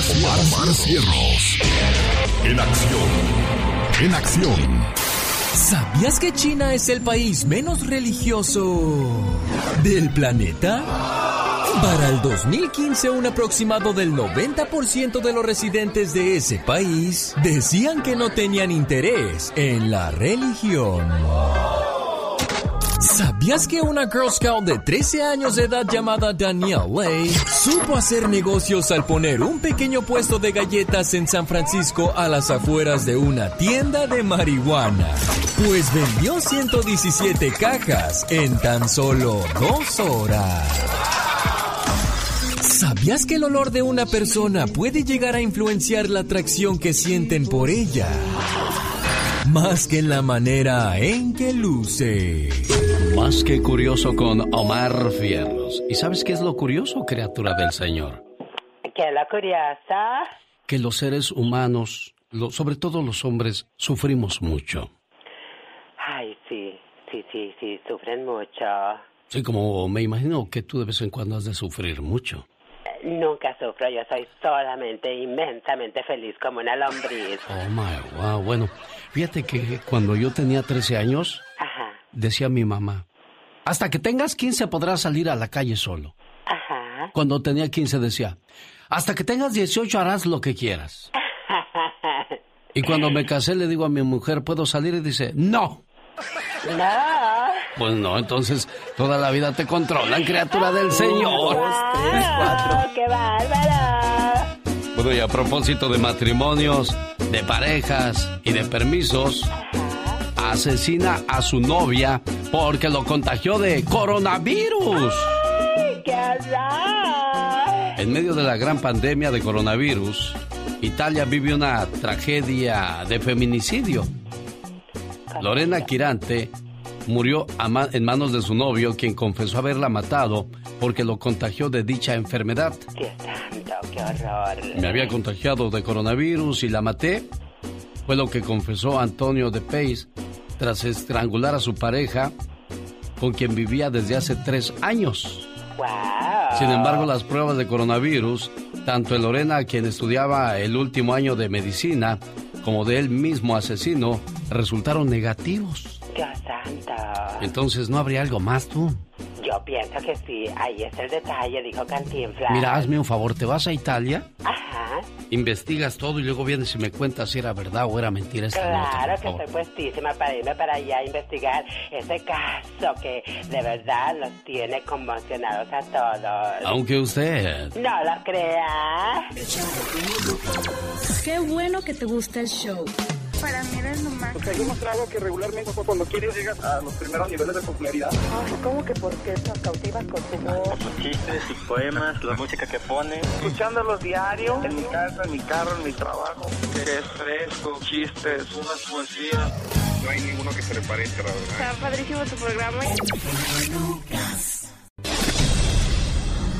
Omar, Cierros. En acción. En acción. ¿Sabías que China es el país menos religioso del planeta? Para el 2015, un aproximado del 90% de los residentes de ese país decían que no tenían interés en la religión. ¿Sabías que una Girl Scout de 13 años de edad llamada Danielle Lay supo hacer negocios al poner un pequeño puesto de galletas en San Francisco a las afueras de una tienda de marihuana? Pues vendió 117 cajas en tan solo dos horas. ¿Sabías que el olor de una persona puede llegar a influenciar la atracción que sienten por ella? Más que en la manera en que luce. Más que curioso con Omar Fierros. ¿Y sabes qué es lo curioso, criatura del Señor? ¿Qué es lo curioso? Que los seres humanos, sobre todo los hombres, sufrimos mucho. Ay, sí, sí, sí, sí, sufren mucho. Sí, como me imagino que tú de vez en cuando has de sufrir mucho. Nunca sufro, yo soy solamente inmensamente feliz como una lombriz. Oh my wow, bueno, fíjate que cuando yo tenía 13 años, decía mi mamá, hasta que tengas 15 podrás salir a la calle solo. Ajá. Cuando tenía 15 decía, hasta que tengas 18 harás lo que quieras. y cuando me casé le digo a mi mujer, ¿puedo salir? Y dice, no. No. Pues no, entonces toda la vida te controlan, criatura del Señor. ¡Qué bárbaro! Bueno, y a propósito de matrimonios, de parejas y de permisos, asesina a su novia porque lo contagió de coronavirus. ¡Qué horror! En medio de la gran pandemia de coronavirus, Italia vive una tragedia de feminicidio. Lorena Quirante murió en manos de su novio, quien confesó haberla matado porque lo contagió de dicha enfermedad. ¡Qué santo, qué horror! Me había contagiado de coronavirus y la maté. Fue lo que confesó Antonio de Pace tras estrangular a su pareja, con quien vivía desde hace tres años. Wow. Sin embargo, las pruebas de coronavirus, tanto en Lorena, quien estudiaba el último año de medicina, como de él mismo asesino, resultaron negativos. ¡Qué santo! Entonces, ¿no habría algo más tú? Yo pienso que sí, ahí es el detalle, dijo Cantinflas. Mira, hazme un favor, ¿te vas a Italia? Ajá. Investigas todo y luego vienes y me cuentas si era verdad o era mentira esta Claro nota, que estoy puestísima para irme para allá a investigar ese caso que de verdad los tiene conmocionados a todos. Aunque usted... No lo crea. Qué bueno que te gusta el show. Para mí eres lo más. Porque hay demostrado que regularmente cuando quieres llegas a los primeros niveles de popularidad. Ay, ¿cómo que por qué nos cautivas con tu voz? Sus chistes, sus poemas, la música que pone. Escuchándolos diario, en mi casa, en mi carro, en mi trabajo. Que es fresco, chistes, unas poesías. No hay ninguno que se le parezca, la verdad. Está padrísimo tu programa.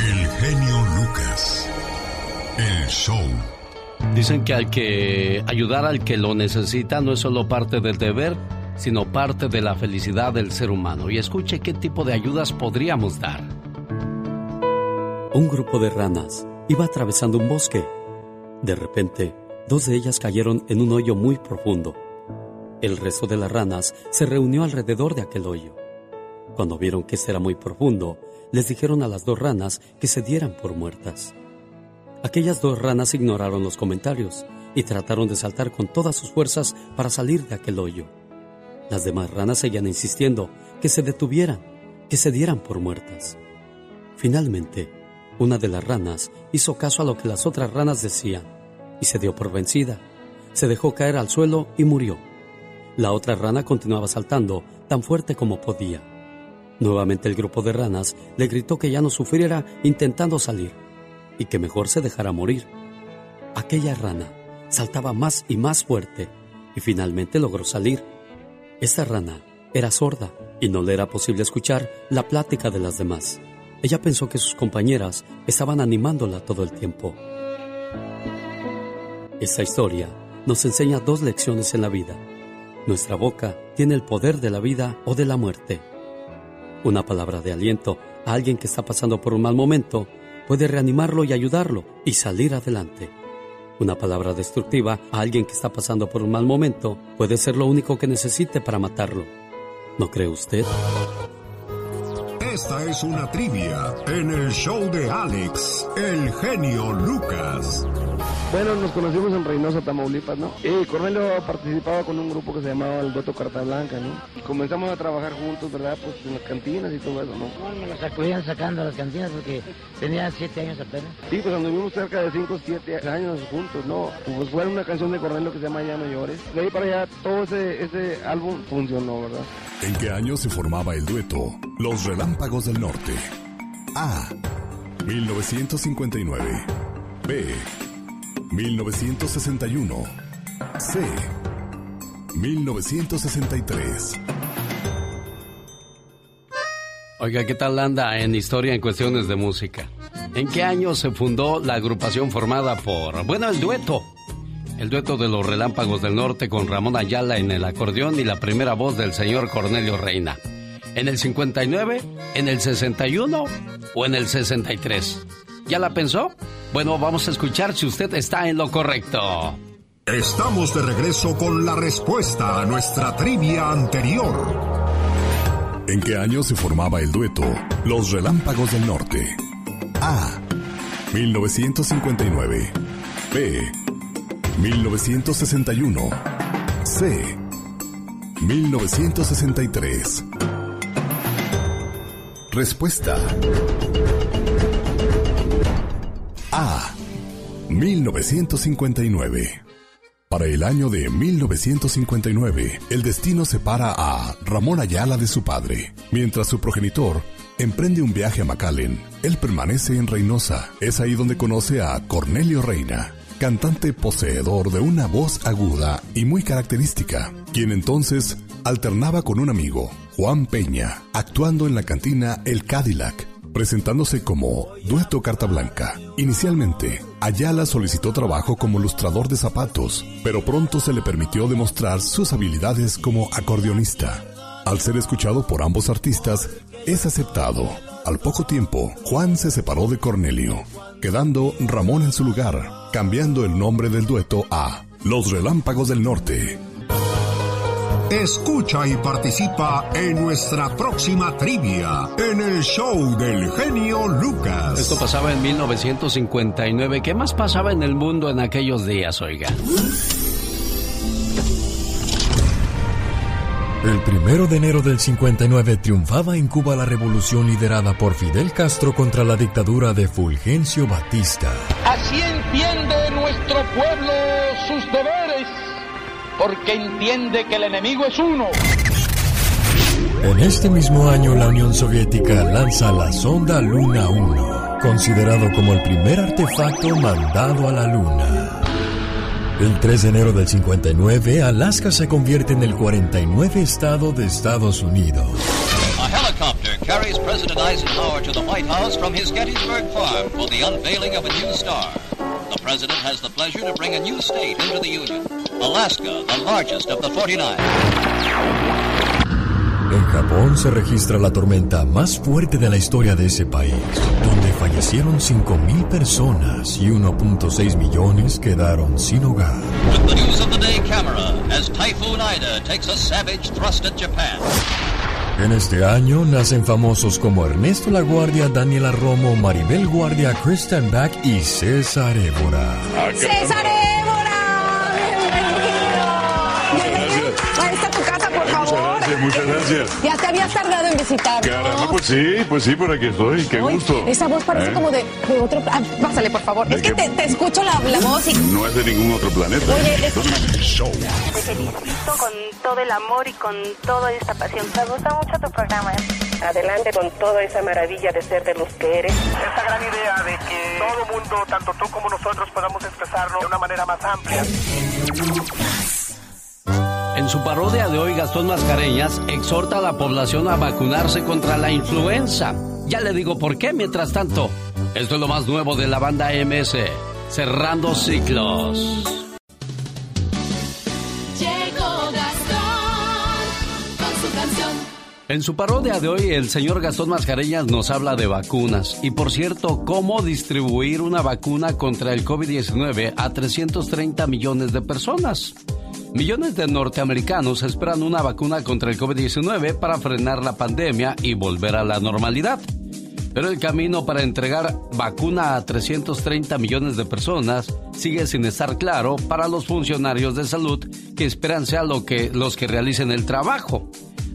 El genio Lucas. El show. Dicen que al que ayudar al que lo necesita no es solo parte del deber, sino parte de la felicidad del ser humano. Y escuche qué tipo de ayudas podríamos dar. Un grupo de ranas iba atravesando un bosque. De repente, dos de ellas cayeron en un hoyo muy profundo. El resto de las ranas se reunió alrededor de aquel hoyo. Cuando vieron que este era muy profundo, les dijeron a las dos ranas que se dieran por muertas. Aquellas dos ranas ignoraron los comentarios y trataron de saltar con todas sus fuerzas para salir de aquel hoyo. Las demás ranas seguían insistiendo que se detuvieran, que se dieran por muertas. Finalmente, una de las ranas hizo caso a lo que las otras ranas decían y se dio por vencida. Se dejó caer al suelo y murió. La otra rana continuaba saltando tan fuerte como podía. Nuevamente el grupo de ranas le gritó que ya no sufriera intentando salir y que mejor se dejara morir. Aquella rana saltaba más y más fuerte y finalmente logró salir. Esta rana era sorda y no le era posible escuchar la plática de las demás. Ella pensó que sus compañeras estaban animándola todo el tiempo. Esta historia nos enseña dos lecciones en la vida. Nuestra boca tiene el poder de la vida o de la muerte. Una palabra de aliento a alguien que está pasando por un mal momento puede reanimarlo y ayudarlo y salir adelante. Una palabra destructiva a alguien que está pasando por un mal momento puede ser lo único que necesite para matarlo. ¿No cree usted? Esta es una trivia en el show de Alex, el genio Lucas. Bueno, nos conocimos en Reynosa, Tamaulipas, ¿no? Y Cornelio participaba con un grupo que se llamaba el Dueto Carta Blanca, ¿no? Y comenzamos a trabajar juntos, ¿verdad? Pues en las cantinas y todo eso, ¿no? me lo sacudían sacando las cantinas porque tenía siete años apenas. Sí, pues anduvimos cerca de cinco, siete años juntos, ¿no? Pues fue una canción de Cornelio que se llama Ya no llores. De ahí para allá todo ese, ese álbum funcionó, ¿verdad? ¿En qué año se formaba el dueto Los Relámpagos del Norte? A. 1959. B. 1961. C. 1963. Oiga, ¿qué tal anda en historia en cuestiones de música? ¿En qué año se fundó la agrupación formada por, bueno, el dueto? El dueto de los Relámpagos del Norte con Ramón Ayala en el acordeón y la primera voz del señor Cornelio Reina. ¿En el 59? ¿En el 61? ¿O en el 63? ¿Ya la pensó? Bueno, vamos a escuchar si usted está en lo correcto. Estamos de regreso con la respuesta a nuestra trivia anterior. ¿En qué año se formaba el dueto Los Relámpagos del Norte? A. 1959. B. 1961. C. 1963. Respuesta. A. 1959. Para el año de 1959, el destino separa a Ramón Ayala de su padre, mientras su progenitor emprende un viaje a McAllen. Él permanece en Reynosa. Es ahí donde conoce a Cornelio Reina, cantante poseedor de una voz aguda y muy característica, quien entonces alternaba con un amigo, Juan Peña, actuando en la cantina El Cadillac, presentándose como Dueto Carta Blanca. Inicialmente, Ayala solicitó trabajo como lustrador de zapatos, pero pronto se le permitió demostrar sus habilidades como acordeonista. Al ser escuchado por ambos artistas, es aceptado. Al poco tiempo, Juan se separó de Cornelio, quedando Ramón en su lugar, cambiando el nombre del dueto a Los Relámpagos del Norte. Escucha y participa en nuestra próxima trivia en el show del genio Lucas. Esto pasaba en 1959. ¿Qué más pasaba en el mundo en aquellos días, oiga? El primero de enero del 59 triunfaba en Cuba la revolución liderada por Fidel Castro contra la dictadura de Fulgencio Batista. Así entiende nuestro pueblo sus deberes porque entiende que el enemigo es uno. En este mismo año la Unión Soviética lanza la sonda Luna 1, considerado como el primer artefacto mandado a la Luna. El 3 de enero del 59, Alaska se convierte en el 49 estado de Estados Unidos. A helicopter carries President Eisenhower to the White House from his Gettysburg farm for the unveiling of a new star. The president has the pleasure to bring a new state into the Union, Alaska, the largest of the 49. En Japón se registra la tormenta más fuerte de la historia de ese país, donde fallecieron 5.000 personas y 1.6 millones quedaron sin hogar. With the news of the day camera, as Typhoon Ida takes a savage thrust at Japan. En este año nacen famosos como Ernesto La Guardia, Daniela Romo, Maribel Guardia, Kristen Back y César Évora. ¡César Évora! Gracias, muchas gracias. Ya te habías tardado en visitar. Caramba, pues sí, pues sí, por aquí estoy. Qué Uy, gusto. Esa voz parece ¿Eh? como de, de otro... Ah, pásale, por favor. ¿De Es que te, te escucho la, la voz y... No es de ningún otro planeta. Oye, es- Show. Te felicito con todo el amor y con toda esta pasión. Me gusta mucho tu programa. Adelante con toda esa maravilla de ser de los que eres. Esa gran idea de que todo mundo, tanto tú como nosotros, podamos expresarlo de una manera más amplia. En su parodia de hoy, Gastón Mascareñas exhorta a la población a vacunarse contra la influenza. Ya le digo por qué, mientras tanto. Esto es lo más nuevo de la banda MS, cerrando ciclos. Llegó Gastón con su canción. En su parodia de hoy, el señor Gastón Mascareñas nos habla de vacunas. Y por cierto, cómo distribuir una vacuna contra el COVID-19 a 330 millones de personas. Millones de norteamericanos esperan una vacuna contra el COVID-19 para frenar la pandemia y volver a la normalidad. Pero el camino para entregar vacuna a 330 millones de personas sigue sin estar claro para los funcionarios de salud que esperan sea lo que, los que realicen el trabajo.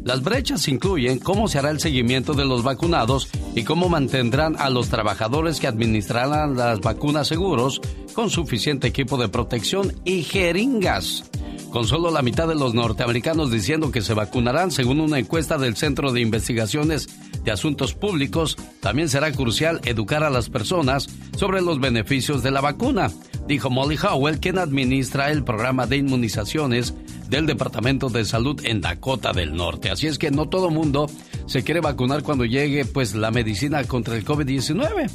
Las brechas incluyen cómo se hará el seguimiento de los vacunados y cómo mantendrán a los trabajadores que administrarán las vacunas seguros con suficiente equipo de protección y jeringas. Con solo la mitad de los norteamericanos diciendo que se vacunarán según una encuesta del Centro de Investigaciones de Asuntos Públicos, también será crucial educar a las personas sobre los beneficios de la vacuna, dijo Molly Howell, quien administra el programa de inmunizaciones del Departamento de Salud en Dakota del Norte. Así es que no todo mundo se quiere vacunar cuando llegue pues la medicina contra el COVID-19.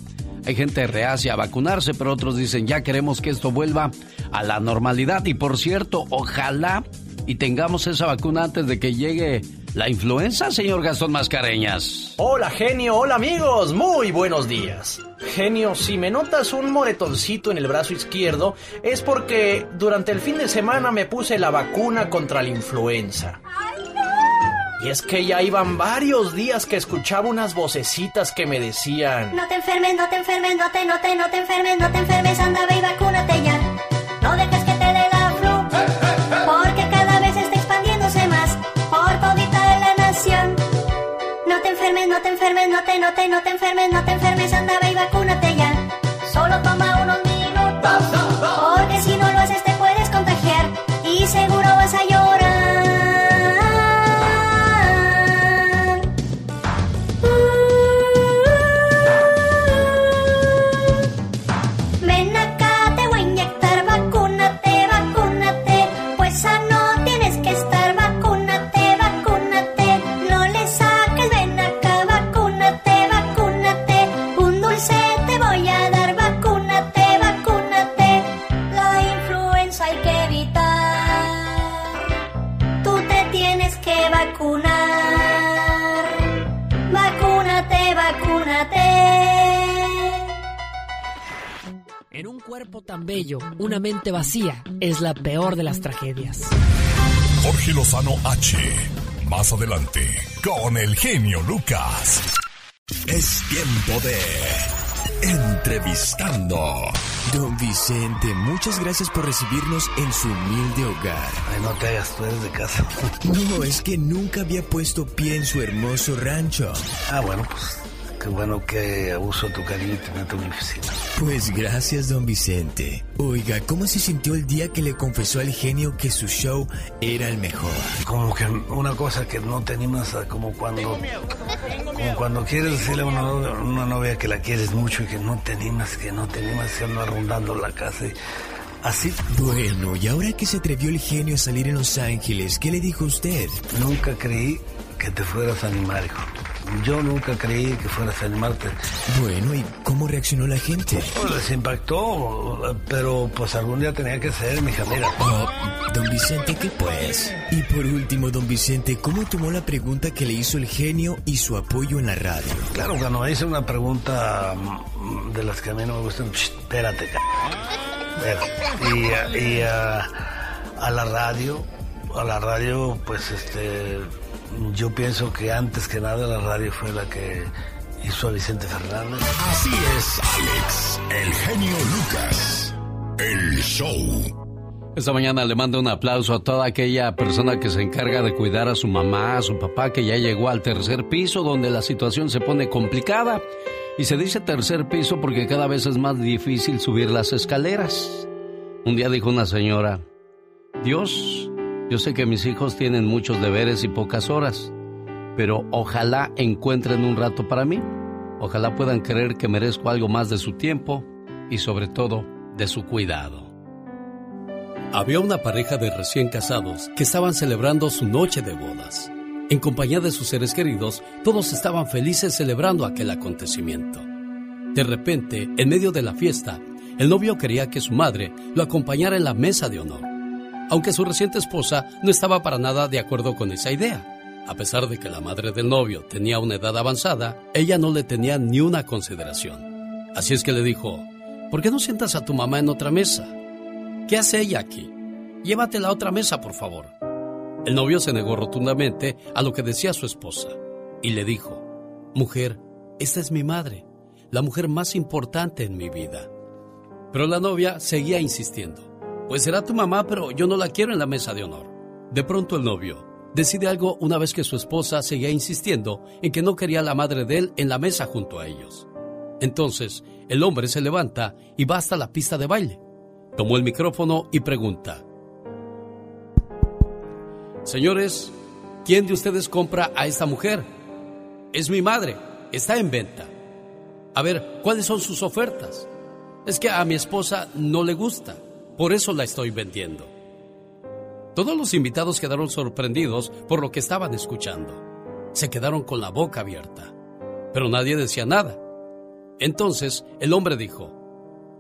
Hay gente reacia a vacunarse, pero otros dicen ya queremos que esto vuelva a la normalidad. Y por cierto, ojalá y tengamos esa vacuna antes de que llegue la influenza, señor Gastón Mascareñas. Hola, genio. Hola, amigos. Muy buenos días. Genio, si me notas un moretoncito en el brazo izquierdo, es porque durante el fin de semana me puse la vacuna contra la influenza. Y es que ya iban varios días que escuchaba unas vocecitas que me decían... No te enfermes, no te enfermes, no te, no te, no te enfermes, no te enfermes, anda ve y vacúnate ya. Enfermes, no te enfermes, no te, no te, no te enfermes, no te enfermes, anda ve y vacúnate ya. Solo toma unos minutos, porque si no lo haces te puedes contagiar y seguro tan bello, una mente vacía es la peor de las tragedias. Jorge Lozano H. Más adelante, con el genio Lucas. Es tiempo de entrevistando. Don Vicente, muchas gracias por recibirnos en su humilde hogar. Ay, no te hagas, tú eres de casa. No, es que nunca había puesto pie en su hermoso rancho. Ah, bueno, pues qué bueno que abuso tu cariño y te meto en mi oficina. Pues gracias, don Vicente. Oiga, ¿cómo se sintió el día que le confesó al genio que su show era el mejor? Como que una cosa que no te animas a como cuando como cuando quieres decirle a una novia, una novia que la quieres mucho y que no te animas, que no te animas, que anda rondando la casa y así. Bueno, y ahora que se atrevió el genio a salir en Los Ángeles, ¿qué le dijo usted? Nunca creí que te fueras a animar, hijo. Yo nunca creí que fueras a animarte. Bueno, ¿y cómo reaccionó la gente? Pues les impactó, pero pues algún día tenía que ser, mija, mira. Oh, don Vicente, ¿qué pues? Y por último, don Vicente, ¿cómo tomó la pregunta que le hizo el genio y su apoyo en la radio? Claro, cuando hice una pregunta mm, de las que a mí no me gustan, psh, espérate, espérate. Y, y a, a la radio, a la radio, pues este, yo pienso que antes que nada la radio fue la que hizo a Vicente Fernández. Así es, Alex, el genio Lucas. El show. Esta mañana le mando un aplauso a toda aquella persona que se encarga de cuidar a su mamá, a su papá, que ya llegó al tercer piso, donde la situación se pone complicada. Y se dice tercer piso porque cada vez es más difícil subir las escaleras. Un día dijo una señora, Dios, yo sé que mis hijos tienen muchos deberes y pocas horas, pero ojalá encuentren un rato para mí. Ojalá puedan creer que merezco algo más de su tiempo y sobre todo de su cuidado. Había una pareja de recién casados que estaban celebrando su noche de bodas. En compañía de sus seres queridos, todos estaban felices celebrando aquel acontecimiento. De repente, en medio de la fiesta, el novio quería que su madre lo acompañara en la mesa de honor, aunque su reciente esposa no estaba para nada de acuerdo con esa idea. A pesar de que la madre del novio tenía una edad avanzada, ella no le tenía ni una consideración. Así es que le dijo, ¿por qué no sientas a tu mamá en otra mesa? ¿Qué hace ella aquí? Llévatela a otra mesa, por favor. El novio se negó rotundamente a lo que decía su esposa y le dijo, Mujer, esta es mi madre, la mujer más importante en mi vida. Pero la novia seguía insistiendo, Pues será tu mamá, pero yo no la quiero en la mesa de honor. De pronto el novio decide algo una vez que su esposa seguía insistiendo en que no quería a la madre de él en la mesa junto a ellos. Entonces, el hombre se levanta y va hasta la pista de baile. Tomó el micrófono y pregunta, Señores, ¿quién de ustedes compra a esta mujer? Es mi madre, está en venta. A ver, ¿cuáles son sus ofertas? Es que a mi esposa no le gusta, por eso la estoy vendiendo. Todos los invitados quedaron sorprendidos por lo que estaban escuchando. Se quedaron con la boca abierta, pero nadie decía nada. Entonces el hombre dijo,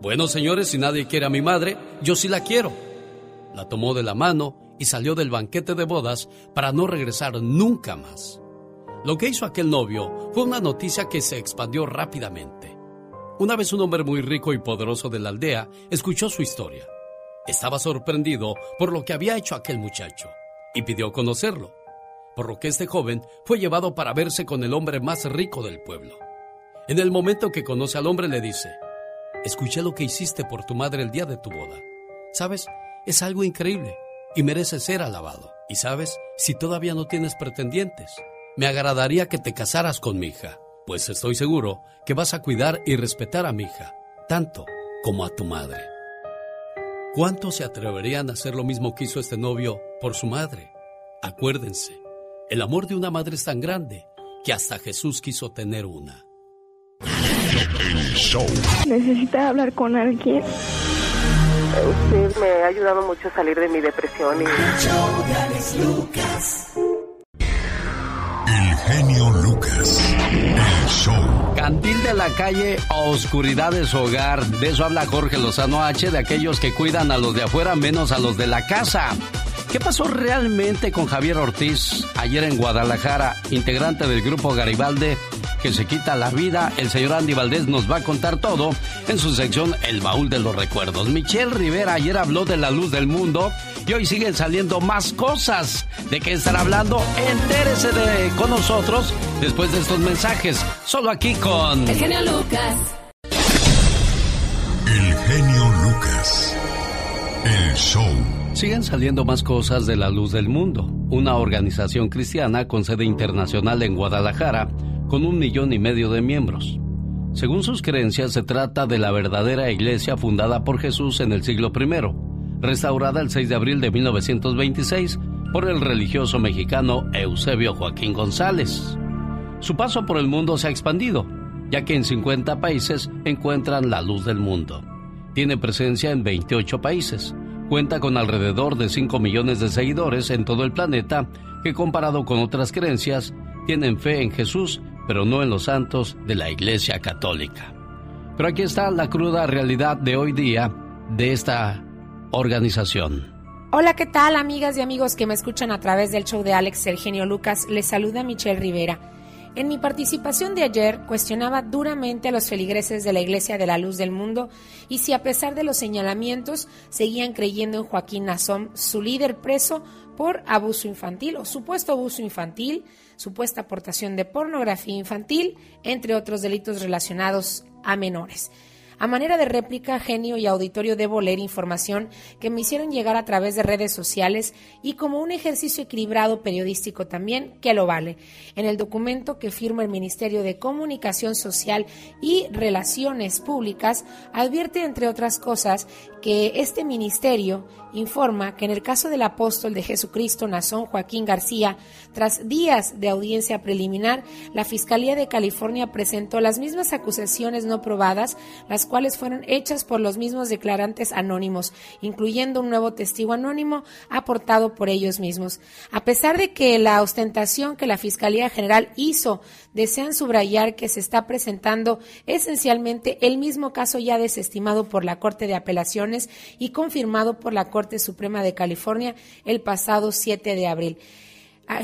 bueno señores, si nadie quiere a mi madre, yo sí la quiero. La tomó de la mano y salió del banquete de bodas para no regresar nunca más. Lo que hizo aquel novio fue una noticia que se expandió rápidamente. Una vez un hombre muy rico y poderoso de la aldea escuchó su historia. Estaba sorprendido por lo que había hecho aquel muchacho y pidió conocerlo, por lo que este joven fue llevado para verse con el hombre más rico del pueblo. En el momento que conoce al hombre le dice, escuché lo que hiciste por tu madre el día de tu boda. ¿Sabes? Es algo increíble y merece ser alabado. Y sabes, si todavía no tienes pretendientes, me agradaría que te casaras con mi hija, pues estoy seguro que vas a cuidar y respetar a mi hija, tanto como a tu madre. ¿Cuántos se atreverían a hacer lo mismo que hizo este novio por su madre? Acuérdense, el amor de una madre es tan grande que hasta Jesús quiso tener una. Necesita hablar con alguien. Usted me ha ayudado mucho a salir de mi depresión y... El genio Lucas. El show. Cantil de la calle a oscuridad de su hogar. De eso habla Jorge Lozano H, de aquellos que cuidan a los de afuera menos a los de la casa. ¿Qué pasó realmente con Javier Ortiz ayer en Guadalajara, integrante del grupo Garibalde, que se quita la vida? El señor Andy Valdés nos va a contar todo en su sección El Baúl de los Recuerdos. Michelle Rivera ayer habló de la luz del mundo y hoy siguen saliendo más cosas. ¿De qué estar hablando? Entérese de, con nosotros después de estos mensajes. Solo aquí con... El genio Lucas. El genio Lucas. El show. Siguen saliendo más cosas de la luz del mundo. Una organización cristiana con sede internacional en Guadalajara, con un millón y medio de miembros. Según sus creencias, se trata de la verdadera iglesia fundada por Jesús en el siglo I, restaurada el 6 de abril de 1926 por el religioso mexicano Eusebio Joaquín González. Su paso por el mundo se ha expandido, ya que en 50 países encuentran la luz del mundo. Tiene presencia en 28 países cuenta con alrededor de 5 millones de seguidores en todo el planeta que comparado con otras creencias tienen fe en Jesús, pero no en los santos de la Iglesia Católica. Pero aquí está la cruda realidad de hoy día de esta organización. Hola, ¿qué tal amigas y amigos que me escuchan a través del show de Alex Sergenio Lucas? Les saluda Michelle Rivera. En mi participación de ayer cuestionaba duramente a los feligreses de la Iglesia de la Luz del Mundo y si a pesar de los señalamientos seguían creyendo en Joaquín Nazón, su líder preso por abuso infantil o supuesto abuso infantil, supuesta aportación de pornografía infantil, entre otros delitos relacionados a menores. A manera de réplica, genio y auditorio debo leer información que me hicieron llegar a través de redes sociales y como un ejercicio equilibrado periodístico también, que lo vale. En el documento que firma el Ministerio de Comunicación Social y Relaciones Públicas, advierte, entre otras cosas, que este ministerio informa que en el caso del apóstol de Jesucristo, Nazón Joaquín García, tras días de audiencia preliminar, la Fiscalía de California presentó las mismas acusaciones no probadas, las cuales fueron hechas por los mismos declarantes anónimos, incluyendo un nuevo testigo anónimo aportado por ellos mismos. A pesar de que la ostentación que la Fiscalía General hizo desean subrayar que se está presentando esencialmente el mismo caso ya desestimado por la Corte de Apelaciones y confirmado por la Corte Suprema de California el pasado 7 de abril.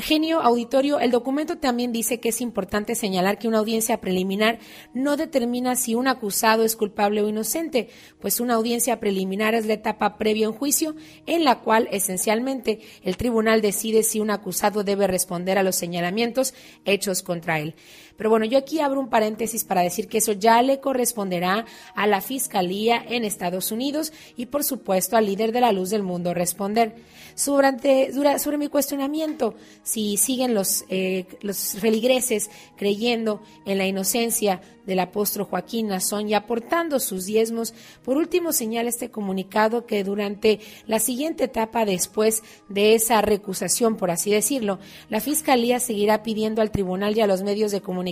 Genio auditorio, el documento también dice que es importante señalar que una audiencia preliminar no determina si un acusado es culpable o inocente, pues una audiencia preliminar es la etapa previa a un juicio en la cual esencialmente el tribunal decide si un acusado debe responder a los señalamientos hechos contra él. Pero bueno, yo aquí abro un paréntesis para decir que eso ya le corresponderá a la Fiscalía en Estados Unidos y por supuesto al líder de la luz del mundo responder. Sobre, sobre mi cuestionamiento, si siguen los, eh, los feligreses creyendo en la inocencia del apóstol Joaquín Nazón y aportando sus diezmos. Por último, señala este comunicado que durante la siguiente etapa después de esa recusación, por así decirlo, la Fiscalía seguirá pidiendo al tribunal y a los medios de comunicación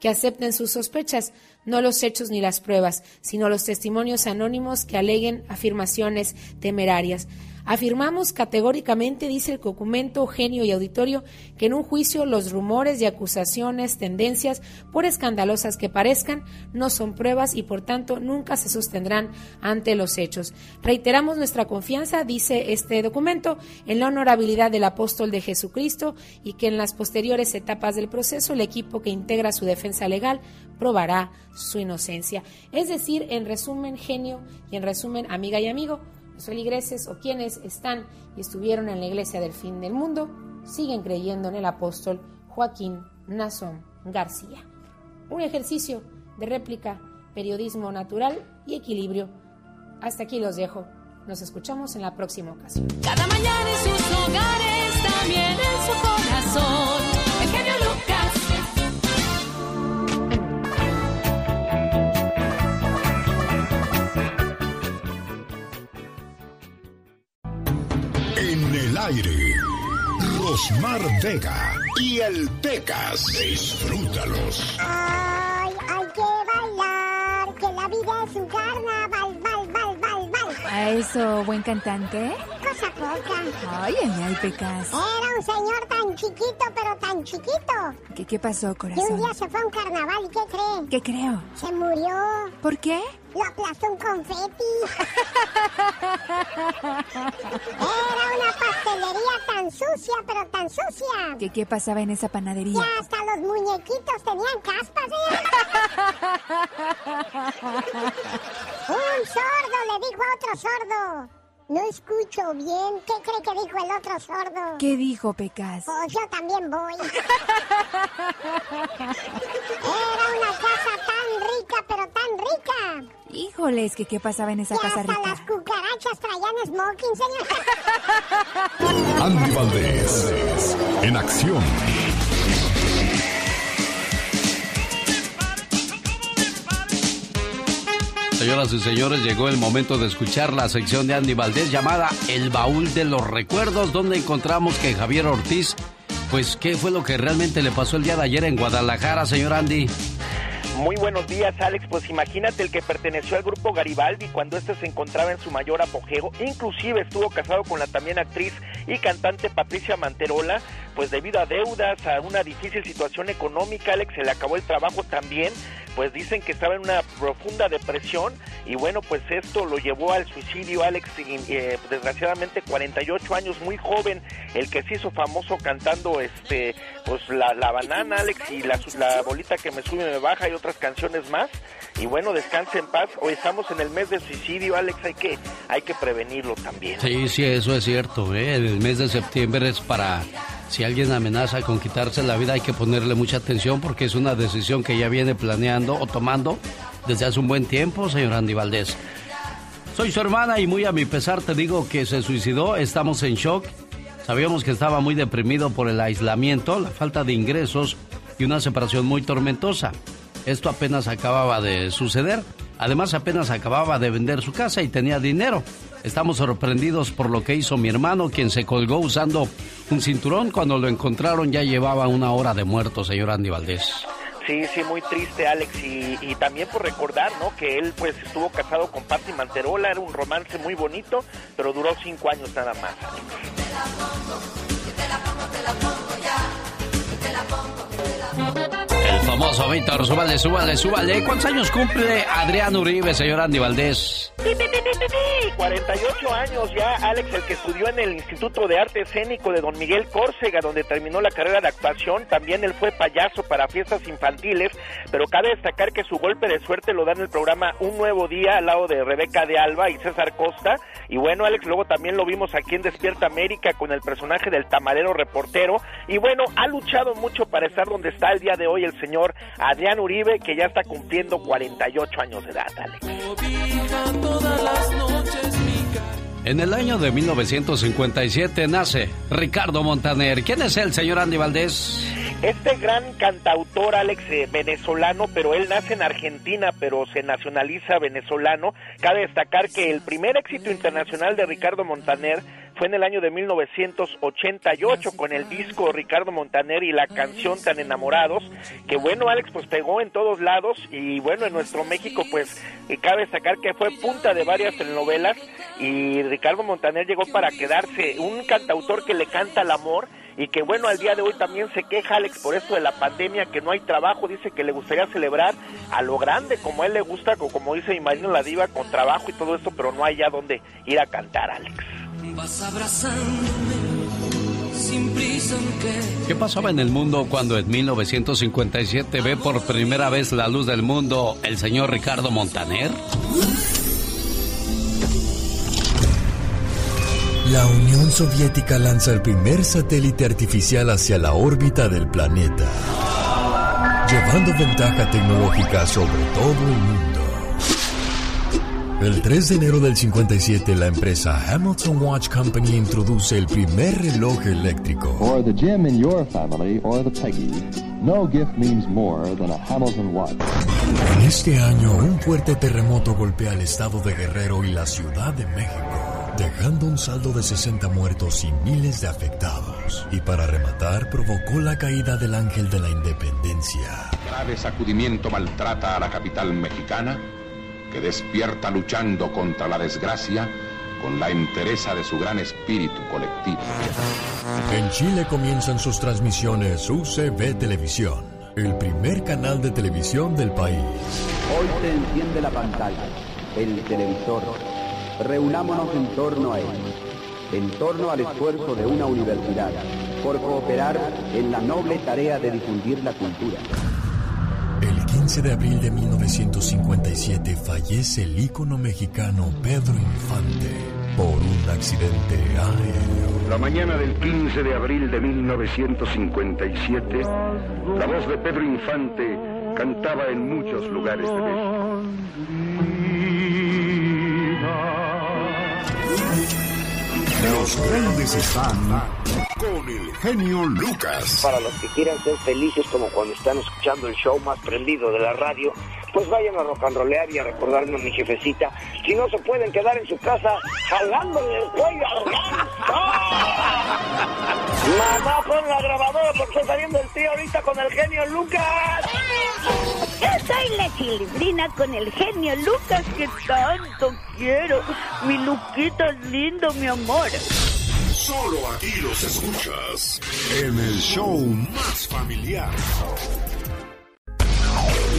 que acepten sus sospechas, no los hechos ni las pruebas, sino los testimonios anónimos que aleguen afirmaciones temerarias. Afirmamos categóricamente, dice el documento Genio y Auditorio, que en un juicio los rumores y acusaciones, tendencias, por escandalosas que parezcan, no son pruebas y por tanto nunca se sostendrán ante los hechos. Reiteramos nuestra confianza, dice este documento, en la honorabilidad del apóstol de Jesucristo y que en las posteriores etapas del proceso el equipo que integra su defensa legal probará su inocencia. Es decir, en resumen, genio y en resumen, amiga y amigo, los feligreses o quienes están y estuvieron en la iglesia del fin del mundo siguen creyendo en el apóstol Joaquín Nazón García. Un ejercicio de réplica, periodismo natural y equilibrio. Hasta aquí los dejo. Nos escuchamos en la próxima ocasión. Cada mañana en sus hogares, también en su corazón. Aire, Rosmar Vega y el Pecas. Disfrútalos. Ay, hay que bailar, que la vida es un carnaval, bal, bal, bal, bal. ¿A eso, buen cantante? Cosa poca. Ay, ay, ay, Pecas. Era un señor tan chiquito, pero tan chiquito. ¿Qué, qué pasó, Que un corazón? día se fue a un carnaval y ¿qué cree? ¿Qué creo? Se murió. ¿Por qué? Lo aplastó un confeti. Era una pastelería tan sucia, pero tan sucia. ¿Qué, qué pasaba en esa panadería? Que hasta los muñequitos tenían caspas, ¿eh? Un sordo le dijo a otro sordo. No escucho bien. ¿Qué cree que dijo el otro sordo? ¿Qué dijo, Pecas? Pues yo también voy. Era una casa tan rica, pero tan rica. Híjoles, ¿qué, qué pasaba en esa Que casa hasta rica? las cucarachas traían smoking, señor. Andy Valdés, en acción. Señoras y señores, llegó el momento de escuchar la sección de Andy Valdés llamada El Baúl de los Recuerdos, donde encontramos que Javier Ortiz, pues, ¿qué fue lo que realmente le pasó el día de ayer en Guadalajara, señor Andy? Muy buenos días, Alex. Pues imagínate el que perteneció al grupo Garibaldi cuando este se encontraba en su mayor apogeo. Inclusive estuvo casado con la también actriz y cantante Patricia Manterola. Pues debido a deudas, a una difícil situación económica, Alex se le acabó el trabajo también. Pues dicen que estaba en una profunda depresión y bueno, pues esto lo llevó al suicidio, Alex. eh, desgraciadamente, 48 años, muy joven, el que se hizo famoso cantando este, pues la, la banana, Alex, y la, la bolita que me sube y me baja y otras canciones más. Y bueno, descanse en paz. Hoy estamos en el mes de suicidio, Alex, hay que, hay que prevenirlo también. Sí, sí, eso es cierto. ¿eh? El mes de septiembre es para... Si alguien amenaza con quitarse la vida hay que ponerle mucha atención porque es una decisión que ya viene planeando o tomando desde hace un buen tiempo, señor Andy Valdés. Soy su hermana y muy a mi pesar te digo que se suicidó, estamos en shock. Sabíamos que estaba muy deprimido por el aislamiento, la falta de ingresos y una separación muy tormentosa. Esto apenas acababa de suceder. Además apenas acababa de vender su casa y tenía dinero. Estamos sorprendidos por lo que hizo mi hermano, quien se colgó usando un cinturón. Cuando lo encontraron ya llevaba una hora de muerto, señor Andy Valdés. Sí, sí, muy triste, Alex. Y, también por recordar, ¿no? Que él, pues, estuvo casado con Patti Manterola. Era un romance muy bonito, pero duró cinco años nada más. El famoso Víctor, súbale, súbale, súbale. ¿Cuántos años cumple Adrián Uribe, señor Andy Valdés? pi, pi, pi, pi, pi. 48 años ya, Alex, el que estudió en el Instituto de Arte Escénico de Don Miguel Córcega, donde terminó la carrera de actuación. También él fue payaso para fiestas infantiles, pero cabe destacar que su golpe de suerte lo da en el programa Un Nuevo Día al lado de Rebeca de Alba y César Costa. Y bueno, Alex, luego también lo vimos aquí en Despierta América con el personaje del tamarero reportero. Y bueno, ha luchado mucho para estar donde está el día de hoy el señor Adrián Uribe, que ya está cumpliendo 48 años de edad, Alex. En el año de 1957 nace Ricardo Montaner. ¿Quién es el señor Andy Valdés? Este gran cantautor, Alex, eh, venezolano, pero él nace en Argentina, pero se nacionaliza venezolano. Cabe destacar que el primer éxito internacional de Ricardo Montaner fue en el año de 1988 con el disco Ricardo Montaner y la canción Tan Enamorados, que bueno, Alex, pues pegó en todos lados y bueno, en nuestro México, pues eh, cabe destacar que fue punta de varias telenovelas y Ricardo Montaner llegó para quedarse, un cantautor que le canta al amor y que bueno, al día de hoy también se queja Alex por esto de la pandemia, que no hay trabajo, dice que le gustaría celebrar a lo grande, como a él le gusta, como dice mi marido la diva, con trabajo y todo esto, pero no hay ya donde ir a cantar, Alex. Vas abrazándome sin prisa. ¿Qué pasaba en el mundo cuando en 1957 ve por primera vez la luz del mundo el señor Ricardo Montaner? La Unión Soviética lanza el primer satélite artificial hacia la órbita del planeta, llevando ventaja tecnológica sobre todo el mundo. El 3 de enero del 57, la empresa Hamilton Watch Company introduce el primer reloj eléctrico. For the Jim in your family or the Peggy, no gift means more than a Hamilton watch. En este año, un fuerte terremoto golpea el estado de Guerrero y la Ciudad de México, dejando un saldo de 60 muertos y miles de afectados. Y para rematar, provocó la caída del ángel de la independencia. Grave sacudimiento maltrata a la capital mexicana, que despierta luchando contra la desgracia con la entereza de su gran espíritu colectivo. En Chile comienzan sus transmisiones UCB Televisión, el primer canal de televisión del país. Hoy se enciende la pantalla, el televisor. Reunámonos en torno a él, en torno al esfuerzo de una universidad, por cooperar en la noble tarea de difundir la cultura. El 15 de abril de 1957 fallece el ícono mexicano Pedro Infante por un accidente aéreo. La mañana del 15 de abril de 1957, la voz de Pedro Infante cantaba en muchos lugares de México. Los grandes están con el genio Lucas. Para los que quieran ser felices como cuando están escuchando el show más prendido de la radio, pues vayan a rock and rollear y a recordarme a mi jefecita. Si no se pueden quedar en su casa jalándole el cuello al ganso. Mamá, pon la grabadora porque está saliendo el tío ahorita con el genio Lucas. Yo soy la chilindrina con el genio Lucas que tanto quiero. Mi Luquito es lindo, mi amor. Solo aquí los escuchas en el show más familiar.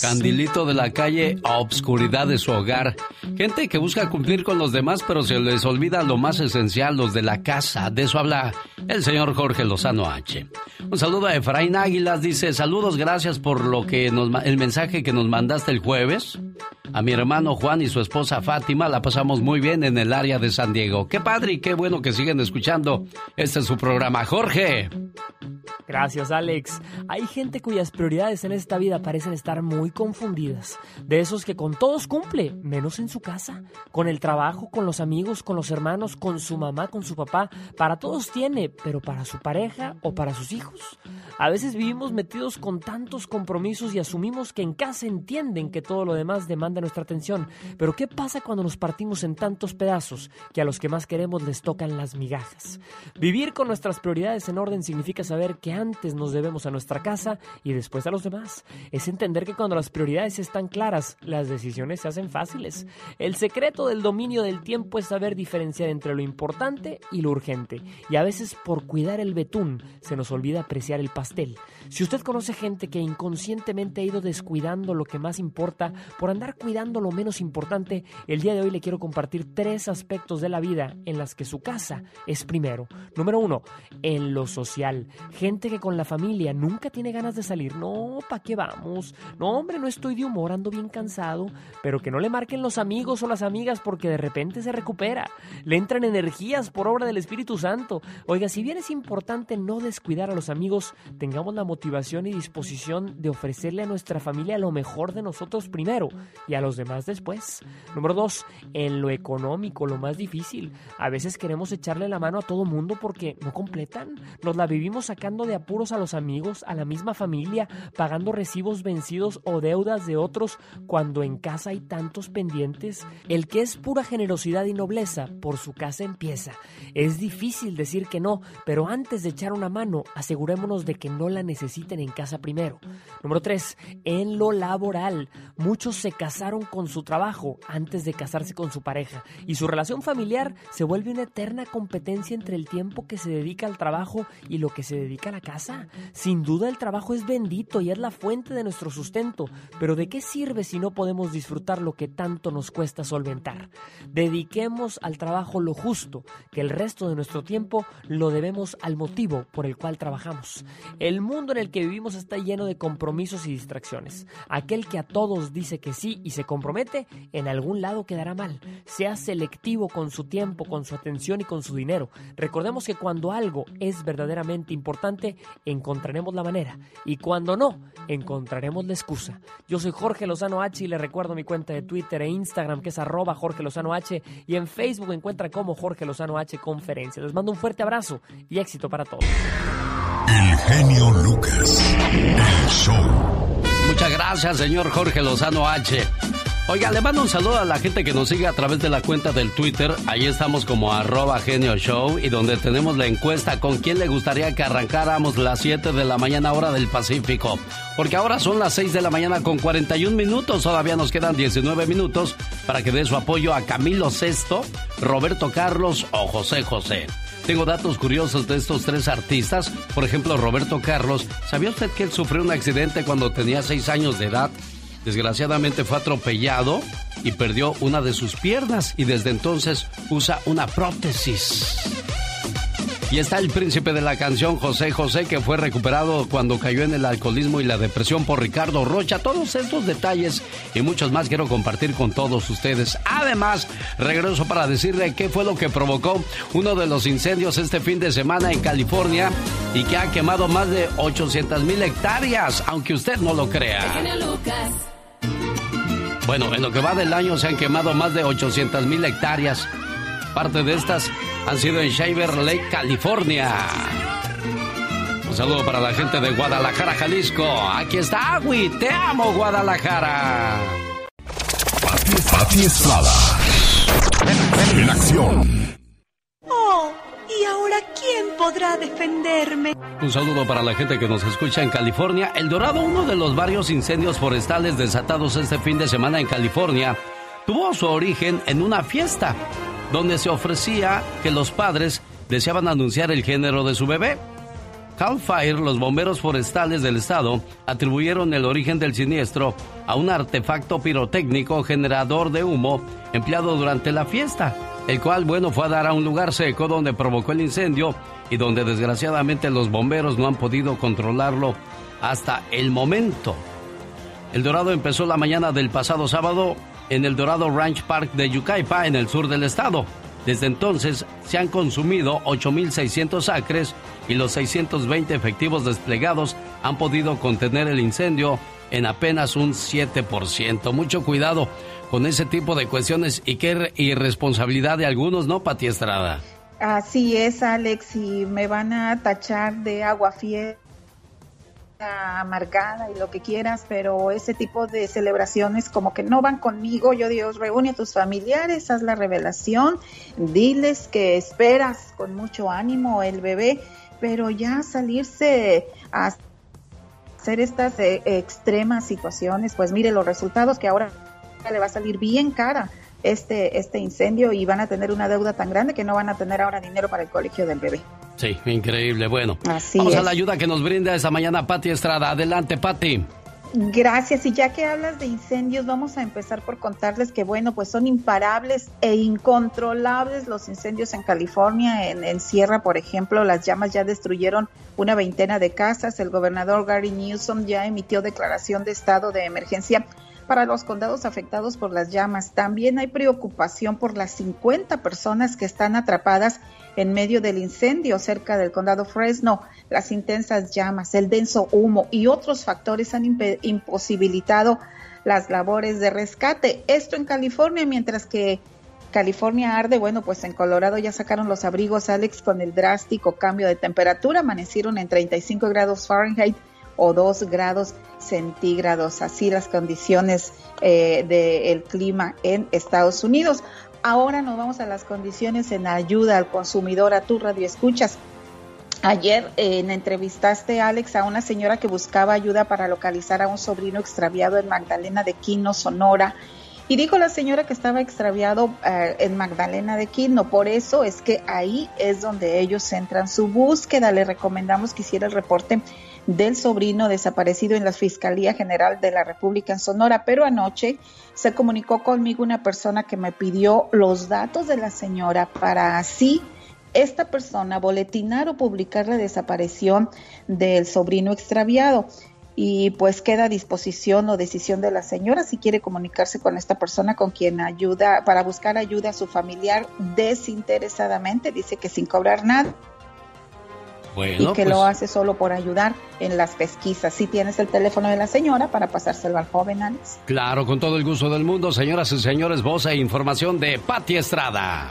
Candilito de la calle a obscuridad de su hogar. Gente que busca cumplir con los demás, pero se les olvida lo más esencial, los de la casa. De eso habla el señor Jorge Lozano H. Un saludo a Efraín Águilas. Dice, saludos, gracias por lo que nos, el mensaje que nos mandaste el jueves. A mi hermano Juan y su esposa Fátima la pasamos muy bien en el área de San Diego. Qué padre y qué bueno que siguen escuchando. Este es su programa. Jorge. Gracias, Alex. Hay gente cuyas prioridades en esta vida parecen estar muy confundidas. De esos que con todos cumple, menos en su casa. Con el trabajo, con los amigos, con los hermanos, con su mamá, con su papá. Para todos tiene, pero para su pareja o para sus hijos. A veces vivimos metidos con tantos compromisos y asumimos que en casa entienden que todo lo demás demanda nuestra atención. Pero ¿qué pasa cuando nos partimos en tantos pedazos que a los que más queremos les tocan las migajas? Vivir con nuestras prioridades en orden significa saber que antes nos debemos a nuestra casa y después a los demás. Es entender que cuando las prioridades están claras, las decisiones se hacen fáciles. El secreto del dominio del tiempo es saber diferenciar entre lo importante y lo urgente. Y a veces por cuidar el betún se nos olvida apreciar el pastel. Si usted conoce gente que inconscientemente ha ido descuidando lo que más importa por andar cuidando lo menos importante, el día de hoy le quiero compartir tres aspectos de la vida en las que su casa es primero. Número uno, en lo social. Gente que con la familia nunca tiene ganas de salir. No, ¿pa' qué vamos? No, hombre, no estoy de humor, ando bien cansado. Pero que no le marquen los amigos o las amigas porque de repente se recupera. Le entran energías por obra del Espíritu Santo. Oiga, si bien es importante no descuidar a los amigos, tengamos la motivación y disposición de ofrecerle a nuestra familia lo mejor de nosotros primero y a los demás después. Número dos, en lo económico, lo más difícil. A veces queremos echarle la mano a todo mundo porque no completan. Nos la vivimos sacando de apuros a los amigos, a la misma familia, pagando recibos vencidos o deudas de otros cuando en casa hay tantos pendientes. El que es pura generosidad y nobleza, por su casa empieza. Es difícil decir que no, pero antes de echar una mano, asegurémonos de que no la en casa primero. Número 3. En lo laboral. Muchos se casaron con su trabajo antes de casarse con su pareja y su relación familiar se vuelve una eterna competencia entre el tiempo que se dedica al trabajo y lo que se dedica a la casa. Sin duda el trabajo es bendito y es la fuente de nuestro sustento, pero ¿de qué sirve si no podemos disfrutar lo que tanto nos cuesta solventar? Dediquemos al trabajo lo justo, que el resto de nuestro tiempo lo debemos al motivo por el cual trabajamos. El mundo en el que vivimos está lleno de compromisos y distracciones. Aquel que a todos dice que sí y se compromete, en algún lado quedará mal. Sea selectivo con su tiempo, con su atención y con su dinero. Recordemos que cuando algo es verdaderamente importante, encontraremos la manera. Y cuando no, encontraremos la excusa. Yo soy Jorge Lozano H y le recuerdo mi cuenta de Twitter e Instagram que es arroba Jorge Lozano H y en Facebook encuentra como Jorge Lozano H Conferencia. Les mando un fuerte abrazo y éxito para todos. El genio Lucas. El show. Muchas gracias, señor Jorge Lozano H. Oiga, le mando un saludo a la gente que nos sigue a través de la cuenta del Twitter. Ahí estamos como arroba genio show y donde tenemos la encuesta con quién le gustaría que arrancáramos las 7 de la mañana hora del Pacífico. Porque ahora son las 6 de la mañana con 41 minutos. Todavía nos quedan 19 minutos para que dé su apoyo a Camilo Sesto, Roberto Carlos o José José. Tengo datos curiosos de estos tres artistas. Por ejemplo, Roberto Carlos. ¿Sabía usted que él sufrió un accidente cuando tenía 6 años de edad? Desgraciadamente fue atropellado y perdió una de sus piernas y desde entonces usa una prótesis. Y está el príncipe de la canción José José que fue recuperado cuando cayó en el alcoholismo y la depresión por Ricardo Rocha. Todos estos detalles y muchos más quiero compartir con todos ustedes. Además, regreso para decirle qué fue lo que provocó uno de los incendios este fin de semana en California y que ha quemado más de 800 mil hectáreas, aunque usted no lo crea. Bueno, en lo que va del año se han quemado más de 800 mil hectáreas. Parte de estas han sido en Shaver Lake, California. Un saludo para la gente de Guadalajara, Jalisco. Aquí está Agui. Te amo, Guadalajara. Pati Estrada. En acción. Oh, ¿y ahora quién podrá defenderme? Un saludo para la gente que nos escucha en California. El Dorado, uno de los varios incendios forestales desatados este fin de semana en California, tuvo su origen en una fiesta donde se ofrecía que los padres deseaban anunciar el género de su bebé. Cal Fire, los bomberos forestales del estado, atribuyeron el origen del siniestro a un artefacto pirotécnico generador de humo empleado durante la fiesta, el cual, bueno, fue a dar a un lugar seco donde provocó el incendio y donde desgraciadamente los bomberos no han podido controlarlo hasta el momento. El Dorado empezó la mañana del pasado sábado en el Dorado Ranch Park de Yucaipa, en el sur del estado. Desde entonces se han consumido 8.600 acres y los 620 efectivos desplegados han podido contener el incendio en apenas un 7%. Mucho cuidado con ese tipo de cuestiones y qué irresponsabilidad de algunos, ¿no, Pati Estrada? Así es, Alex, y me van a tachar de agua fiel amargada y lo que quieras, pero ese tipo de celebraciones como que no van conmigo. Yo Dios, reúne a tus familiares, haz la revelación, diles que esperas con mucho ánimo el bebé, pero ya salirse a hacer estas eh, extremas situaciones, pues mire los resultados que ahora le va a salir bien cara este, este incendio y van a tener una deuda tan grande que no van a tener ahora dinero para el colegio del bebé. Sí, increíble. Bueno, Así vamos a la ayuda que nos brinda esta mañana Pati Estrada. Adelante, Pati. Gracias. Y ya que hablas de incendios, vamos a empezar por contarles que, bueno, pues son imparables e incontrolables los incendios en California. En, en Sierra, por ejemplo, las llamas ya destruyeron una veintena de casas. El gobernador Gary Newsom ya emitió declaración de estado de emergencia para los condados afectados por las llamas. También hay preocupación por las 50 personas que están atrapadas en medio del incendio cerca del condado Fresno. Las intensas llamas, el denso humo y otros factores han imposibilitado las labores de rescate. Esto en California, mientras que California arde, bueno, pues en Colorado ya sacaron los abrigos, Alex, con el drástico cambio de temperatura, amanecieron en 35 grados Fahrenheit o 2 grados centígrados, así las condiciones eh, del clima en Estados Unidos. Ahora nos vamos a las condiciones en ayuda al consumidor, a tu radio escuchas. Ayer eh, entrevistaste, Alex, a una señora que buscaba ayuda para localizar a un sobrino extraviado en Magdalena de Quino, Sonora. Y dijo la señora que estaba extraviado eh, en Magdalena de Quino. Por eso es que ahí es donde ellos centran su búsqueda. Le recomendamos que hiciera el reporte del sobrino desaparecido en la Fiscalía General de la República en Sonora. Pero anoche se comunicó conmigo una persona que me pidió los datos de la señora para así esta persona boletinar o publicar la desaparición del sobrino extraviado. Y pues queda a disposición o decisión de la señora si quiere comunicarse con esta persona con quien ayuda, para buscar ayuda a su familiar desinteresadamente, dice que sin cobrar nada Bueno, y que pues, lo hace solo por ayudar en las pesquisas. Si tienes el teléfono de la señora para pasárselo al joven Alex. claro, con todo el gusto del mundo, señoras y señores, voz e información de Pati Estrada.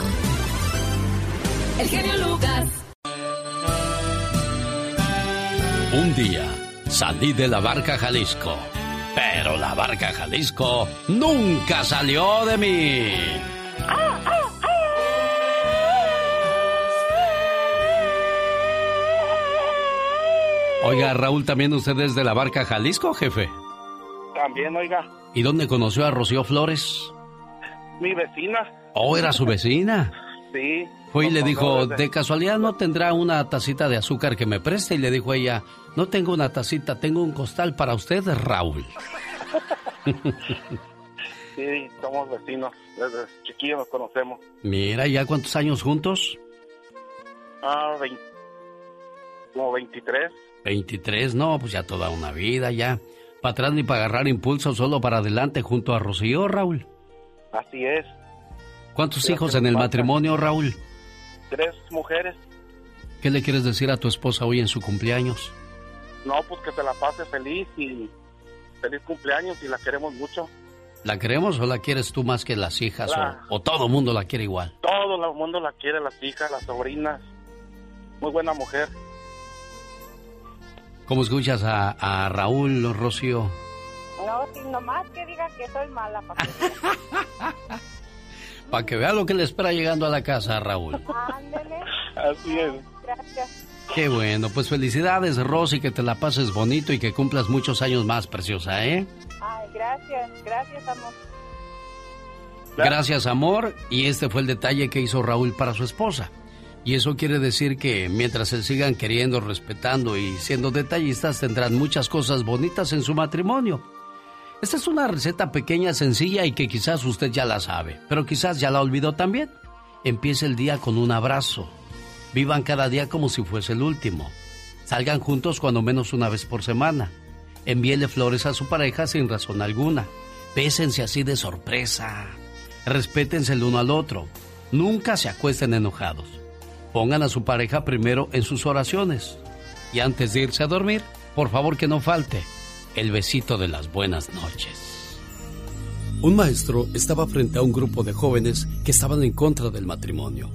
El genio Lucas. Un día salí de la barca Jalisco, pero la barca Jalisco nunca salió de mí. Oiga, Raúl, ¿también usted es de la barca Jalisco, jefe? También, oiga, ¿Y dónde conoció a Rocío Flores? mi vecina. Oh, era su vecina. Sí. Fue y le dijo, de casualidad no tendrá una tacita de azúcar que me preste. Y le dijo ella, no tengo una tacita, tengo un costal para usted, Raúl. Sí, somos vecinos. Desde chiquillos nos conocemos. Mira, ¿ya cuántos años juntos? Ah, vein- como 23. 23, no, pues ya toda una vida, ya. Para atrás ni para agarrar impulso, solo para adelante junto a Rocío, Raúl. Así es. ¿Cuántos hijos en el matrimonio, Raúl? Tres mujeres. ¿Qué le quieres decir a tu esposa hoy en su cumpleaños? No, pues que se la pase feliz y feliz cumpleaños y la queremos mucho. ¿La queremos o la quieres tú más que las hijas? La- O, o todo mundo la quiere igual? Todo el mundo la quiere, las hijas, las sobrinas. Muy buena mujer. ¿Cómo escuchas a, a Raúl, Rocío? No, nomás que diga que soy mala, papá. Para que vea lo que le espera llegando a la casa, Raúl. Ándele. Así es. Gracias. Qué bueno, pues felicidades, Rosy, que te la pases bonito y que cumplas muchos años más, preciosa, ¿eh? Ay, gracias, gracias, amor. Gracias, amor. Y este fue el detalle que hizo Raúl para su esposa. Y eso quiere decir que mientras se sigan queriendo, respetando y siendo detallistas, tendrán muchas cosas bonitas en su matrimonio. Esta es una receta pequeña, sencilla y que quizás usted ya la sabe, pero quizás ya la olvidó también. Empiece el día con un abrazo. Vivan cada día como si fuese el último. Salgan juntos cuando menos una vez por semana. Envíele flores a su pareja sin razón alguna. Bésense así de sorpresa. Respétense el uno al otro. Nunca se acuesten enojados. Pongan a su pareja primero en sus oraciones. Y antes de irse a dormir, por favor que no falte el besito de las buenas noches. Un maestro estaba frente a un grupo de jóvenes que estaban en contra del matrimonio.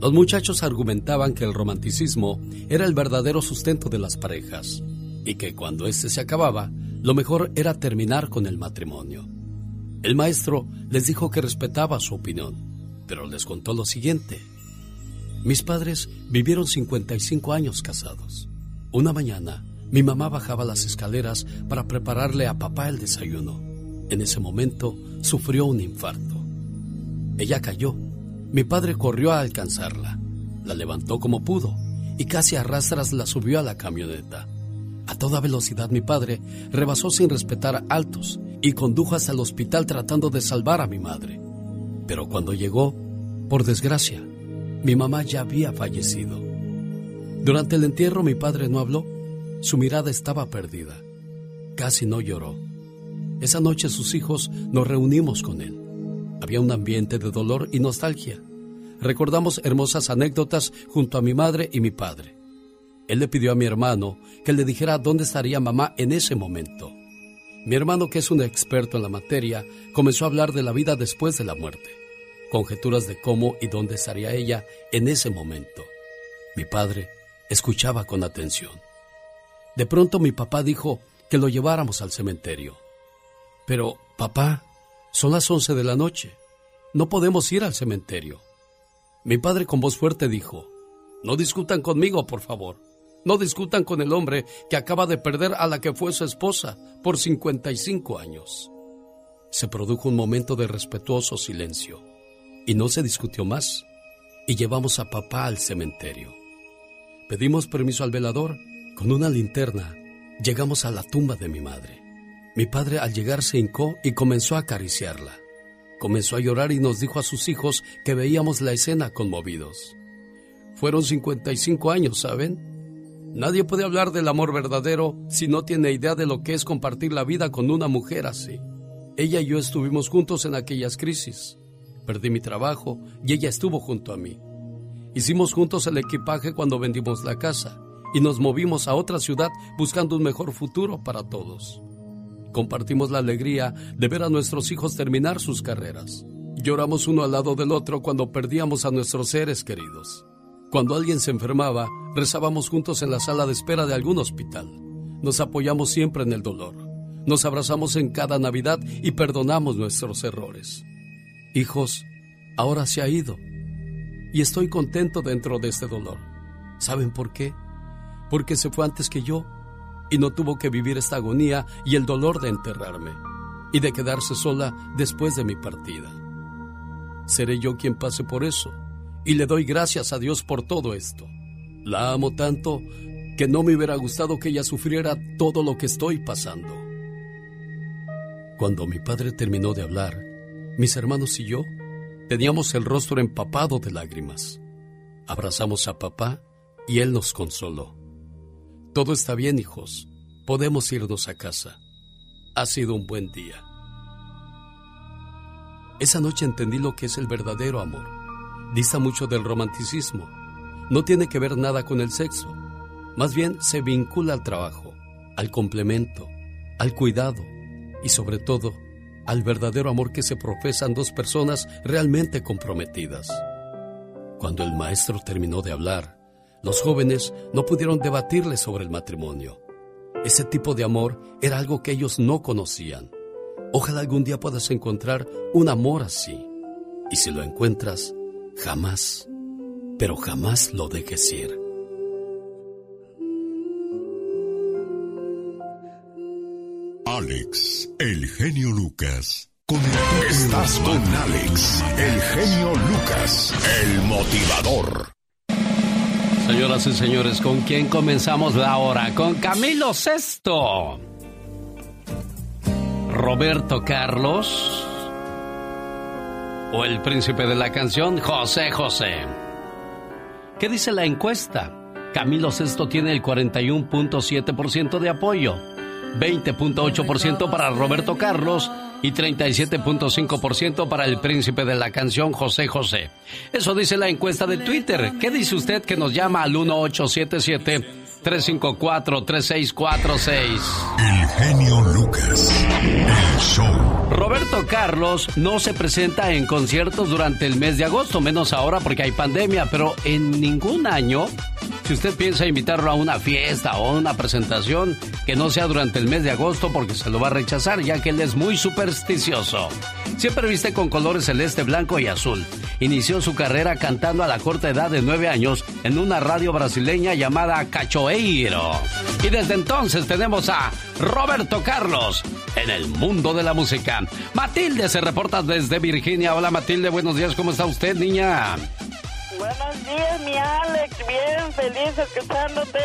Los muchachos argumentaban que el romanticismo era el verdadero sustento de las parejas y que cuando éste se acababa, lo mejor era terminar con el matrimonio. El maestro les dijo que respetaba su opinión, pero les contó lo siguiente. Mis padres vivieron 55 años casados. Una mañana, mi mamá bajaba las escaleras para prepararle a papá el desayuno. En ese momento sufrió un infarto. Ella cayó. Mi padre corrió a alcanzarla. La levantó como pudo y casi a rastras la subió a la camioneta. A toda velocidad mi padre rebasó sin respetar altos y condujo hasta el hospital tratando de salvar a mi madre. Pero cuando llegó, por desgracia, mi mamá ya había fallecido. Durante el entierro mi padre no habló, su mirada estaba perdida. Casi no lloró. Esa noche sus hijos nos reunimos con él. Había un ambiente de dolor y nostalgia. Recordamos hermosas anécdotas junto a mi madre y mi padre. Él le pidió a mi hermano que le dijera dónde estaría mamá en ese momento. Mi hermano, que es un experto en la materia, comenzó a hablar de la vida después de la muerte, conjeturas de cómo y dónde estaría ella en ese momento. Mi padre escuchaba con atención. De pronto mi papá dijo que lo lleváramos al cementerio. Pero, papá, son las once de la noche. No podemos ir al cementerio. Mi padre con voz fuerte dijo, no discutan conmigo, por favor. No discutan con el hombre que acaba de perder a la que fue su esposa por 55 años. Se produjo un momento de respetuoso silencio y no se discutió más y llevamos a papá al cementerio. Pedimos permiso al velador. Con una linterna llegamos a la tumba de mi madre. Mi padre al llegar se hincó y comenzó a acariciarla. Comenzó a llorar y nos dijo a sus hijos que veíamos la escena conmovidos. Fueron 55 años, ¿saben? Nadie puede hablar del amor verdadero si no tiene idea de lo que es compartir la vida con una mujer así. Ella y yo estuvimos juntos en aquellas crisis. Perdí mi trabajo y ella estuvo junto a mí. Hicimos juntos el equipaje cuando vendimos la casa y nos movimos a otra ciudad buscando un mejor futuro para todos. Compartimos la alegría de ver a nuestros hijos terminar sus carreras. Lloramos uno al lado del otro cuando perdíamos a nuestros seres queridos. Cuando alguien se enfermaba, rezábamos juntos en la sala de espera de algún hospital. Nos apoyamos siempre en el dolor. Nos abrazamos en cada Navidad y perdonamos nuestros errores. Hijos, ahora se ha ido. Y estoy contento dentro de este dolor. ¿Saben por qué? Porque se fue antes que yo y no tuvo que vivir esta agonía y el dolor de enterrarme y de quedarse sola después de mi partida. Seré yo quien pase por eso y le doy gracias a Dios por todo esto. La amo tanto que no me hubiera gustado que ella sufriera todo lo que estoy pasando. Cuando mi padre terminó de hablar, mis hermanos y yo teníamos el rostro empapado de lágrimas. Abrazamos a papá y él nos consoló. Todo está bien, hijos. Podemos irnos a casa. Ha sido un buen día. Esa noche entendí lo que es el verdadero amor dista mucho del romanticismo. No tiene que ver nada con el sexo. Más bien se vincula al trabajo, al complemento, al cuidado y sobre todo al verdadero amor que se profesan dos personas realmente comprometidas. Cuando el maestro terminó de hablar, los jóvenes no pudieron debatirle sobre el matrimonio. Ese tipo de amor era algo que ellos no conocían. Ojalá algún día puedas encontrar un amor así. Y si lo encuentras, Jamás, pero jamás lo dejes ir. Alex, el genio Lucas. Con Estás con Alex, el genio Lucas, el motivador. Señoras y señores, ¿con quién comenzamos la hora? Con Camilo Sesto. Roberto Carlos o el príncipe de la canción, José José. ¿Qué dice la encuesta? Camilo Sesto tiene el 41.7% de apoyo. 20.8% para Roberto Carlos y 37.5% para el príncipe de la canción José José. Eso dice la encuesta de Twitter. ¿Qué dice usted que nos llama al 1877 354-3646. El genio Lucas. El show. Roberto Carlos no se presenta en conciertos durante el mes de agosto, menos ahora porque hay pandemia, pero en ningún año, si usted piensa invitarlo a una fiesta o a una presentación, que no sea durante el mes de agosto porque se lo va a rechazar, ya que él es muy supersticioso. Siempre viste con colores celeste, blanco y azul. Inició su carrera cantando a la corta edad de nueve años en una radio brasileña llamada Y desde entonces tenemos a Roberto Carlos en el mundo de la música. Matilde se reporta desde Virginia. Hola Matilde, buenos días, ¿cómo está usted, niña? Buenos días, mi Alex. Bien, feliz escuchándote.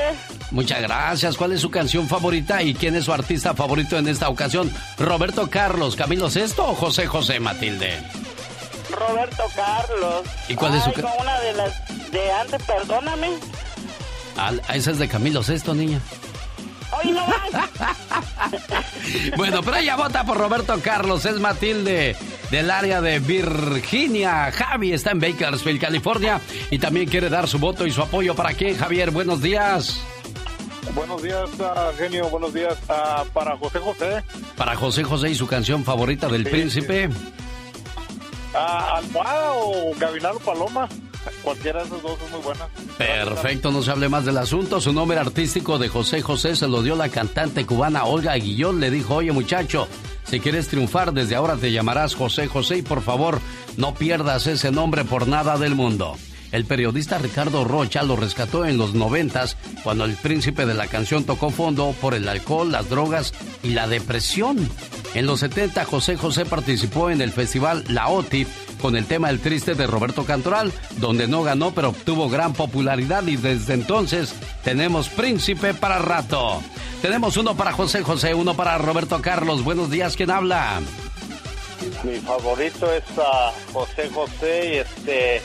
Muchas gracias. ¿Cuál es su canción favorita y quién es su artista favorito en esta ocasión? ¿Roberto Carlos, Camilo Sesto o José José, Matilde? Roberto Carlos. ¿Y cuál es su con una de las de antes, perdóname. Ah, esa es de Camilo Sesto, niña. Hoy no. Bueno, pero ella vota por Roberto Carlos, es Matilde del área de Virginia. Javi está en Bakersfield, California, y también quiere dar su voto y su apoyo para quién, Javier. Buenos días. Buenos días, ah, genio. Buenos días ah, para José José. Para José José y su canción favorita del príncipe. Ah, Almohada o Gavinalo Paloma. Cualquiera de esas dos es muy buena. Perfecto, no se hable más del asunto. Su nombre artístico de José José se lo dio la cantante cubana Olga Aguillón. Le dijo, oye muchacho, si quieres triunfar desde ahora te llamarás José José y por favor no pierdas ese nombre por nada del mundo. El periodista Ricardo Rocha lo rescató en los noventas cuando el príncipe de la canción tocó fondo por el alcohol, las drogas y la depresión. En los 70 José José participó en el festival La OTI con el tema El Triste de Roberto Cantoral, donde no ganó pero obtuvo gran popularidad y desde entonces tenemos príncipe para rato. Tenemos uno para José José, uno para Roberto Carlos. Buenos días, ¿quién habla? Mi favorito es ah, José José y este.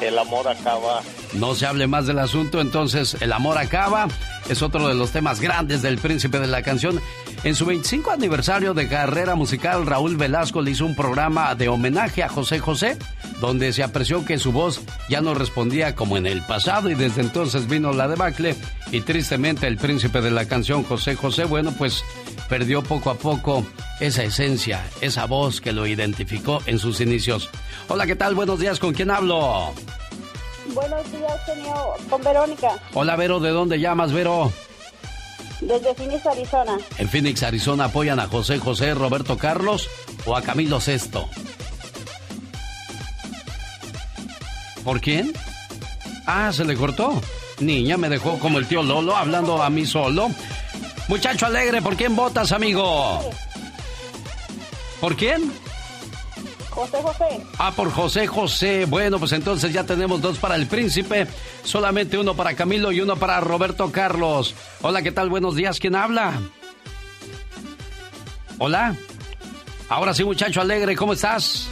El amor acaba. No se hable más del asunto, entonces El amor acaba es otro de los temas grandes del príncipe de la canción. En su 25 aniversario de carrera musical, Raúl Velasco le hizo un programa de homenaje a José José, donde se apreció que su voz ya no respondía como en el pasado y desde entonces vino la debacle y tristemente el príncipe de la canción José José, bueno, pues perdió poco a poco esa esencia, esa voz que lo identificó en sus inicios. Hola, ¿qué tal? Buenos días, ¿con quién hablo? Buenos días, señor. Con Verónica, Hola, Vero, ¿de dónde llamas, Vero? desde Phoenix, Arizona. En Phoenix, Arizona, apoyan a José José, Roberto Carlos o a Camilo Sesto. ¿Por quién? Ah, se le cortó. Niña, me dejó como el tío Lolo hablando a mí solo. Muchacho alegre, ¿por quién votas, amigo? ¿Por quién? José José. Ah, por José José. Bueno, pues entonces ya tenemos dos para el príncipe, solamente uno para Camilo y uno para Roberto Carlos. Hola, ¿qué tal? Buenos días, ¿quién habla? Hola. Ahora sí, muchacho alegre, ¿cómo estás?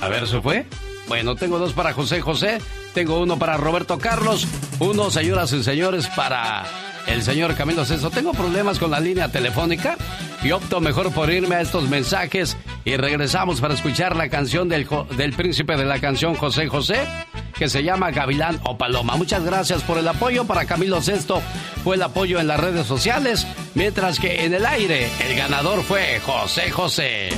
A ver, ¿se fue? Bueno, tengo dos para José José, tengo uno para Roberto Carlos, uno, señoras y señores, para el señor Camilo Sesto. Tengo problemas con la línea telefónica y opto mejor por irme a estos mensajes y regresamos para escuchar la canción del, del príncipe de la canción José José que se llama Gavilán o Paloma. Muchas gracias por el apoyo para Camilo Sesto. Fue el apoyo en las redes sociales, mientras que en el aire el ganador fue José José.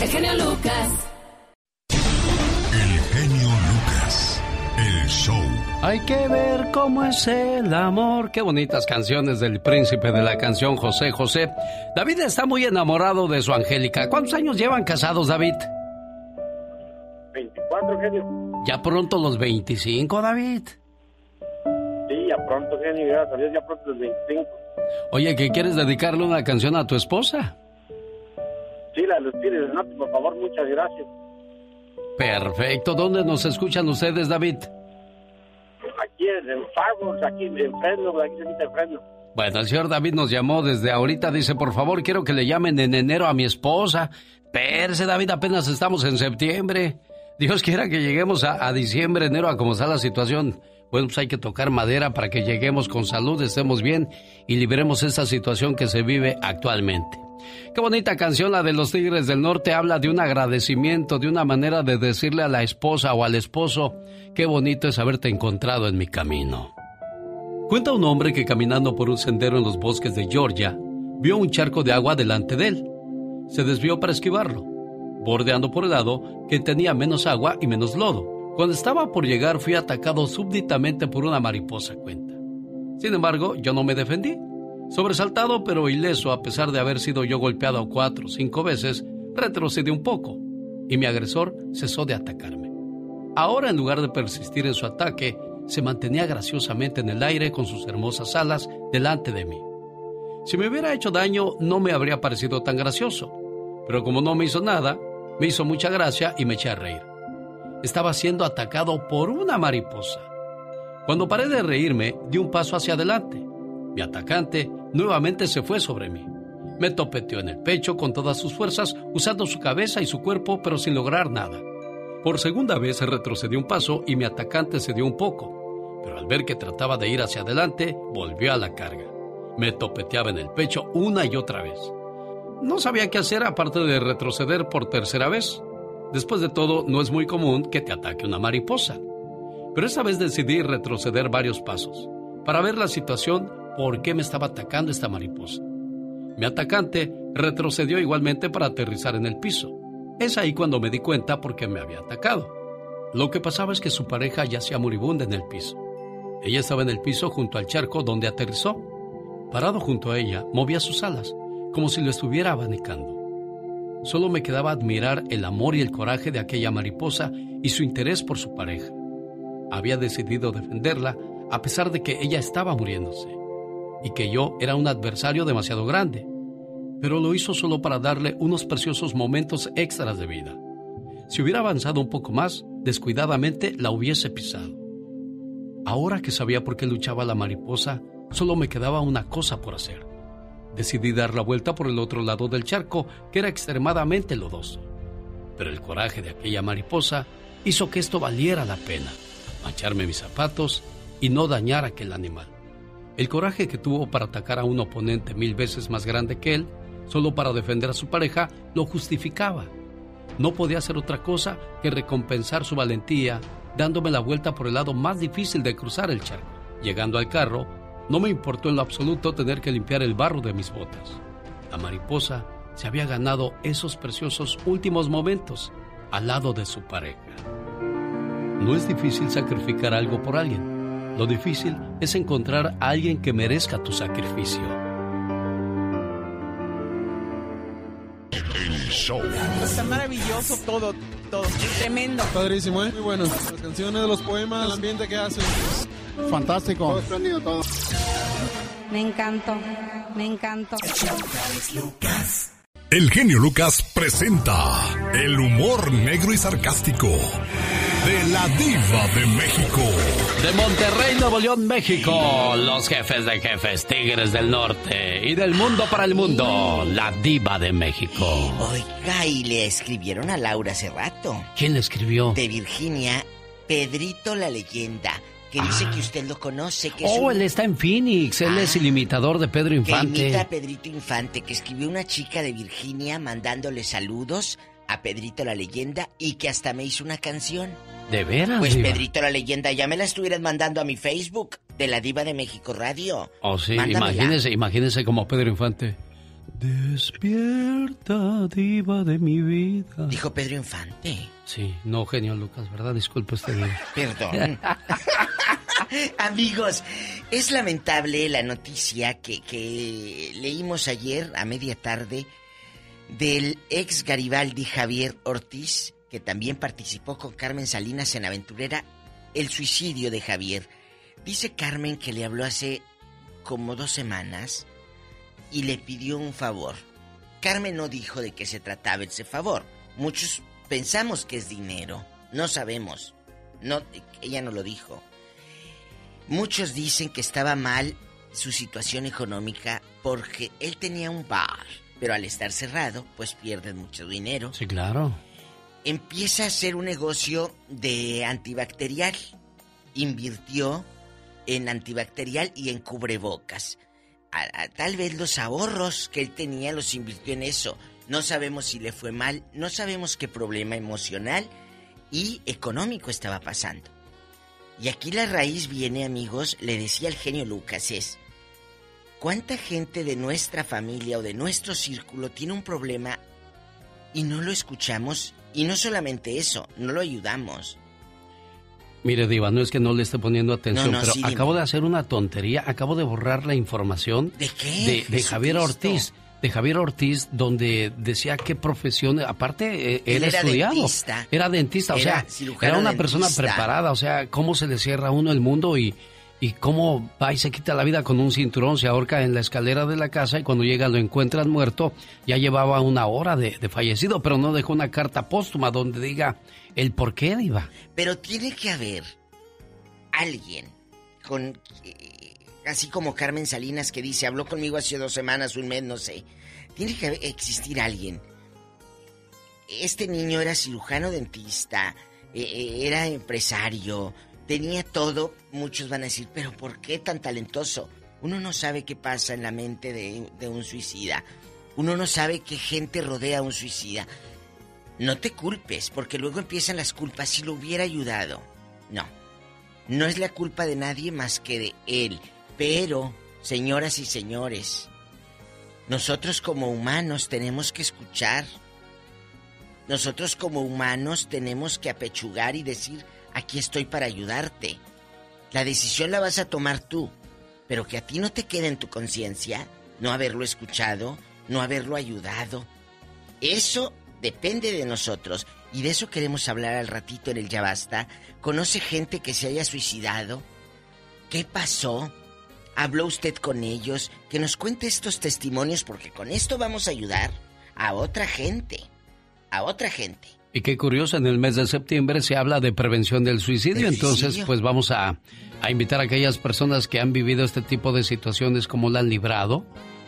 El genio Lucas. Show. Hay que ver cómo es el amor. Qué bonitas canciones del príncipe de la canción José José. David está muy enamorado de su Angélica. ¿Cuántos años llevan casados, David? 24, genio. Ya pronto los 25, David. Sí, ya pronto, genio. Gracias a Dios, ya pronto el 25. Oye, ¿qué quieres dedicarle una canción a tu esposa? Sí, la de los Tigres del Norte, por favor, muchas gracias. Perfecto. ¿Dónde nos escuchan ustedes, David? Aquí en, en Farmers, aquí en Fresno, aquí de Fresno. Bueno, el señor David nos llamó desde ahorita. Dice, por favor, quiero que le llamen en enero a mi esposa. Perse, David, apenas estamos en septiembre. Dios quiera que lleguemos a, diciembre, enero, a cómo está la situación. Bueno, pues hay que tocar madera para que lleguemos con salud, estemos bien y libremos esa situación que se vive actualmente. Qué bonita canción la de los Tigres del Norte. Habla de un agradecimiento, de una manera de decirle a la esposa o al esposo, qué bonito es haberte encontrado en mi camino. Cuenta un hombre que caminando por un sendero en los bosques de Georgia, vio un charco de agua delante de él. Se desvió para esquivarlo, bordeando por el lado que tenía menos agua y menos lodo. Cuando estaba por llegar fui atacado súbditamente por una mariposa, cuenta. Sin embargo, yo no me defendí. Sobresaltado pero ileso a pesar de haber sido yo golpeado cuatro o cinco veces, retrocedí un poco y mi agresor cesó de atacarme. Ahora en lugar de persistir en su ataque, se mantenía graciosamente en el aire con sus hermosas alas delante de mí. Si me hubiera hecho daño no me habría parecido tan gracioso, pero como no me hizo nada, me hizo mucha gracia y me eché a reír. Estaba siendo atacado por una mariposa. Cuando paré de reírme, di un paso hacia adelante. Mi atacante nuevamente se fue sobre mí. Me topeteó en el pecho con todas sus fuerzas, usando su cabeza y su cuerpo, pero sin lograr nada. Por segunda vez retrocedió un paso y mi atacante se dio un poco, pero al ver que trataba de ir hacia adelante, volvió a la carga. Me topeteaba en el pecho una y otra vez. No sabía qué hacer aparte de retroceder por tercera vez. Después de todo, no es muy común que te ataque una mariposa. Pero esta vez decidí retroceder varios pasos para ver la situación por qué me estaba atacando esta mariposa. Mi atacante retrocedió igualmente para aterrizar en el piso. Es ahí cuando me di cuenta por qué me había atacado. Lo que pasaba es que su pareja yacía moribunda en el piso. Ella estaba en el piso junto al charco donde aterrizó. Parado junto a ella, movía sus alas, como si lo estuviera abanicando. Solo me quedaba admirar el amor y el coraje de aquella mariposa y su interés por su pareja. Había decidido defenderla a pesar de que ella estaba muriéndose y que yo era un adversario demasiado grande, pero lo hizo solo para darle unos preciosos momentos extras de vida. Si hubiera avanzado un poco más, descuidadamente la hubiese pisado. Ahora que sabía por qué luchaba la mariposa, solo me quedaba una cosa por hacer. Decidí dar la vuelta por el otro lado del charco, que era extremadamente lodoso. Pero el coraje de aquella mariposa hizo que esto valiera la pena, mancharme mis zapatos y no dañar a aquel animal. El coraje que tuvo para atacar a un oponente mil veces más grande que él, solo para defender a su pareja, lo justificaba. No podía hacer otra cosa que recompensar su valentía dándome la vuelta por el lado más difícil de cruzar el charco. Llegando al carro, no me importó en lo absoluto tener que limpiar el barro de mis botas. La mariposa se había ganado esos preciosos últimos momentos al lado de su pareja. No es difícil sacrificar algo por alguien. Lo difícil es encontrar a alguien que merezca tu sacrificio. El show. Está maravilloso todo, todo. Tremendo. Padrísimo, ¿eh? Muy bueno. Las canciones, los poemas, el ambiente que hacen. Fantástico. Todo espléndido, todo. Me encantó, me encantó. El genio Lucas presenta el humor negro y sarcástico de la diva de México. De Monterrey, Nuevo León, México, los jefes de jefes, tigres del norte y del mundo para el mundo, la diva de México. Oiga, y le escribieron a Laura hace rato. ¿Quién le escribió? De Virginia, Pedrito la leyenda, que dice que usted lo conoce. Que Oh, un- él está en Phoenix, él es el imitador de Pedro que Infante. imita a Pedrito Infante, que escribió una chica de Virginia mandándole saludos a Pedrito la leyenda y que hasta me hizo una canción. ¿De veras? Pues diva? Pedrito la leyenda, ya me la estuvieras mandando a mi Facebook de la Diva de México Radio. Oh, sí, Mándamela. imagínese, imagínese como Pedro Infante. Despierta, diva de mi vida. Dijo Pedro Infante. Sí, no, genio Lucas, ¿verdad? Disculpe usted. Perdón. Amigos, es lamentable la noticia que, que leímos ayer a media tarde del ex Garibaldi Javier Ortiz, que también participó con Carmen Salinas en Aventurera, el suicidio de Javier. Dice Carmen que le habló hace como dos semanas y le pidió un favor. Carmen no dijo de qué se trataba ese favor. Muchos pensamos que es dinero. No sabemos. No, ella no lo dijo. Muchos dicen que estaba mal su situación económica porque él tenía un bar, pero al estar cerrado, pues pierden mucho dinero. Sí, claro. empieza a hacer un negocio de antibacterial. Invirtió en antibacterial y en cubrebocas. tal vez los ahorros que él tenía los invirtió en eso. No sabemos si le fue mal, no sabemos qué problema emocional y económico estaba pasando. Y aquí la raíz viene, amigos, le decía el genio Lucas, es, ¿cuánta gente de nuestra familia o de nuestro círculo tiene un problema y no lo escuchamos? Y no solamente eso, no lo ayudamos. Mire, Diva, no es que no le esté poniendo atención, pero acabo de hacer una tontería, acabo de borrar la información ¿De qué? de Javier Ortiz de Javier Ortiz donde decía qué profesión, aparte eh, era, estudiado, dentista. era dentista, o sea, era una persona preparada, o sea, cómo se le cierra a uno el mundo y, y cómo va y se quita la vida con un cinturón, se ahorca en la escalera de la casa y cuando llega lo encuentran muerto, ya llevaba una hora de, de fallecido, pero no dejó una carta póstuma donde diga el por qué iba. Pero tiene que haber alguien con así como Carmen Salinas que dice, habló conmigo hace dos semanas, un mes, no sé. Tiene que existir alguien. Este niño era cirujano dentista, e, e, era empresario, tenía todo. Muchos van a decir, pero ¿por qué tan talentoso? Uno no sabe qué pasa en la mente de, de un suicida. Uno no sabe qué gente rodea a un suicida. No te culpes, porque luego empiezan las culpas si lo hubiera ayudado. No. No es la culpa de nadie más que de él. Pero, señoras y señores, nosotros como humanos tenemos que escuchar. Nosotros como humanos tenemos que apechugar y decir, aquí estoy para ayudarte. La decisión la vas a tomar tú, pero que a ti no te quede en tu conciencia no haberlo escuchado, no haberlo ayudado. Eso depende de nosotros y de eso queremos hablar al ratito en el Ya Basta. ¿Conoce gente que se haya suicidado? ¿Qué pasó? ¿Habló usted con ellos? Que nos cuente estos testimonios porque con esto vamos a ayudar a otra gente. A otra gente. Y qué curioso, en el mes de septiembre se habla de prevención del suicidio, entonces pues vamos a, a, invitar a aquellas personas que han vivido este tipo de situaciones como la han librado.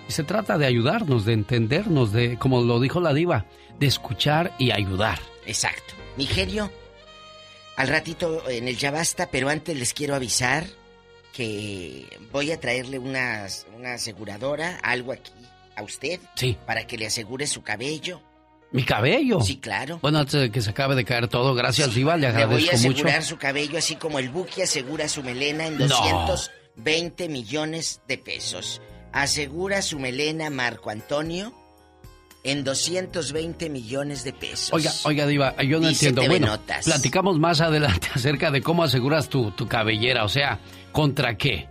Y se trata de ayudarnos, de entendernos, de, como lo dijo la diva, de escuchar y ayudar. Exacto. Nigerio, al ratito en el ya basta, pero antes les quiero avisar que voy a traerle una, una aseguradora, algo aquí a usted. Sí. Para que le asegure su cabello. ¿Mi cabello? Sí, claro. Bueno, antes de que se acabe de caer todo, gracias, Diva, le agradezco mucho. Le voy a asegurar su cabello, así como el Buki asegura su melena en 220 millones de pesos. Asegura su melena Marco Antonio en 220 millones de pesos. Oiga, oiga, Diva, yo no entiendo. Bueno, platicamos más adelante acerca de cómo aseguras tu, tu cabellera, o sea, ¿Contra qué?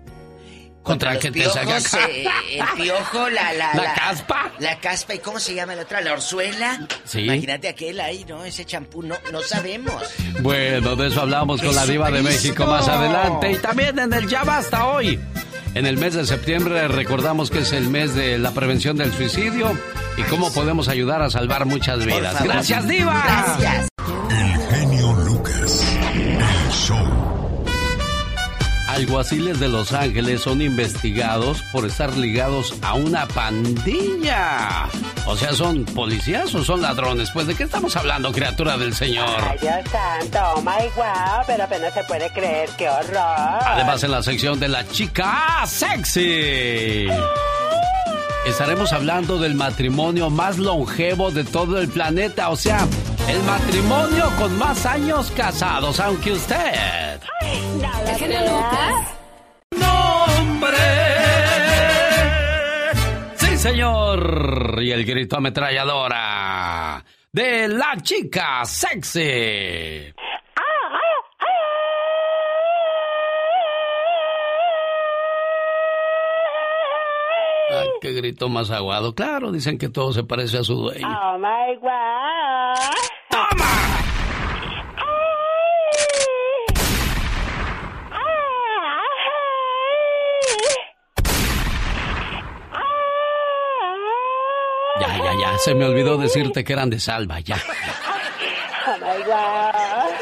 ¿Contra, que te salga eh, El piojo, la, la, la, caspa. La caspa, ¿y cómo se llama la otra? La orzuela. Sí. Imagínate aquel ahí, ¿no? Ese champú, no, no sabemos. Bueno, de eso hablamos con la Diva de México más adelante. Y también en el Ya Basta hoy. En el mes de septiembre recordamos que es el mes de la prevención del suicidio y cómo podemos ayudar a salvar muchas vidas. Gracias, Diva. Gracias. Alguaciles de Los Ángeles son investigados por estar ligados a una pandilla. O sea, ¿son policías o son ladrones? Pues, ¿de qué estamos hablando, criatura del Señor? Ay, Dios santo, oh my wow, pero apenas se puede creer, qué horror. Además, en la sección de la chica sexy. Estaremos hablando del matrimonio más longevo de todo el planeta, o sea, el matrimonio con más años casados, aunque usted... ¿El Lucas? ¡Nombre! Sí, señor. Y el grito ametralladora de la chica sexy. Qué grito más aguado. Claro, dicen que todo se parece a su dueño. Oh my God. ¡Toma! Ya, ya, ya. Se me olvidó decirte que eran de salva, ya.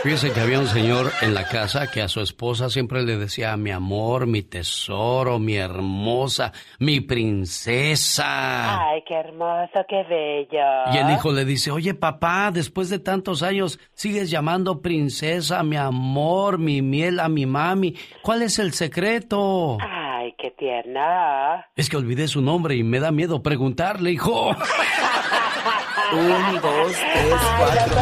Fíjese que había un señor en la casa que a su esposa siempre le decía mi amor, mi tesoro, mi hermosa, mi princesa. Ay, qué hermoso, qué bello. Y el hijo le dice, oye papá, después de tantos años sigues llamando princesa, mi amor, mi miel a mi mami. ¿Cuál es el secreto? Ay, qué tierna. Es que olvidé su nombre y me da miedo preguntarle, hijo. Un, dos, tres, cuatro.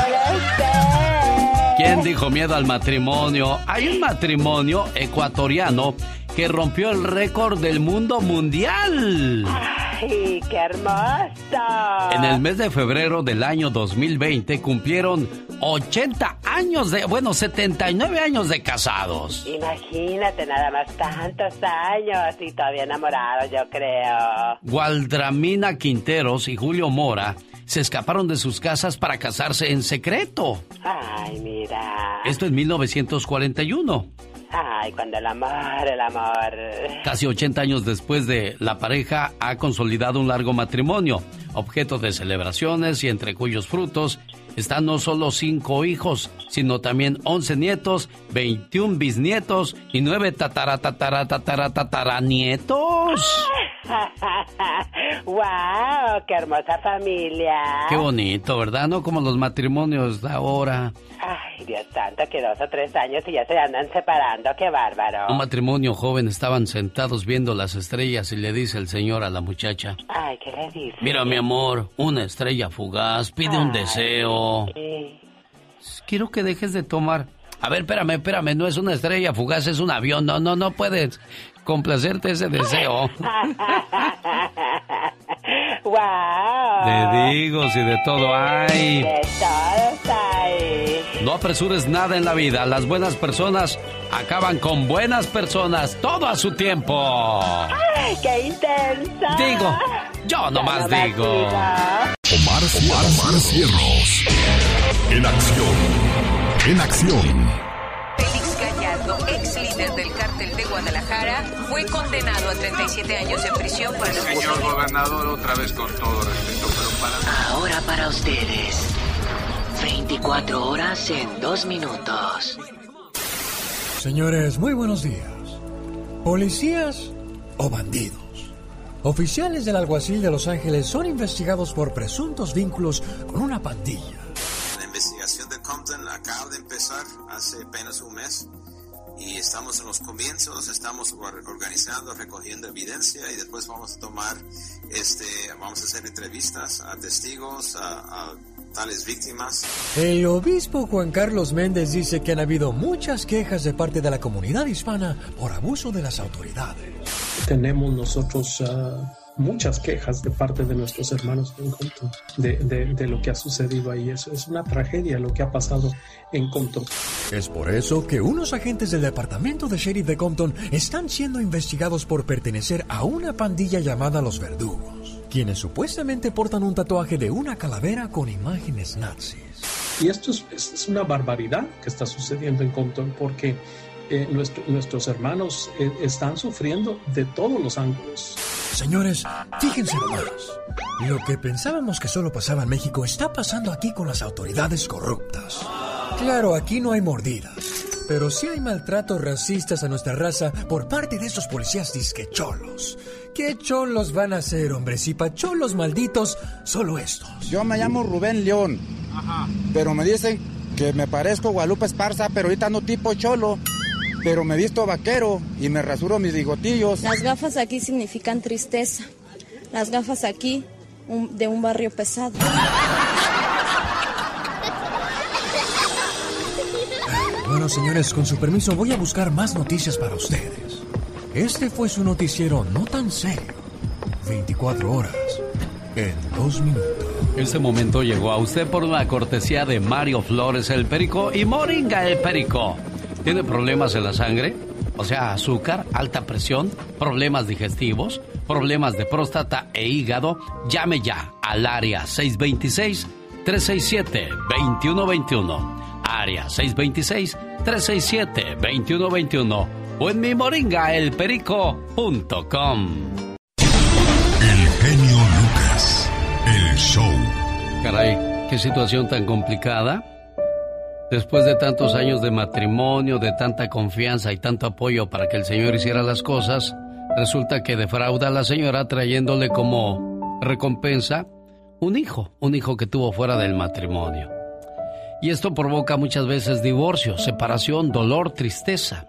¿Quién dijo miedo al matrimonio? Hay un matrimonio ecuatoriano que rompió el récord del mundo mundial. ¡Ay, qué hermoso! En el mes de febrero del año 2020 cumplieron 80 años de, bueno, 79 años de casados. Imagínate nada más tantos años y todavía enamorados, yo creo. Gualdramina Quinteros y Julio Mora se escaparon de sus casas para casarse en secreto. Ay, mira. Esto en 1941. Ay, cuando el amor, el amor. Casi 80 años después de la pareja ha consolidado un largo matrimonio, objeto de celebraciones y entre cuyos frutos están no solo cinco hijos, sino también 11 nietos, 21 bisnietos y 9 tatara tatara tatara tatara nietos. ¡Wow! ¡Qué hermosa familia! Qué bonito, ¿verdad? No como los matrimonios de ahora. Ay, Dios santo, que dos o tres años y ya se andan separando, qué bárbaro. Un matrimonio joven estaban sentados viendo las estrellas y le dice el señor a la muchacha. Ay, ¿qué le dice? Mira, mi amor, una estrella fugaz, pide un deseo. Quiero que dejes de tomar. A ver, espérame, espérame, no es una estrella fugaz, es un avión. No, no, no puedes complacerte ese deseo. ¡Wow! Te digo, si de todo hay. De todo hay. No apresures nada en la vida. Las buenas personas acaban con buenas personas todo a su tiempo. ¡Ay, qué intensa! Digo, yo nomás digo. Omar, Omar, Omar Cierros. En acción. En acción. Ex líder del cártel de Guadalajara, fue condenado a 37 años de prisión por el Señor gobernador, otra vez con todo respeto, pero para... Ahora para ustedes. 24 horas en 2 minutos. Señores, muy buenos días. ¿Policías o bandidos? Oficiales del alguacil de Los Ángeles son investigados por presuntos vínculos con una pandilla. La investigación de Compton acaba de empezar hace apenas un mes y estamos en los comienzos, estamos or- organizando, recogiendo evidencia y después vamos a tomar, este, vamos a hacer entrevistas a testigos, a, a tales víctimas. El obispo Juan Carlos Méndez dice que han habido muchas quejas de parte de la comunidad hispana por abuso de las autoridades. tenemos nosotros ah, muchas quejas de parte de nuestros hermanos en Compton de, de- de lo que ha sucedido ahí. Es, es una tragedia lo que ha pasado en Compton. Es por eso que unos agentes del departamento de sheriff de Compton están siendo investigados por pertenecer a una pandilla llamada Los Verdugos, quienes supuestamente portan un tatuaje de una calavera con imágenes nazis. Y esto es, es- es una barbaridad que está sucediendo en Compton porque eh, nuestro- nuestros hermanos eh, están sufriendo de todos los ángulos. Señores, fíjense nomás. Lo que pensábamos que solo pasaba en México está pasando aquí con las autoridades corruptas. Claro, aquí no hay mordidas. Pero sí hay maltratos racistas a nuestra raza por parte de esos policías disque cholos. ¿Qué cholos van a ser, hombres? Y pa' cholos malditos, solo estos. Yo me llamo Rubén León, pero me dicen que me parezco Guadalupe Esparza, pero ahorita no tipo cholo. Pero me visto vaquero y me rasuro mis bigotillos. Las gafas aquí significan tristeza. Las gafas aquí un- de un barrio pesado. Bueno, señores, con su permiso voy a buscar más noticias para ustedes. Este fue su noticiero no tan serio. 24 horas en dos minutos. Este momento llegó a usted por una cortesía de Mario Flores el Perico y Moringa el Perico. ¿Tiene problemas en la sangre? O sea, azúcar, alta presión, problemas digestivos, problemas de próstata e hígado. Llame ya al área 626-367-2121. Área 626-367-2121. O en mi moringaelperico.com. El genio Lucas. El show. Caray, qué situación tan complicada. Después de tantos años de matrimonio, de tanta confianza y tanto apoyo para que el señor hiciera las cosas, resulta que defrauda a la señora trayéndole como recompensa un hijo, un hijo que tuvo fuera del matrimonio. Y esto provoca muchas veces divorcio, separación, dolor, tristeza.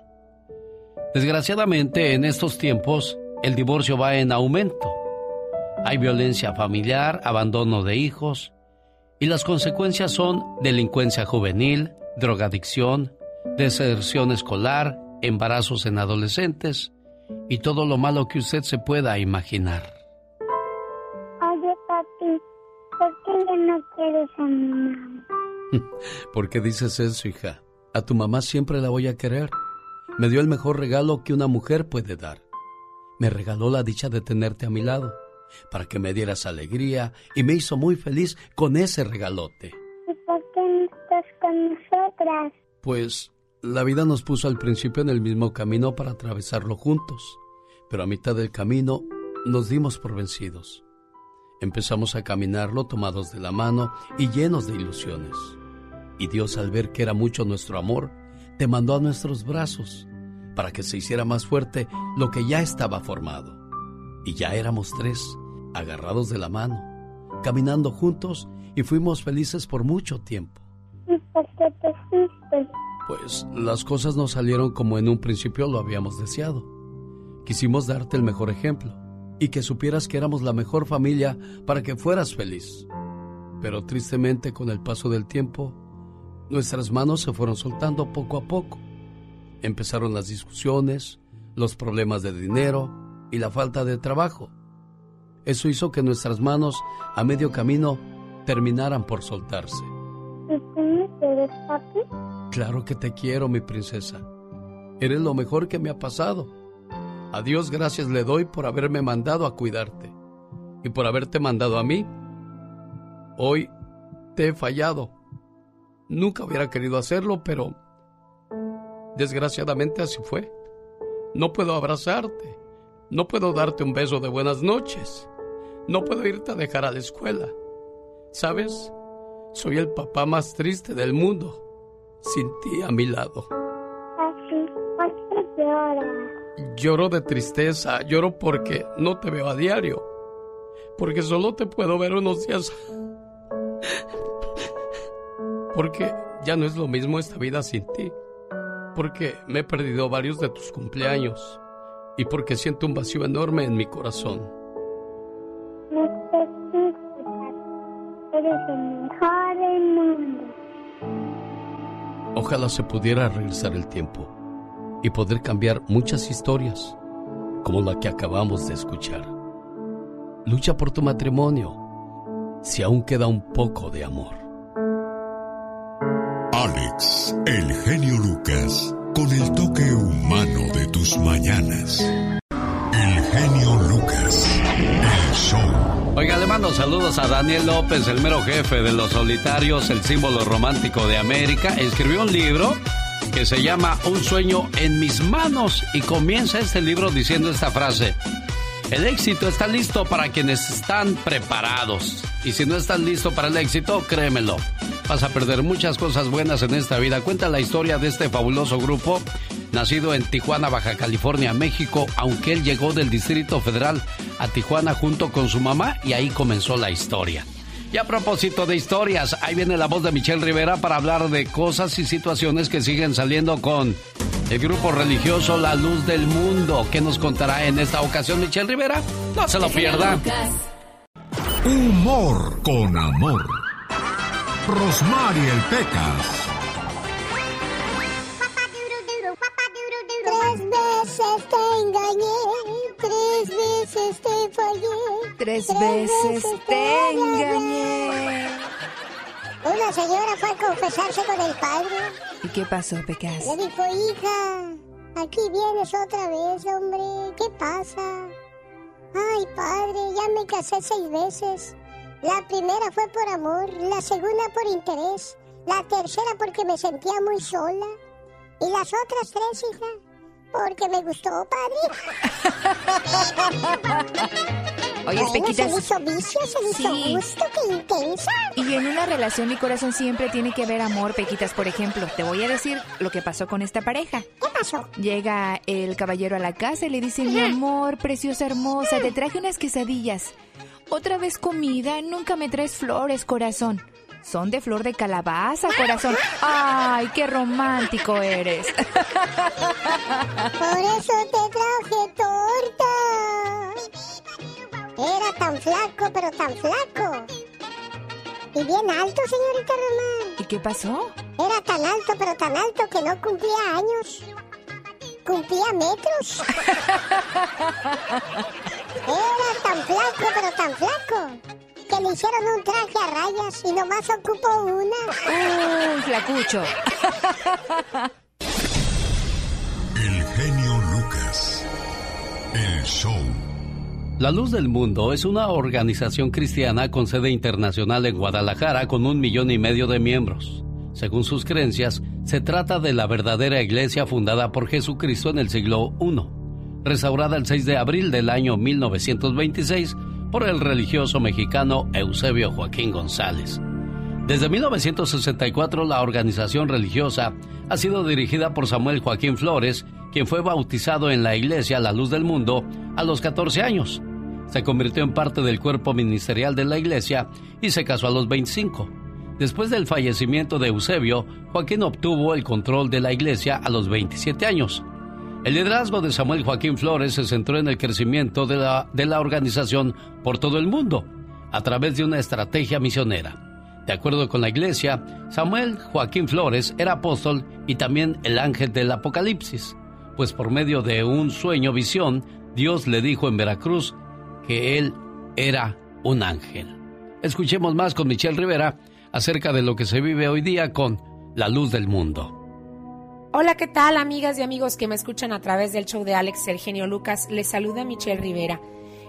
Desgraciadamente, en estos tiempos, el divorcio va en aumento. Hay violencia familiar, abandono de hijos, y las consecuencias son delincuencia juvenil, drogadicción, deserción escolar, embarazos en adolescentes y todo lo malo que usted se pueda imaginar. Oye, papi, ¿por qué ya no quieres a mi mamá? ¿Por qué dices eso, hija? A tu mamá siempre la voy a querer. Me dio el mejor regalo que una mujer puede dar. Me regaló la dicha de tenerte a mi lado para que me dieras alegría y me hizo muy feliz con ese regalote. ¿Y por qué no estás con nosotras? Pues la vida nos puso al principio en el mismo camino para atravesarlo juntos, pero a mitad del camino nos dimos por vencidos. Empezamos a caminarlo tomados de la mano y llenos de ilusiones. Y Dios al ver que era mucho nuestro amor, te mandó a nuestros brazos para que se hiciera más fuerte lo que ya estaba formado. Y ya éramos tres, agarrados de la mano, caminando juntos y fuimos felices por mucho tiempo. ¿Y por qué te fuiste? Pues las cosas no salieron como en un principio lo habíamos deseado. Quisimos darte el mejor ejemplo y que supieras que éramos la mejor familia para que fueras feliz. Pero tristemente con el paso del tiempo, nuestras manos se fueron soltando poco a poco. Empezaron las discusiones, los problemas de dinero y la falta de trabajo. Eso hizo que nuestras manos a medio camino terminaran por soltarse. ¿Y tú me quieres, papi? Claro que te quiero, mi princesa. Eres lo mejor que me ha pasado. A Dios gracias le doy por haberme mandado a cuidarte y por haberte mandado a mí. Hoy te he fallado. Nunca hubiera querido hacerlo, pero desgraciadamente así fue. No puedo abrazarte. No puedo darte un beso de buenas noches. No puedo irte a dejar a la escuela. ¿Sabes? Soy el papá más triste del mundo, sin ti a mi lado. Papi, ¿por qué lloras? Lloro de tristeza, lloro porque no te veo a diario. Porque solo te puedo ver unos días. Porque ya no es lo mismo esta vida sin ti. Porque me he perdido varios de tus cumpleaños. Y porque siento un vacío enorme en mi corazón. Ojalá se pudiera regresar el tiempo y poder cambiar muchas historias, como la que acabamos de escuchar. Lucha por tu matrimonio, si aún queda un poco de amor. Alex, el genio Lucas, con el toque humano de tus mañanas. El genio Lucas, el show. Oiga, le mando saludos a Daniel López, el mero jefe de los solitarios, el símbolo romántico de América. Escribió un libro que se llama Un sueño en mis manos y comienza este libro diciendo esta frase. El éxito está listo para quienes están preparados. Y si no estás listo para el éxito, créemelo, vas a perder muchas cosas buenas en esta vida. Cuenta la historia de este fabuloso grupo, nacido en Tijuana, Baja California, México, aunque él llegó del Distrito Federal a Tijuana junto con su mamá y ahí comenzó la historia. Y a propósito de historias, ahí viene la voz de Michelle Rivera para hablar de cosas y situaciones que siguen saliendo con el grupo religioso La Luz del Mundo. ¿Qué nos contará en esta ocasión Michelle Rivera? No se lo pierda. Humor con amor. Rosmarie el Pecas. Tres veces te engañé, veces te fallé. Tres veces te engañé. Una señora fue a confesarse con el padre. ¿Y qué pasó, Pecas? Le dijo, hija, aquí vienes otra vez, hombre. ¿Qué pasa? Ay, padre, ya me casé seis veces. La primera fue por amor, la segunda por interés, la tercera porque me sentía muy sola. Y las otras tres, hija, porque me gustó, padre. Oye, Bueno, Pequitas. se hizo vicio, se hizo Sí. gusto, qué intensa. Y en una relación, mi corazón siempre tiene que haber amor, Pequitas. Por ejemplo, te voy a decir lo que pasó con esta pareja. ¿Qué pasó? Llega el caballero a la casa y le dice, mi amor, preciosa hermosa, te traje unas quesadillas. Otra vez comida, nunca me traes flores, corazón. Son de flor de calabaza, corazón. Ay, qué romántico eres. Por eso te traje torta. Era tan flaco, pero tan flaco. Y bien alto, señorita Román. ¿Y qué pasó? Era tan alto, pero tan alto que no cumplía años. Cumplía metros. Era tan flaco, pero tan flaco. Que le hicieron un traje a rayas y nomás ocupó una. Uy, flacucho. El genio Lucas. El show. La Luz del Mundo es una organización cristiana con sede internacional en Guadalajara con un millón y medio de miembros. Según sus creencias, se trata de la verdadera iglesia fundada por Jesucristo en el siglo I, restaurada el 6 de abril del año 1926 por el religioso mexicano Eusebio Joaquín González. Desde 1964 la organización religiosa ha sido dirigida por Samuel Joaquín Flores, quien fue bautizado en la iglesia La Luz del Mundo a los 14 años. Se convirtió en parte del cuerpo ministerial de la iglesia y se casó a los 25. Después del fallecimiento de Eusebio, Joaquín obtuvo el control de la iglesia a los 27 años. El liderazgo de Samuel Joaquín Flores se centró en el crecimiento de la, de la organización por todo el mundo, a través de una estrategia misionera. De acuerdo con la iglesia, Samuel Joaquín Flores era apóstol y también el ángel del Apocalipsis, pues por medio de un sueño visión, Dios le dijo en Veracruz que él era un ángel. Escuchemos más con Michelle Rivera acerca de lo que se vive hoy día con la luz del mundo. Hola, ¿qué tal amigas y amigos que me escuchan a través del show de Alex El Lucas? Les saluda Michelle Rivera.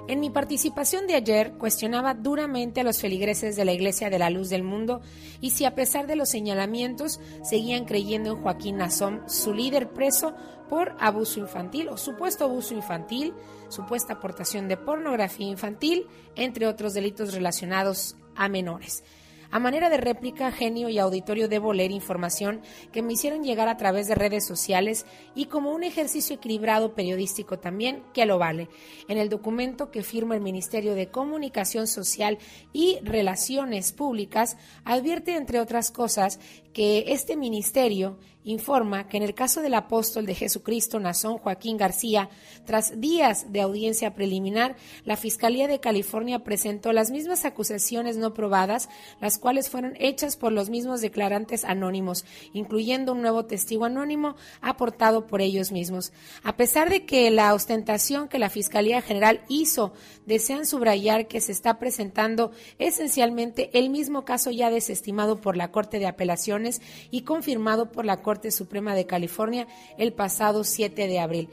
En mi participación de ayer cuestionaba duramente a los feligreses de la Iglesia de la Luz del Mundo y si a pesar de los señalamientos seguían creyendo en Joaquín Nazón, su líder preso por abuso infantil o supuesto abuso infantil, supuesta aportación de pornografía infantil, entre otros delitos relacionados a menores. A manera de réplica, genio y auditorio debo leer información que me hicieron llegar a través de redes sociales y como un ejercicio equilibrado periodístico también, que lo vale. En el documento que firma el Ministerio de Comunicación Social y Relaciones Públicas, advierte, entre otras cosas, que este ministerio informa que en el caso del apóstol de Jesucristo Nazón Joaquín García, tras días de audiencia preliminar, la Fiscalía de California presentó las mismas acusaciones no probadas, las cuales fueron hechas por los mismos declarantes anónimos, incluyendo un nuevo testigo anónimo aportado por ellos mismos. A pesar de que la ostentación que la Fiscalía General hizo desean subrayar que se está presentando esencialmente el mismo caso ya desestimado por la Corte de Apelaciones y confirmado por la Corte Suprema de California el pasado 7 de abril.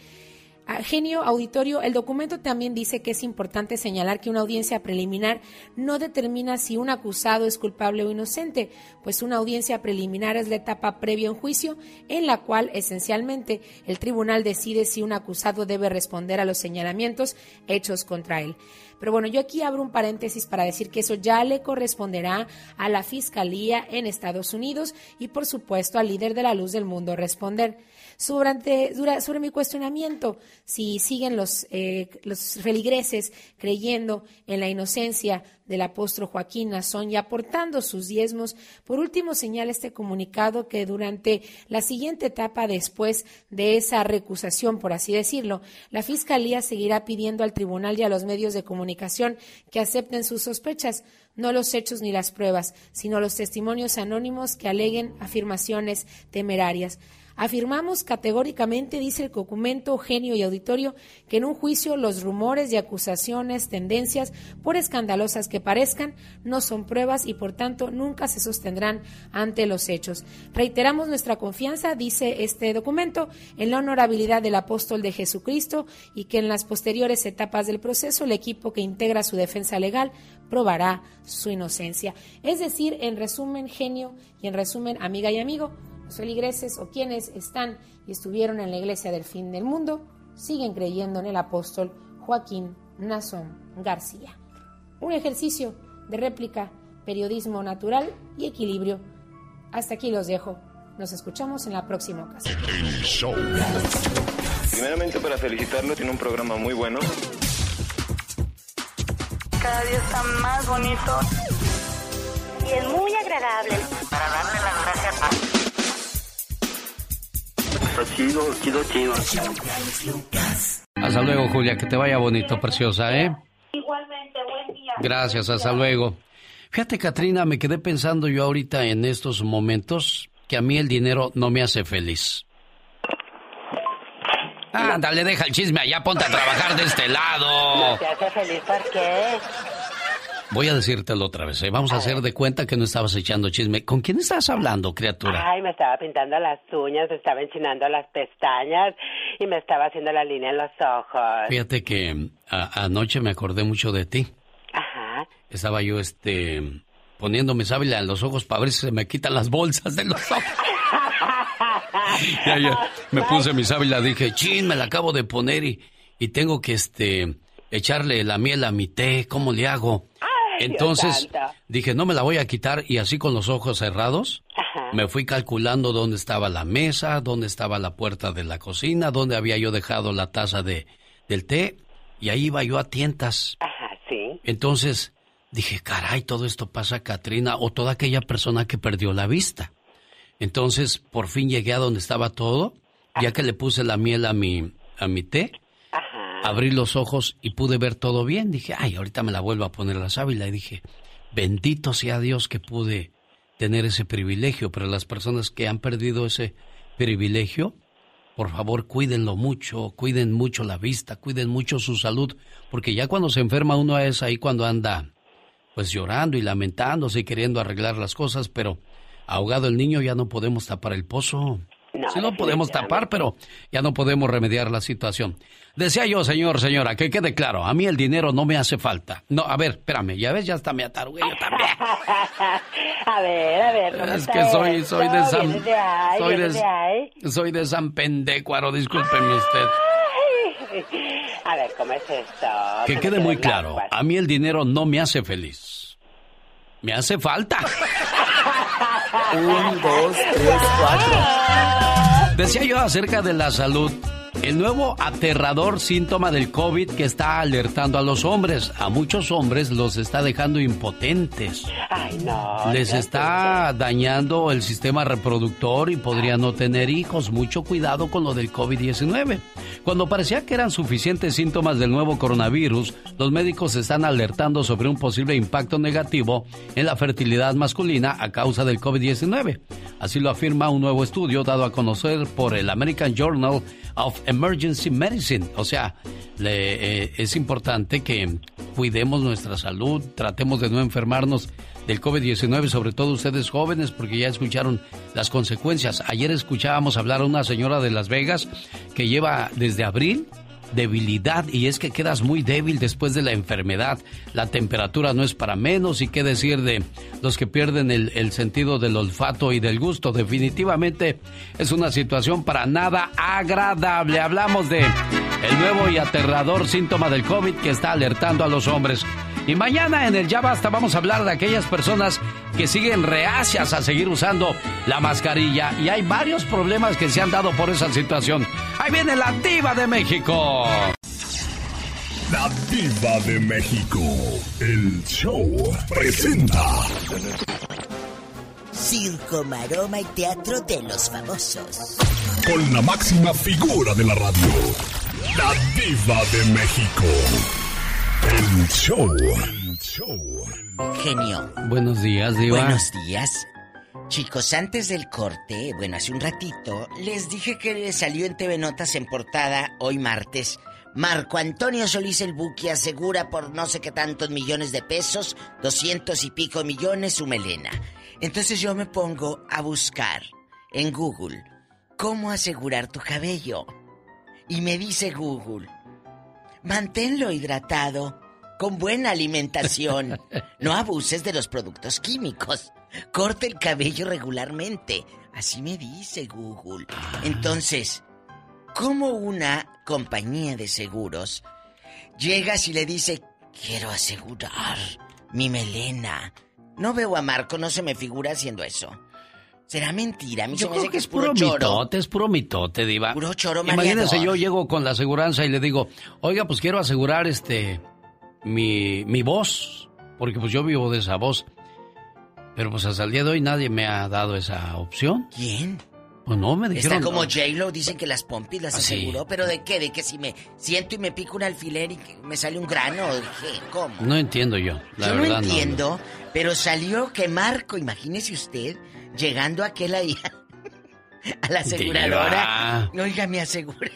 A Genio Auditorio, el documento también dice que es importante señalar que una audiencia preliminar no determina si un acusado es culpable o inocente, pues una audiencia preliminar es la etapa previa un juicio en la cual esencialmente el tribunal decide si un acusado debe responder a los señalamientos hechos contra él. Pero bueno, yo aquí abro un paréntesis para decir que eso ya le corresponderá a la Fiscalía en Estados Unidos y por supuesto al líder de la luz del mundo responder. Sobre, sobre mi cuestionamiento, si siguen los, eh, los feligreses creyendo en la inocencia del apóstol Joaquín Nazón y aportando sus diezmos. Por último, señala este comunicado que durante la siguiente etapa después de esa recusación, por así decirlo, la Fiscalía seguirá pidiendo al tribunal y a los medios de comunicación que acepten sus sospechas, no los hechos ni las pruebas, sino los testimonios anónimos que aleguen afirmaciones temerarias. Afirmamos categóricamente, dice el documento Genio y Auditorio, que en un juicio los rumores y acusaciones, tendencias, por escandalosas que parezcan, no son pruebas y por tanto nunca se sostendrán ante los hechos. Reiteramos nuestra confianza, dice este documento, en la honorabilidad del apóstol de Jesucristo y que en las posteriores etapas del proceso el equipo que integra su defensa legal probará su inocencia. Es decir, en resumen, genio y en resumen, amiga y amigo, los feligreses o quienes están y estuvieron en la iglesia del fin del mundo siguen creyendo en el apóstol Joaquín Nason García. Un ejercicio de réplica, periodismo natural y equilibrio. Hasta aquí los dejo. Nos escuchamos en la próxima ocasión. Primeramente para felicitarlo, tiene un programa muy bueno. Cada día está más bonito. Y es muy agradable. Para Está chido, chido, chido. Hasta luego, Julia, que te vaya bonito, preciosa, ¿eh? Igualmente, buen día. Gracias, hasta luego. Fíjate, Katrina, me quedé pensando yo ahorita en estos momentos que a mí el dinero no me hace feliz. Ándale, deja el chisme allá, ponte a trabajar de este lado. ¿No te hace feliz por qué? Voy a decírtelo otra vez, ¿eh? Vamos a hacer de cuenta que no estabas echando chisme. ¿Con quién estás hablando, criatura? Ay, me estaba pintando las uñas, me estaba enchinando las pestañas y me estaba haciendo la línea en los ojos. Fíjate que a- anoche me acordé mucho de ti. Ajá. Estaba yo, este, poniéndome sábila en los ojos para ver si se me quitan las bolsas de los ojos. Ya, ya, me puse mi sábila, dije, chin, me la acabo de poner y, y tengo que, este, echarle la miel a mi té, ¿cómo le hago? Entonces, dije, no me la voy a quitar y así con los ojos cerrados, Ajá. me fui calculando dónde estaba la mesa, dónde estaba la puerta de la cocina, dónde había yo dejado la taza de, del té y ahí iba yo a tientas. Ajá, sí. Entonces dije, caray, todo esto pasa a Katrina o toda aquella persona que perdió la vista. Entonces por fin llegué a donde estaba todo, ya que le puse la miel a mi, a mi té, abrí los ojos y pude ver todo bien. Dije, ay, ahorita me la vuelvo a poner la sábila. Y dije, bendito sea Dios que pude tener ese privilegio, pero las personas que han perdido ese privilegio, por favor, cuídenlo mucho, cuiden mucho la vista, cuiden mucho su salud, porque ya cuando se enferma uno es ahí cuando anda pues llorando y lamentándose y queriendo arreglar las cosas, pero ahogado el niño ya no podemos tapar el pozo. No, sí lo podemos tapar, pero ya no podemos remediar la situación. Decía yo, señor, señora, que quede claro, a mí el dinero no me hace falta. No, a ver, espérame, ya ves, ya hasta me atarugué yo también. a ver, a ver, ¿cómo Es está que soy, esto? soy de San... ¿Vienes de ahí? Soy ¿Vienes de, soy de San Pendécuaro, discúlpeme usted. A ver, ¿cómo es esto? Que ¿Cómo quede muy claro, a mí el dinero no me hace feliz. Me hace falta. Un, dos, tres, cuatro. Decía yo acerca de la salud. El nuevo aterrador síntoma del COVID que está alertando a los hombres. A muchos hombres los está dejando impotentes. Ay, no. Les no está dañando el sistema reproductor y podría no tener hijos. Mucho cuidado con lo del COVID-19. Cuando parecía que eran suficientes síntomas del nuevo coronavirus, los médicos están alertando sobre un posible impacto negativo en la fertilidad masculina a causa del COVID-19. Así lo afirma un nuevo estudio dado a conocer por el American Journal of Emergency Medicine. O sea, le- eh, es importante que cuidemos nuestra salud, tratemos de no enfermarnos del COVID-19, sobre todo ustedes jóvenes, porque ya escucharon las consecuencias. Ayer escuchábamos hablar a una señora de Las Vegas que lleva desde abril debilidad y es que quedas muy débil después de la enfermedad. La temperatura no es para menos y qué decir de los que pierden el, sentido del olfato y del gusto. Definitivamente es una situación para nada agradable. Hablamos de el nuevo y aterrador síntoma del COVID que está alertando a los hombres. Y mañana en el Ya Basta vamos a hablar de aquellas personas que siguen reacias a seguir usando la mascarilla. Y hay varios problemas que se han dado por esa situación. Ahí viene la diva de México. La Diva de México. El show presenta. Circo, maroma y teatro de los famosos. Con la máxima figura de la radio. La Diva de México. El show. Genio. Buenos días, diva. Buenos días. Chicos, antes del corte, bueno, hace un ratito, les dije que le salió en TV Notas en portada hoy martes. Marco Antonio Solís el Buki asegura por no sé qué tantos millones de pesos, doscientos y pico millones su melena. Entonces yo me pongo a buscar en Google cómo asegurar tu cabello. Y me dice Google, manténlo hidratado, con buena alimentación. No abuses de los productos químicos. Corta el cabello regularmente. Así me dice Google. Entonces, ¿cómo una compañía de seguros llegas y le dice, quiero asegurar mi melena. No veo a Marco, no se me figura haciendo eso. ¿Será mentira? A mí Yo se me creo hace que es puro choro. mitote, es puro mitote, diva. Puro choro Imagínese, mareador. yo llego con la aseguranza y le digo, oiga, pues quiero asegurar este mi, mi voz, porque pues yo vivo de esa voz. Pero pues hasta el día de hoy nadie me ha dado esa opción. ¿Quién? Pues no, me dijeron. Está como no. J-Lo, dicen que las pompis las Ah, aseguró, pero ¿de qué? ¿De que si me siento y me pico un alfiler y que me sale un grano? ¿De qué? ¿Cómo? No entiendo yo, la Yo no entiendo, pero salió que Marco, imagínese usted, llegando aquel ahí a la aseguradora. Oiga, me asegura.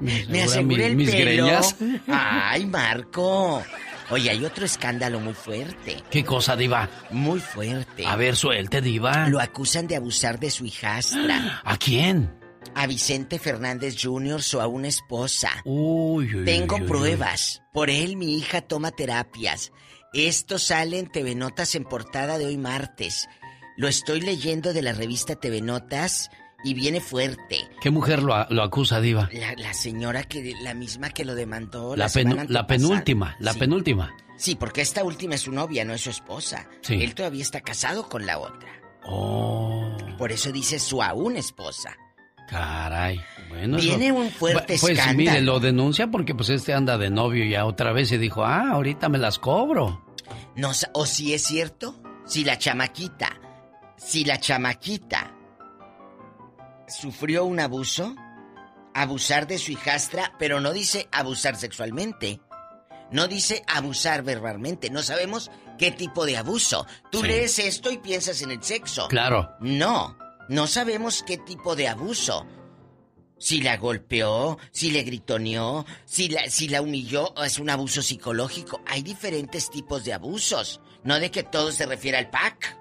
Me asegura el mis pelo. greñas. Ay, Marco. Oye, hay otro escándalo muy fuerte. ¿Qué cosa, diva? Muy fuerte. A ver, suelte, diva. Lo acusan de abusar de su hijastra. ¿A quién? A Vicente Fernández Jr., su aún esposa. Uy, uy, Tengo uy, uy, pruebas. Por él mi hija toma terapias. Esto sale en TV Notas en portada de hoy martes. Lo estoy leyendo de la revista TV Notas y viene fuerte. ¿Qué mujer lo, a- lo acusa, diva? La, la señora que la misma que lo demandó La, la, penu- la penúltima, la Sí. penúltima. Sí, porque esta última es su novia, no es su esposa. Sí. Él todavía está casado con la otra. Oh, Por eso dice su aún esposa. caray. Bueno, Viene eso- un fuerte Pues escándalo. mire, lo denuncia porque pues este anda de novio ya otra vez y dijo, ah, ahorita me las cobro. No, o si es cierto, si la chamaquita, si la chamaquita sufrió un abuso, abusar de su hijastra, pero no dice abusar sexualmente. No dice abusar verbalmente. No sabemos qué tipo de abuso. Tú Sí. lees esto y piensas en el sexo. Claro. No, no sabemos qué tipo de abuso. Si la golpeó, si le gritoneó, si la, si la humilló, es un abuso psicológico. Hay diferentes tipos de abusos. No de que todo se refiere al pack.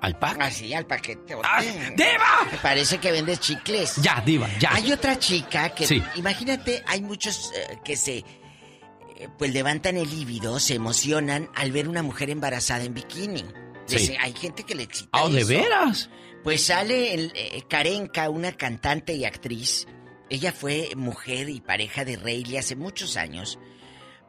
¿Al pack? Así, al paquete. ¡Ah, ¡Diva! Me parece que vendes chicles. Ya, diva, ya. Hay otra chica que, Sí. imagínate, hay muchos eh, que se, eh, pues levantan el líbido, se emocionan al ver una mujer embarazada en bikini. Sí. Dice, hay gente que le excita Ah, ¿de eso. veras? Pues sale el, eh, Karenka, una cantante y actriz. Ella fue mujer y pareja de Rayleigh hace muchos años.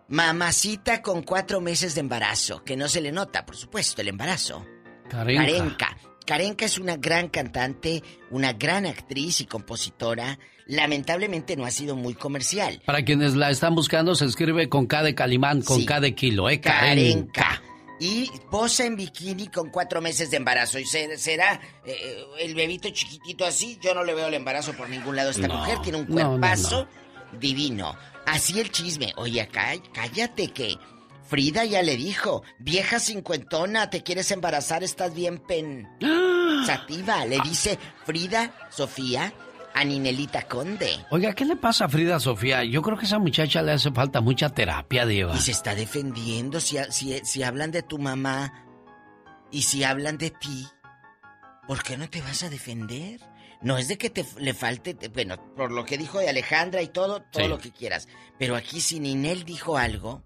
Mamacita con cuatro meses de embarazo, que no se le nota, por supuesto, el embarazo. Karenka. Karenka. Karenka es una gran cantante, una gran actriz y compositora. Lamentablemente no ha sido muy comercial. Para quienes la están buscando, se escribe con K de Calimán, con Sí. K de kilo, ¿eh? Karenka. Karenka. Y posa en bikini con cuatro meses de embarazo. ¿Y se- será eh, el bebito chiquitito así? Yo no le veo el embarazo por ningún lado. Esta No, mujer tiene un no, no, cuerpazo divino. Así el chisme. Oye, acá, cállate que Frida ya le dijo, vieja cincuentona, te quieres embarazar, estás bien pensativa. Le dice Frida Sofía a Ninelita Conde. Oiga, ¿qué le pasa a Frida Sofía? Yo creo que a esa muchacha le hace falta mucha terapia, diva. Y se está defendiendo. Si, si, si hablan de tu mamá y si hablan de ti, ¿por qué no te vas a defender? No es de que te le falte, te- bueno, por lo que dijo de Alejandra y todo, todo Sí. lo que quieras. Pero aquí si Ninel dijo algo,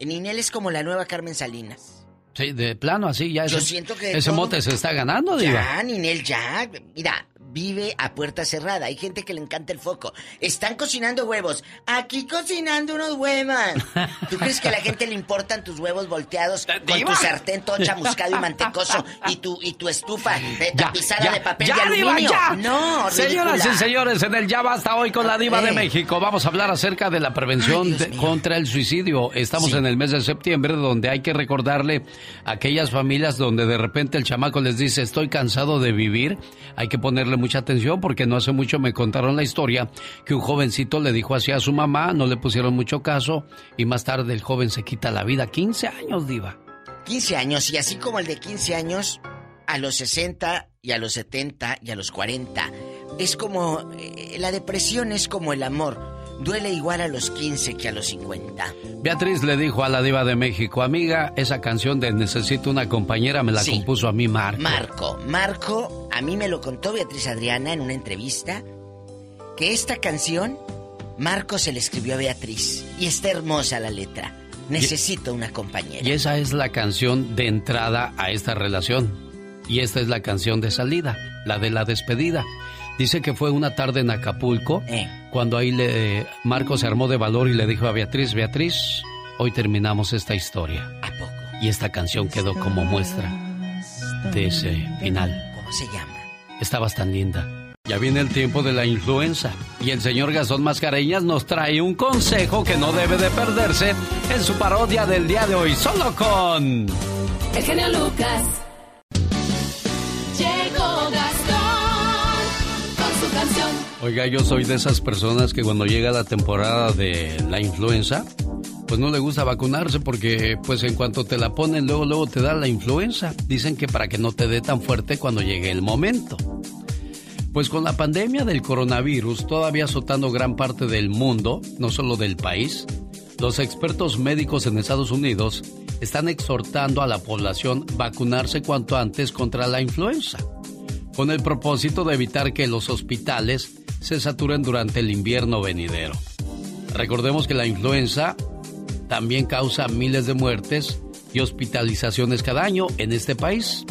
Ninel es como la nueva Carmen Salinas. Sí, de plano así, ya Yo ese, siento que ese todo- mote se está ganando, diva. Ya, Ninel, ya. Mira, vive a puerta cerrada. Hay gente que le encanta el foco. Están cocinando huevos. Aquí cocinando unos huevos. ¿Tú crees que a la gente le importan tus huevos volteados con tu sartén todo chamuscado y mantecoso y tu, y tu estufa de tapizada ya, de papel ya, de aluminio? ya. No, Señoras ridícula. y señores, en el Ya Basta hoy con la Diva de Eh. México vamos a hablar acerca de la prevención de- contra el suicidio. Estamos Sí. en el mes de septiembre donde hay que recordarle a aquellas familias donde de repente el chamaco les dice estoy cansado de vivir. Hay que ponerle mucha atención porque no hace mucho me contaron la historia que un jovencito le dijo así a su mamá, no le pusieron mucho caso y más tarde el joven se quita la vida. 15 años, Diva. 15 años y así como el de 15 años, a los 60 y a los 70 y a los 40. Es como... eh, la depresión es como el amor. Duele igual a los 15 que a los 50. Beatriz le dijo a la diva de México, amiga, esa canción de Necesito una compañera me la Sí. compuso a mí Marco. Marco, Marco, a mí me lo contó Beatriz Adriana en una entrevista, que esta canción, Marco se le escribió a Beatriz. Y está hermosa la letra. Necesito una compañera. Y esa es la canción de entrada a esta relación. Y esta es la canción de salida, la de la despedida. Dice que fue una tarde en Acapulco Eh. cuando ahí le, Marco se armó de valor y le dijo a Beatriz, Beatriz, hoy terminamos esta historia. ¿A poco? Y esta canción quedó como muestra de ese final. ¿Cómo se llama? Estabas tan linda. Ya viene el tiempo de la influenza y el señor Gastón Mascareñas nos trae un consejo que no debe de perderse en su parodia del día de hoy, solo con... El genio Lucas. Oiga, yo soy de esas personas que cuando llega la temporada de la influenza, pues no le gusta vacunarse porque pues en cuanto te la ponen luego luego te da la influenza. Dicen que para que no te dé tan fuerte cuando llegue el momento. Pues con la pandemia del coronavirus todavía azotando gran parte del mundo, no solo del país, los expertos médicos en Estados Unidos están exhortando a la población vacunarse cuanto antes contra la influenza, con el propósito de evitar que los hospitales se saturen durante el invierno venidero. Recordemos que la influenza también causa miles de muertes y hospitalizaciones cada año en este país.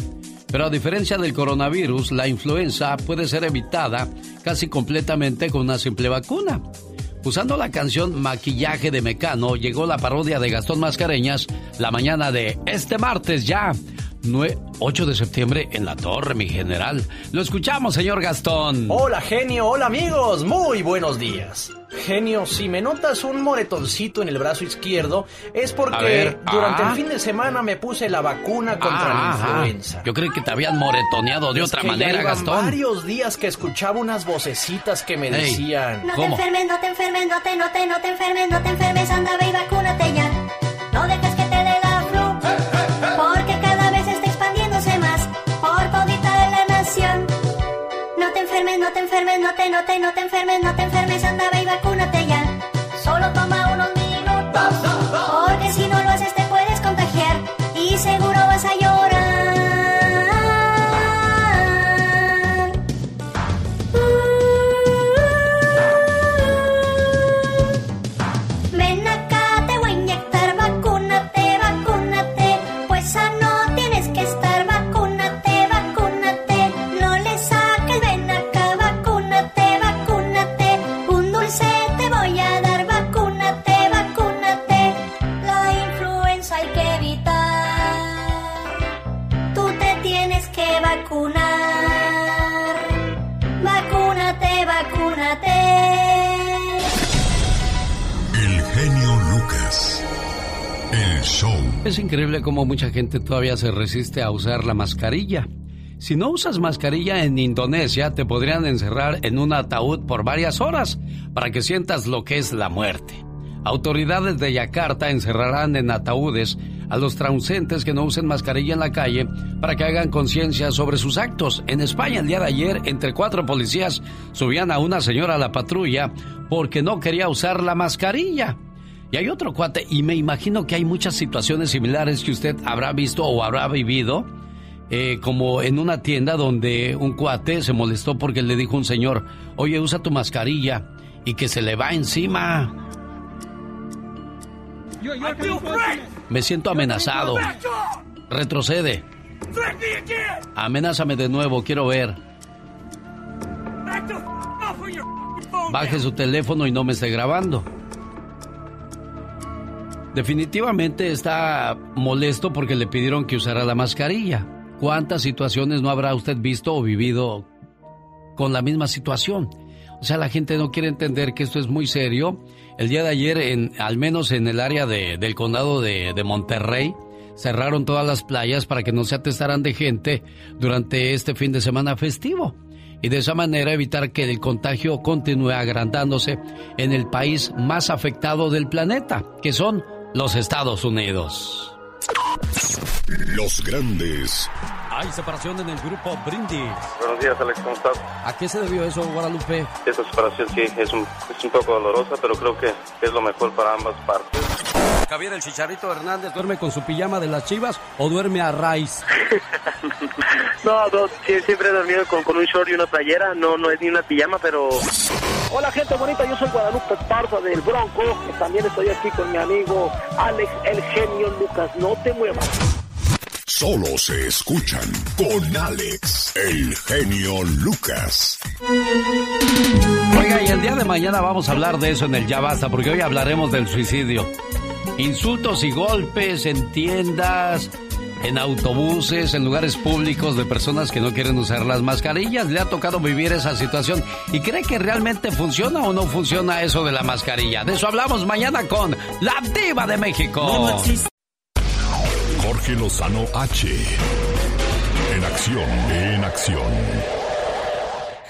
Pero a diferencia del coronavirus, la influenza puede ser evitada casi completamente con una simple vacuna. Usando la canción Maquillaje de Mecano, llegó la parodia de Gastón Mascareñas la mañana de este martes ya. 8 de septiembre en la torre, mi general. Lo escuchamos, señor Gastón. Hola, genio. Hola, amigos. Muy buenos días. Genio, si me notas un moretoncito en el brazo izquierdo, es porque durante el ah. fin de semana me puse la vacuna contra la Ah, influenza. Yo creí que te habían moretoneado de Es otra que ya manera, iban Gastón. varios días que escuchaba unas vocecitas que me Ey. decían... No te enfermes, no te enfermes, no te, no te, no te enfermes, no te enfermes, anda, ve y vacúnate ya. No dejes no te enfermes, no te, no te, no te enfermes, no te enfermes, anda, ve y vacúnate ya. Solo toma unos minutos, porque si no lo haces te puedes contagiar y seguro vas a llorar. Es increíble cómo mucha gente todavía se resiste a usar la mascarilla. Si no usas mascarilla en Indonesia, te podrían encerrar en un ataúd por varias horas para que sientas lo que es la muerte. Autoridades de Yakarta encerrarán en ataúdes a los transeúntes que no usen mascarilla en la calle para que hagan conciencia sobre sus actos. En España, el día de ayer, entre cuatro policías subían a una señora a la patrulla porque no quería usar la mascarilla. Y hay otro cuate, y me imagino que hay muchas situaciones similares que usted habrá visto o habrá vivido, eh, como en una tienda donde un cuate se molestó porque le dijo un señor, oye, usa tu mascarilla, y que se le va encima. Me siento amenazado. Retrocede. Amenázame de nuevo, quiero ver. Baje su teléfono y no me esté grabando. Definitivamente está molesto porque le pidieron que usara la mascarilla. ¿Cuántas situaciones no habrá usted visto o vivido con la misma situación? O sea, la gente no quiere entender que esto es muy serio. El día de ayer, en, al menos en el área de- del condado de, de Monterrey, cerraron todas las playas para que no se atestaran de gente durante este fin de semana festivo. Y de esa manera evitar que el contagio continúe agrandándose en el país más afectado del planeta, que son los Estados Unidos. Los grandes Hay separación en el grupo Brindis. Buenos días, Alex, ¿cómo estás? ¿A qué se debió eso, Guadalupe? Esta separación sí es un, es un poco dolorosa, pero creo que es lo mejor para ambas partes. Javier el Chicharito Hernández duerme con su pijama de las chivas o duerme a raíz. No, siempre he dormido con, con un short y una playera, no, no es ni una pijama, pero... Hola gente bonita, yo soy Guadalupe Esparza del Bronco, también estoy aquí con mi amigo Alex el genio Lucas, no te muevas. solo se escuchan con Alex, el genio Lucas. Oiga, y el día de mañana vamos a hablar de eso en el Ya Basta, porque hoy hablaremos del suicidio. Insultos y golpes en tiendas, en autobuses, en lugares públicos de personas que no quieren usar las mascarillas. Le ha tocado vivir esa situación y cree que realmente funciona o no funciona eso de la mascarilla. De eso hablamos mañana con la diva de México. Jorge Lozano H. En acción, en acción.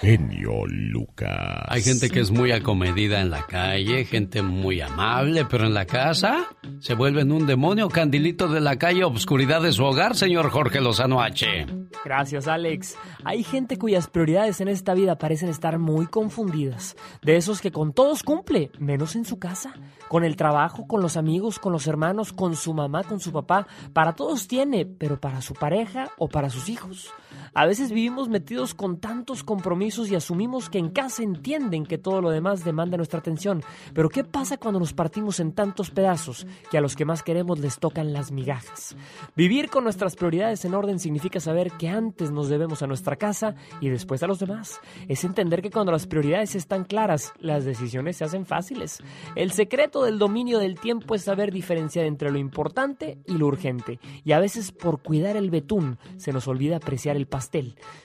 Genio Lucas. Hay gente que es muy acomedida en la calle, gente muy amable, pero en la casa se vuelven un demonio candilito de la calle, obscuridad de su hogar, señor Jorge Lozano H. Gracias, Alex. Hay gente cuyas prioridades en esta vida parecen estar muy confundidas. De esos que con todos cumple, menos en su casa. Con el trabajo, con los amigos, con los hermanos, con su mamá, con su papá. Para todos tiene, pero para su pareja o para sus hijos. A veces vivimos metidos con tantos compromisos y asumimos que en casa entienden que todo lo demás demanda nuestra atención. Pero ¿qué pasa cuando nos partimos en tantos pedazos que a los que más queremos les tocan las migajas? Vivir con nuestras prioridades en orden significa saber que antes nos debemos a nuestra casa y después a los demás. Es entender que cuando las prioridades están claras, las decisiones se hacen fáciles. El secreto del dominio del tiempo es saber diferenciar entre lo importante y lo urgente. Y a veces por cuidar el betún se nos olvida apreciar el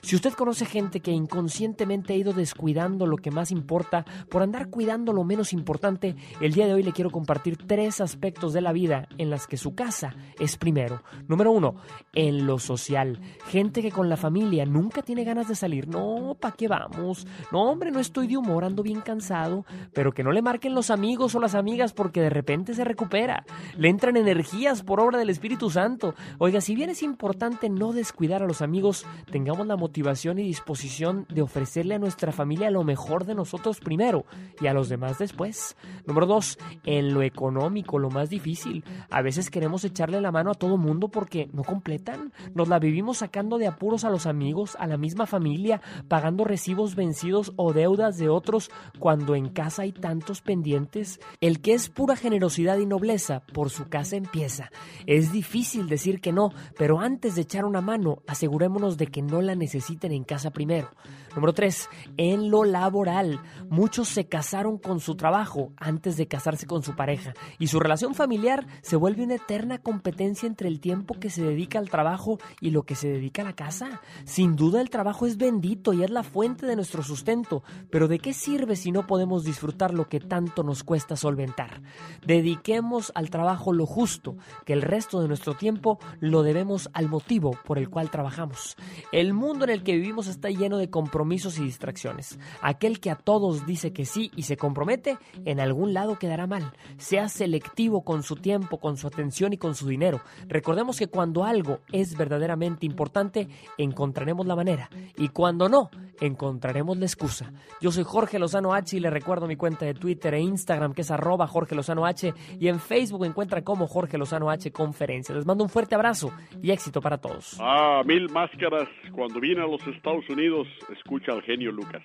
Si usted conoce gente que inconscientemente ha ido descuidando lo que más importa por andar cuidando lo menos importante, el día de hoy le quiero compartir tres aspectos de la vida en las que su casa es primero. Número uno, en lo social. Gente que con la familia nunca tiene ganas de salir. No, ¿pa' qué vamos? No, hombre, no estoy de humor, ando bien cansado. Pero que no le marquen los amigos o las amigas porque de repente se recupera. Le entran energías por obra del Espíritu Santo. Oiga, si bien es importante no descuidar a los amigos, tengamos la motivación y disposición de ofrecerle a nuestra familia lo mejor de nosotros primero y a los demás después. Número dos, en lo económico, lo más difícil. A veces queremos echarle la mano a todo mundo porque no completan. Nos la vivimos sacando de apuros a los amigos, a la misma familia, pagando recibos vencidos o deudas de otros cuando en casa hay tantos pendientes. El que es pura generosidad y nobleza, por su casa empieza. Es difícil decir que no, pero antes de echar una mano, asegurémonos de que no la necesiten en casa primero. Número 3. En lo laboral. Muchos se casaron con su trabajo antes de casarse con su pareja y su relación familiar se vuelve una eterna competencia entre el tiempo que se dedica al trabajo y lo que se dedica a la casa. Sin duda el trabajo es bendito y es la fuente de nuestro sustento, pero ¿de qué sirve si no podemos disfrutar lo que tanto nos cuesta solventar? Dediquemos al trabajo lo justo, que el resto de nuestro tiempo lo debemos al motivo por el cual trabajamos. El mundo en el que vivimos está lleno de compromisos y distracciones. Aquel que a todos dice que sí y se compromete, en algún lado quedará mal. Sea selectivo con su tiempo, con su atención y con su dinero. Recordemos que cuando algo es verdaderamente importante, encontraremos la manera. Y cuando no, encontraremos la excusa. Yo soy Jorge Lozano H y le recuerdo mi cuenta de Twitter e Instagram que es arroba Jorge Lozano H y en Facebook encuentra como Jorge Lozano H Conferencia. Les mando un fuerte abrazo y éxito para todos. Ah, mil máscaras. Cuando vine a los Estados Unidos, escucha al genio Lucas.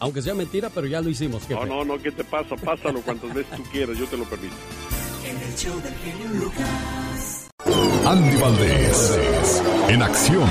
Aunque sea mentira, pero ya lo hicimos. No, no, no, ¿qué te pasa? Pásalo cuantas veces tú quieras, yo te lo permito. En el show del genio Lucas. Andy Valdés, en acción.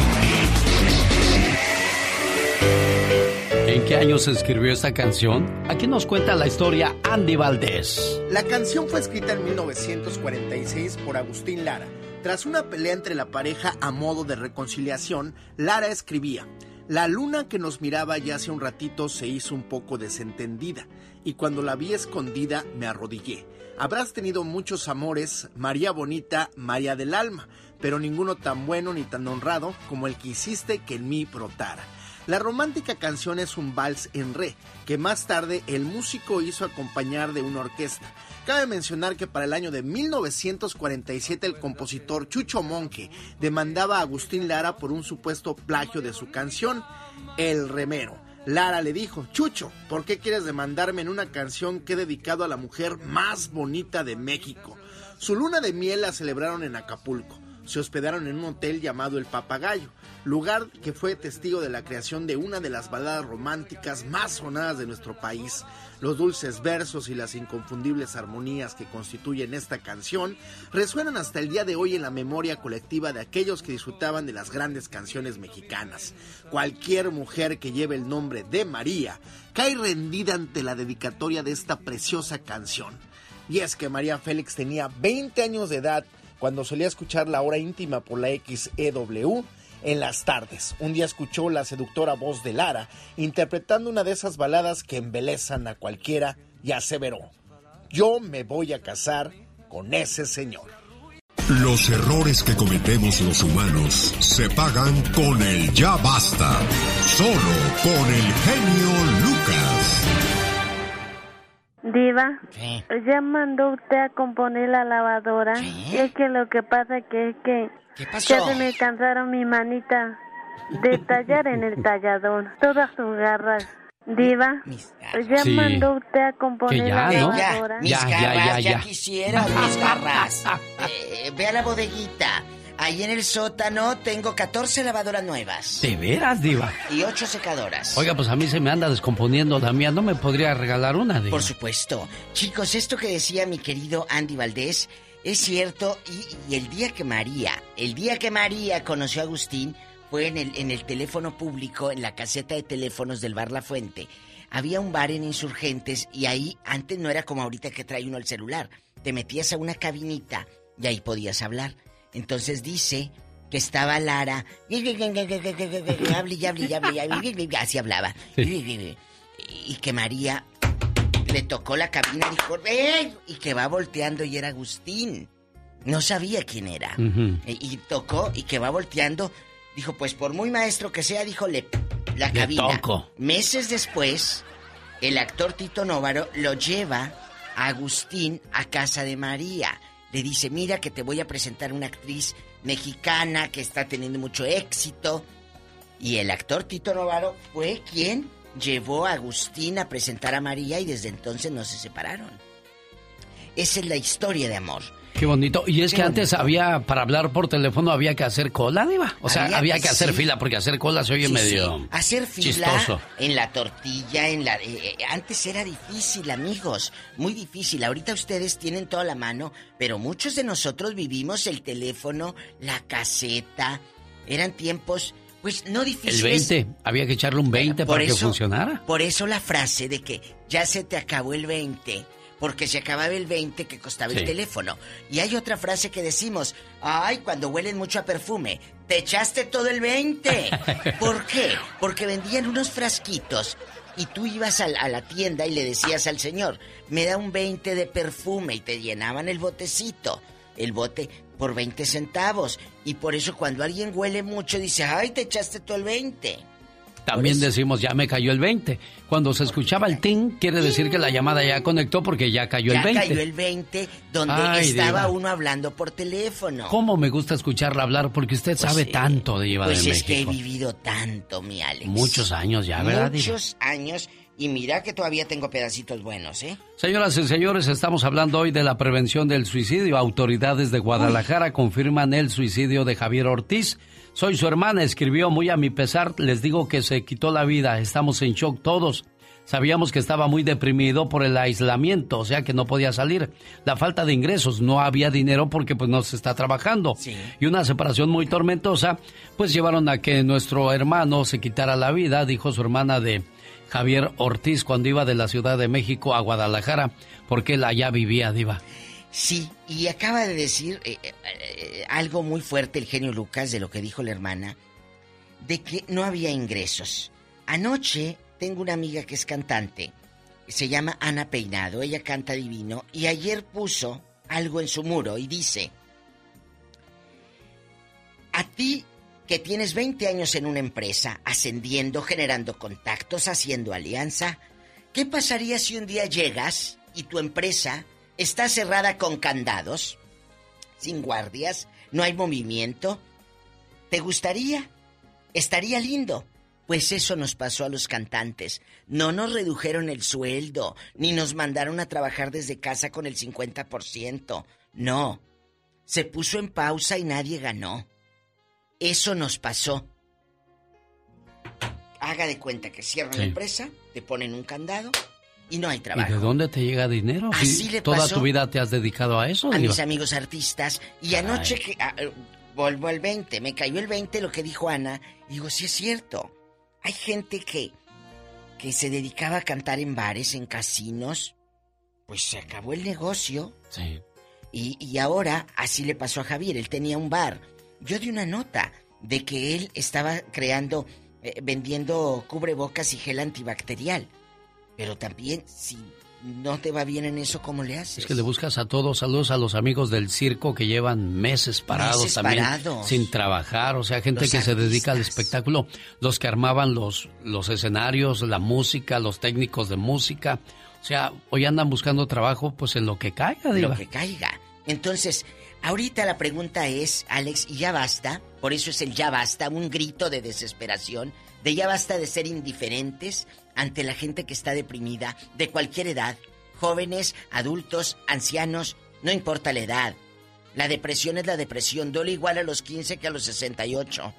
¿En qué año se escribió esta canción? Aquí nos cuenta la historia Andy Valdés. La canción fue escrita en 1946 por Agustín Lara. Tras una pelea entre la pareja a modo de reconciliación, Lara escribía, La luna que nos miraba ya hace un ratito se hizo un poco desentendida, y cuando la vi escondida me arrodillé. Habrás tenido muchos amores, María Bonita, María del Alma, pero ninguno tan bueno ni tan honrado como el que hiciste que en mí brotara. La romántica canción es un vals en re, que más tarde el músico hizo acompañar de una orquesta. Cabe mencionar que para el año de 1947 el compositor Chucho Monque demandaba a Agustín Lara por un supuesto plagio de su canción, El Remero. Lara le dijo, Chucho, ¿por qué quieres demandarme en una canción que he dedicado a la mujer más bonita de México? Su luna de miel la celebraron en Acapulco. se hospedaron en un hotel llamado El Papagayo, lugar que fue testigo de la creación de una de las baladas románticas más sonadas de nuestro país. Los dulces versos y las inconfundibles armonías que constituyen esta canción resuenan hasta el día de hoy en la memoria colectiva de aquellos que disfrutaban de las grandes canciones mexicanas. Cualquier mujer que lleve el nombre de María cae rendida ante la dedicatoria de esta preciosa canción. Y es que María Félix tenía 20 años de edad cuando solía escuchar la hora íntima por la XEW en las tardes. Un día escuchó la seductora voz de Lara interpretando una de esas baladas que embelezan a cualquiera y aseveró, yo me voy a casar con ese señor. Los errores que cometemos los humanos se pagan con el ya basta. Solo con el genio Lucas. Diva, ya mandó usted a componer la lavadora. Y es que lo que pasa que es que ya se me cansaron mi manita de tallar en el tallador todas sus garras. Diva, ya Sí. mandó usted a componer ya, la ¿no? lavadora. Mis Ya, ya, garras, ya, ya, ya. quisiera mis garras. Eh, ve a la bodeguita. Ahí en el sótano tengo 14 lavadoras nuevas. ¿De veras, Diva? Y 8 secadoras. Oiga, pues a mí se me anda descomponiendo la mía. ¿No me podría regalar una, Diva? Por supuesto. Chicos, esto que decía mi querido Andy Valdés es cierto. Y, el día que María, el día que María conoció a Agustín, fue en el, en el teléfono público, en la caseta de teléfonos del Bar La Fuente. Había un bar en Insurgentes y ahí antes no era como ahorita que trae uno el celular. Te metías a una cabinita y ahí podías hablar. Entonces dice que estaba Lara. Y. Así hablaba. Y que María le tocó la cabina y dijo, ¡Ey! Y que va volteando y era Agustín. No sabía quién era. E- Y tocó y que va volteando. Dijo, pues por muy maestro que sea, dijo, le, la Le cabina. toco. Meses después, el actor Tito Nóvaro lo lleva a Agustín a casa de María. Le dice, mira que te voy a presentar una actriz mexicana que está teniendo mucho éxito. Y el actor Tito Novaro fue quien llevó a Agustín a presentar a María y desde entonces no se separaron. Esa es la historia de amor. Qué bonito. Y es Qué que antes había, para hablar por teléfono, había que hacer cola, Diva. O sea, Había había, que- que hacer sí. fila, porque hacer cola se oye Sí, medio sí. Hacer fila chistoso. en la tortilla, en la... eh, eh, antes era difícil, amigos. Muy difícil. Ahorita ustedes tienen toda la mano, pero muchos de nosotros vivimos el teléfono, la caseta. Eran tiempos, pues, no El difíciles. 20, había que echarle un 20 Por para que funcionara. Por eso la frase de que ya se te acabó el 20, porque se acababa el 20 que costaba el teléfono. Y hay otra frase que decimos, ay, cuando huelen mucho a perfume, te echaste todo el 20. ¿Por qué? Porque vendían unos frasquitos y tú ibas a, la tienda y le decías al señor, me da un 20 de perfume y te llenaban el botecito, el bote por 20 centavos. Y por eso cuando alguien huele mucho dice, ay, te echaste todo el 20. También decimos, ya me cayó el 20. Cuando se escuchaba el ting, quiere decir que la llamada ya conectó porque ya cayó ya el 20. cayó el 20 donde Ay, estaba Diva. uno hablando por teléfono. ¿Cómo me gusta escucharla hablar? Porque usted sabe tanto de Diva Pues de es que he México. vivido tanto, mi Alex. Muchos años ya, ¿verdad, Diva? Muchos años. Y mira que todavía tengo pedacitos buenos, ¿eh? Señoras y señores, estamos hablando hoy de la prevención del suicidio. Autoridades de Guadalajara confirman el suicidio de Javier Ortiz. Soy su hermana, escribió muy a mi pesar. Les digo que se quitó la vida. Estamos en shock todos. Sabíamos que estaba muy deprimido por el aislamiento, o sea que no podía salir. La falta de ingresos, no había dinero porque pues no se está trabajando. Y una separación muy tormentosa, pues llevaron a que nuestro hermano se quitara la vida, dijo su hermana de Javier Ortiz cuando iba de la Ciudad de México a Guadalajara, porque él allá vivía, Diva. Sí, y acaba de decir eh, eh, algo muy fuerte el genio Lucas de lo que dijo la hermana, de que no había ingresos. Anoche tengo una amiga que es cantante, se llama Ana Peinado, ella canta divino, y ayer puso algo en su muro y dice, a ti que tienes 20 años en una empresa, ascendiendo, generando contactos, haciendo alianza, ¿qué pasaría si un día llegas y tu empresa está cerrada con candados, sin guardias, no hay movimiento? ¿Te gustaría? Estaría lindo. Pues eso nos pasó a los cantantes. No nos redujeron el sueldo, ni nos mandaron a trabajar desde casa con el 50%. No. se puso en pausa y nadie ganó. Eso nos pasó. Haga de cuenta que cierran la empresa, te ponen un candado y no hay trabajo. ¿Y de dónde te llega dinero? Así le Toda pasó tu vida te has dedicado a eso. A Diva? mis amigos artistas. Y anoche que ah, eh, vuelvo al 20, me cayó el 20 lo que dijo Ana. Y digo, sí es cierto. Hay gente que, que se dedicaba a cantar en bares, en casinos. Pues se acabó el negocio. Sí. Y, y ahora así le pasó a Javier. Él tenía un bar. Yo di una nota de que él estaba creando, eh, vendiendo cubrebocas y gel antibacterial. Pero también, si no te va bien en eso, ¿cómo le haces? Es que le buscas a todos, saludos a los amigos del circo que llevan meses parados Meses también, parados. sin trabajar, o sea, gente Los que se dedica al espectáculo, los que armaban los, los escenarios, la música, los técnicos de música, o sea, hoy andan buscando trabajo pues en lo que caiga, diva. Lo que caiga. Entonces, ahorita la pregunta es, Alex, ¿y ya basta? Por eso es el ya basta, un grito de desesperación, de ya basta de ser indiferentes ante la gente que está deprimida, de cualquier edad, jóvenes, adultos, ancianos, no importa la edad. La depresión es la depresión, duele igual a los 15 que a los 68.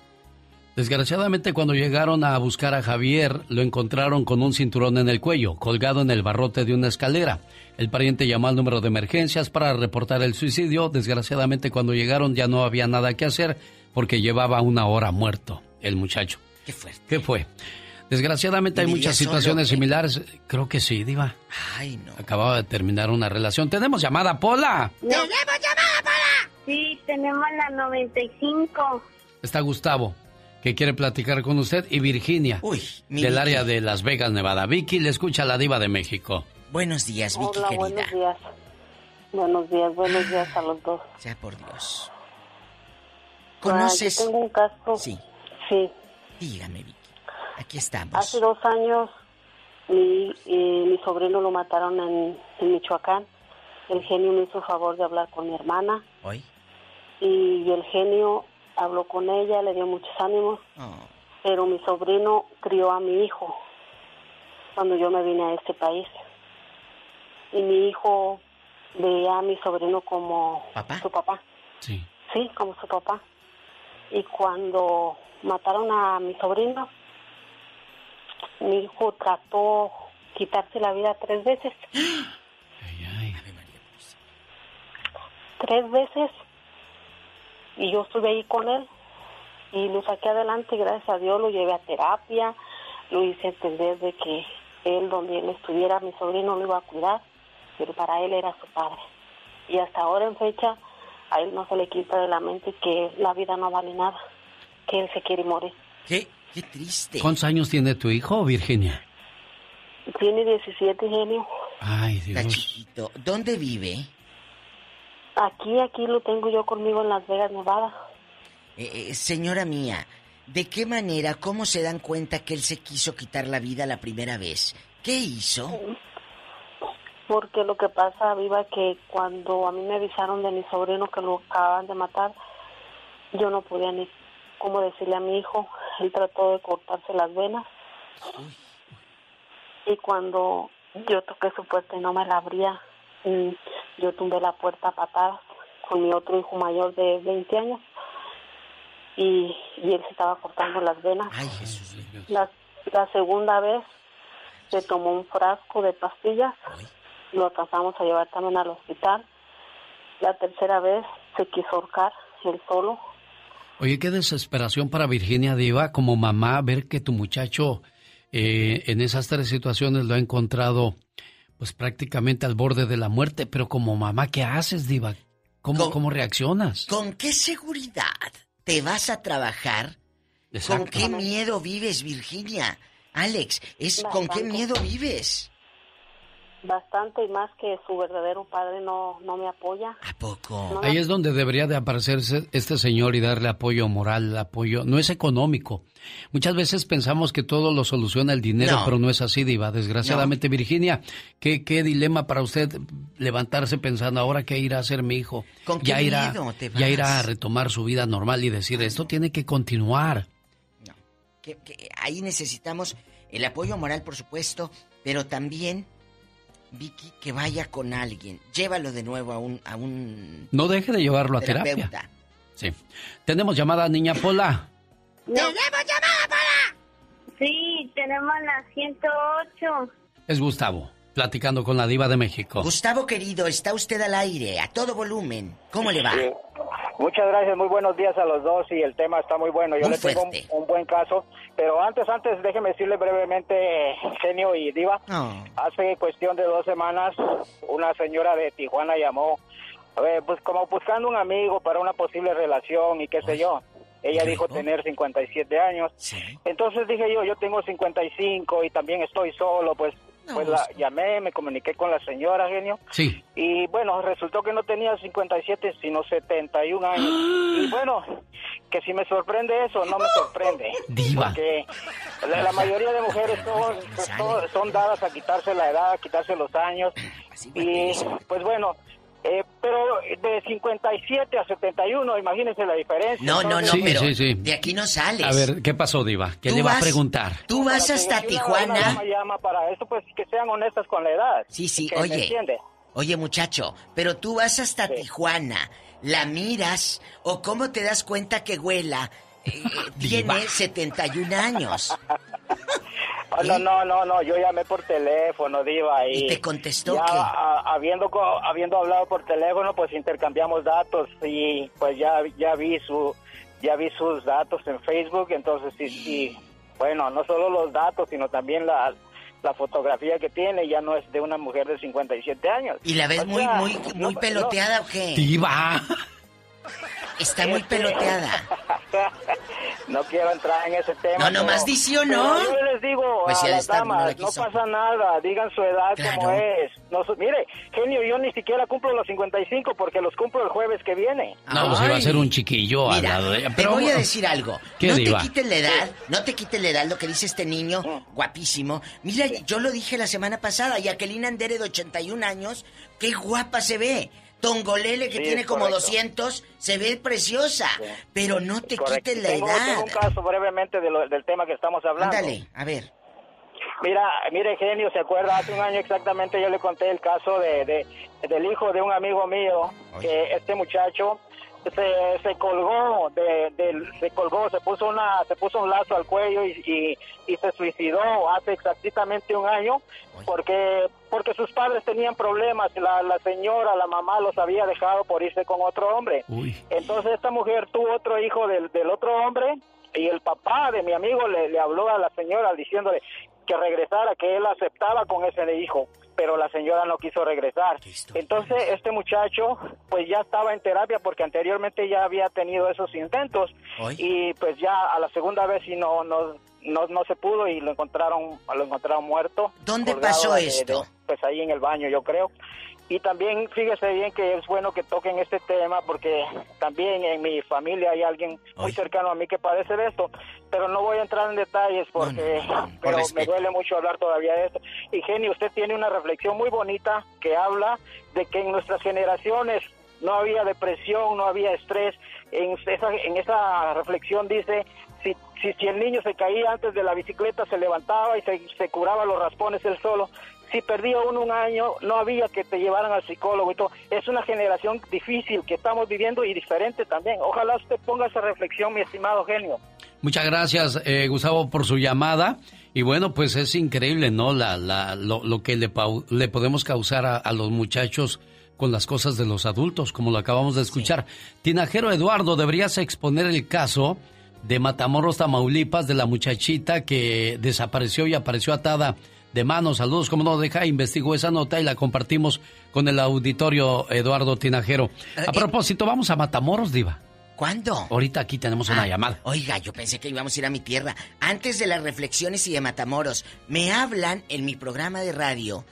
Desgraciadamente cuando llegaron a buscar a Javier, lo encontraron con un cinturón en el cuello, colgado en el barrote de una escalera. El pariente llamó al número de emergencias para reportar el suicidio. Desgraciadamente cuando llegaron ya no había nada que hacer porque llevaba una hora muerto el muchacho. Qué fuerte. ¿Qué fue? Desgraciadamente hay ¿Vivía muchas situaciones qué? similares. Creo que sí, Diva. Ay, no. Acababa de terminar una relación. Tenemos llamada, Pola. ¡Tenemos llamada para! Sí, tenemos la 95. Está Gustavo, que quiere platicar con usted, y Virginia, mi del Vicky. área de Las Vegas, Nevada. Vicky le escucha a la Diva de México. Buenos días, Vicky Hola, querida. buenos días. Buenos días, buenos días a los dos. Sea por Dios. Ah, ¿Conoces? yo tengo un caso. Sí. Sí. Dígame, Vicky. Aquí estamos. Hace dos años mi, eh, mi sobrino lo mataron en, en Michoacán. El genio me hizo el favor de hablar con mi hermana ¿Hoy? y el genio habló con ella, le dio muchos ánimos, Oh. pero mi sobrino crió a mi hijo cuando yo me vine a este país. Y mi hijo veía a mi sobrino como su papá. Sí. Sí, como su papá. Y cuando mataron a mi sobrino, mi hijo trató quitarse la vida tres veces. Tres veces. Y yo estuve ahí con él y lo saqué adelante, gracias a Dios, lo llevé a terapia, lo hice entender de que él, donde él estuviera, mi sobrino lo iba a cuidar, pero para él era su padre. Y hasta ahora en fecha, a él no se le quita de la mente que la vida no vale nada, que él se quiere morir. ¿Qué? Qué triste. ¿Cuántos años tiene tu hijo, Virginia? Tiene 17 genio. Ay, Está Dios. chiquito. ¿Dónde vive? Aquí, aquí lo tengo yo conmigo en Las Vegas, Nevada. Eh, eh, señora mía, ¿de qué manera, cómo se dan cuenta que él se quiso quitar la vida la primera vez? ¿Qué hizo? Porque lo que pasa, Viva, que cuando a mí me avisaron de mi sobrino que lo acababan de matar, yo no podía ni cómo decirle a mi hijo. Él trató de cortarse las venas. Y cuando yo toqué su puerta y no me la abría, yo tumbé la puerta a patadas con mi otro hijo mayor de 20 años. Y, y él se estaba cortando las venas. La, la segunda vez se tomó un frasco de pastillas, lo alcanzamos a llevar también al hospital. La tercera vez se quiso ahorcar él solo. Oye, qué desesperación para Virginia Diva como mamá ver que tu muchacho eh, en esas tres situaciones lo ha encontrado pues prácticamente al borde de la muerte, pero como mamá, ¿qué haces, Diva? ¿Cómo, cómo reaccionas? ¿Con qué seguridad te vas a trabajar? ¿Con qué miedo vives, Virginia? Alex, es ¿con qué miedo vives? Bastante y más que su verdadero padre no, no me apoya. ¿A poco? Ahí es donde debería de aparecerse este señor y darle apoyo moral, apoyo, no es económico. Muchas veces pensamos que todo lo soluciona el dinero, No. pero no es así, Diva. Desgraciadamente, Virginia, ¿qué, qué dilema para usted levantarse pensando ahora qué irá a hacer mi hijo. ¿Con qué ya irá, miedo te ya irá a retomar su vida normal y decir, esto tiene que continuar. Que, que ahí necesitamos el apoyo moral, por supuesto, pero también Vicky, que vaya con alguien. Llévalo de nuevo a un... A un no deje de llevarlo a terapia. Sí. Tenemos llamada, niña Pola. ¡Tenemos llamada, Pola! Sí, tenemos la 108. Es Gustavo, platicando con la diva de México. Gustavo querido, está usted al aire, a todo volumen. ¿Cómo le va? Muchas gracias, muy buenos días a los dos y el tema está muy bueno. Yo le tengo un, buen caso, pero antes, antes déjeme decirle brevemente, genio y diva. Hace cuestión de dos semanas, una señora de Tijuana llamó, pues como buscando un amigo para una posible relación y qué sé yo. Ella dijo tener 57 años. Entonces dije yo, yo tengo 55 y también estoy solo, pues pues la llamé, me comuniqué con la señora, genio. Sí. Y bueno, resultó que no tenía 57, sino 71 años. Y bueno, que si me sorprende eso, no me sorprende. Diva. Porque la, mayoría de mujeres son, son dadas a quitarse la edad, a quitarse los años. Y pues bueno, eh, pero de 57 a 71, imagínense la diferencia. No, no, no, pero de aquí no sales. A ver, ¿qué pasó, Diva? ¿Qué le va a preguntar? Tú vas hasta Tijuana. Me llama para esto, pues que sean honestas con la edad. Sí, sí, oye. Oye, muchacho, pero tú vas hasta Tijuana, la miras, o cómo te das cuenta que Huela eh, tiene 71 años. no, no, no, no, yo llamé por teléfono, Diva. ¿Y, te contestó ya, habiendo, habiendo hablado por teléfono, pues intercambiamos datos y pues ya, ya vi su, ya vi sus datos en Facebook, entonces sí, sí, bueno, no solo los datos, sino también la, la fotografía que tiene ya no es de una mujer de 57 años. ¿Y la ves muy, muy, muy peloteada o qué? Diva. Está muy peloteada. no quiero entrar en ese tema. No, nomás dice o no. Yo les digo pues a las damas, no, pasa nada, digan su edad como es. No, mire, genio, yo ni siquiera cumplo los 55 porque los cumplo el jueves que viene. No, pues va a ser un chiquillo Mira, Pero voy a decir algo. no te quites la edad, no te quites la edad, lo que dice este niño, mm. guapísimo. Mira, yo lo dije la semana pasada, Jacqueline Andere de 81 años, qué guapa se ve. Tongolele, que tiene como 200, se ve preciosa, pero no te quites la edad. Tengo un caso brevemente del tema que estamos hablando. Ándale, a ver. Mira, mire, genio, ¿se acuerda? Hace un año exactamente yo le conté el caso de, de del hijo de un amigo mío, que este muchacho se, se colgó de, se colgó se puso una se puso un lazo al cuello y, y, se suicidó hace exactamente un año porque porque sus padres tenían problemas la, la señora la mamá los había dejado por irse con otro hombre. Entonces esta mujer tuvo otro hijo del, del otro hombre y el papá de mi amigo le, le habló a la señora diciéndole que regresara que él aceptaba con ese hijo pero la señora no quiso regresar. Entonces este muchacho pues ya estaba en terapia porque anteriormente ya había tenido esos intentos y pues ya a la segunda vez sí no no no, no se pudo y lo encontraron lo encontraron muerto. ¿Dónde pasó esto? pues ahí en el baño yo creo. Y también fíjese bien que es bueno que toquen este tema porque también en mi familia hay alguien muy cercano a mí que padece de esto, pero no voy a entrar en detalles porque pero me duele mucho hablar todavía de esto. Y Genio, usted tiene una reflexión muy bonita que habla de que en nuestras generaciones no había depresión, no había estrés. En esa, en esa reflexión dice, si, si, si el niño se caía antes de la bicicleta, se levantaba y se, se curaba los raspones él solo si perdía uno un año, no había que te llevaran al psicólogo y todo. Es una generación difícil que estamos viviendo y diferente también. Ojalá usted ponga esa reflexión, mi estimado genio. Muchas gracias, eh, Gustavo, por su llamada. Y bueno, pues es increíble, ¿no? La, la, lo, que le, le, podemos causar a, los muchachos con las cosas de los adultos, como lo acabamos de escuchar. Tinajero Eduardo, deberías exponer el caso de Matamoros, Tamaulipas, de la muchachita que desapareció y apareció atada de manos. Saludos, como no deja, investigó esa nota y la compartimos con el auditorio Eduardo Tinajero. A eh, propósito, vamos a Matamoros, Diva. ¿Cuándo? Ahorita aquí tenemos una ah, llamada. Oiga, yo pensé que íbamos a ir a mi tierra. Antes de las reflexiones y de Matamoros, me hablan en mi programa de radio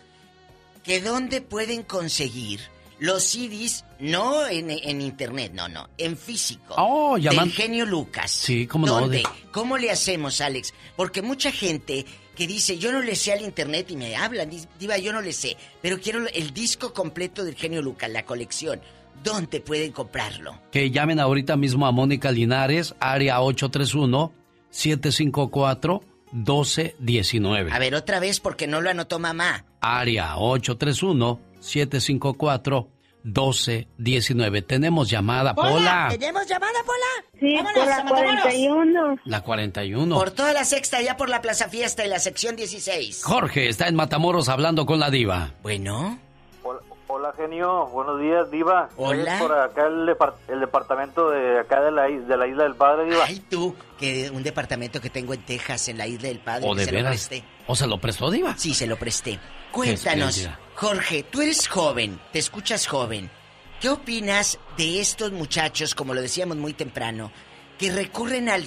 que dónde pueden conseguir los CDs, no en, internet, no, no, en físico. Oh, llaman... genio Lucas. Sí, ¿cómo no? ¿Dónde? ¿Cómo le hacemos, Alex? Porque mucha gente que dice, yo no le sé al internet y me hablan, diva, yo no le sé, pero quiero el disco completo del genio Lucas, la colección. ¿Dónde pueden comprarlo? Que llamen ahorita mismo a Mónica Linares, área 831-754-1219. A ver, otra vez porque no lo anotó mamá. área 831-754-1219. Tenemos llamada, Pola. ¿Tenemos llamada, Pola? Sí, por la 41. La 41. Por toda la sexta, ya por la Plaza Fiesta y la sección 16. Jorge está en Matamoros hablando con la diva. Bueno. Hola, hola, genio. Buenos días, diva. Hola. Es por acá el, depart- el departamento de acá de la, de la isla del Padre, diva. Ay, tú, que un departamento que tengo en Texas, en la isla del Padre, ¿O de se lo presté. ¿O se lo prestó, diva? Sí, se lo presté. Cuéntanos. Jorge, tú eres joven, te escuchas joven. ¿Qué opinas de estos muchachos, como lo decíamos muy temprano, que recurren al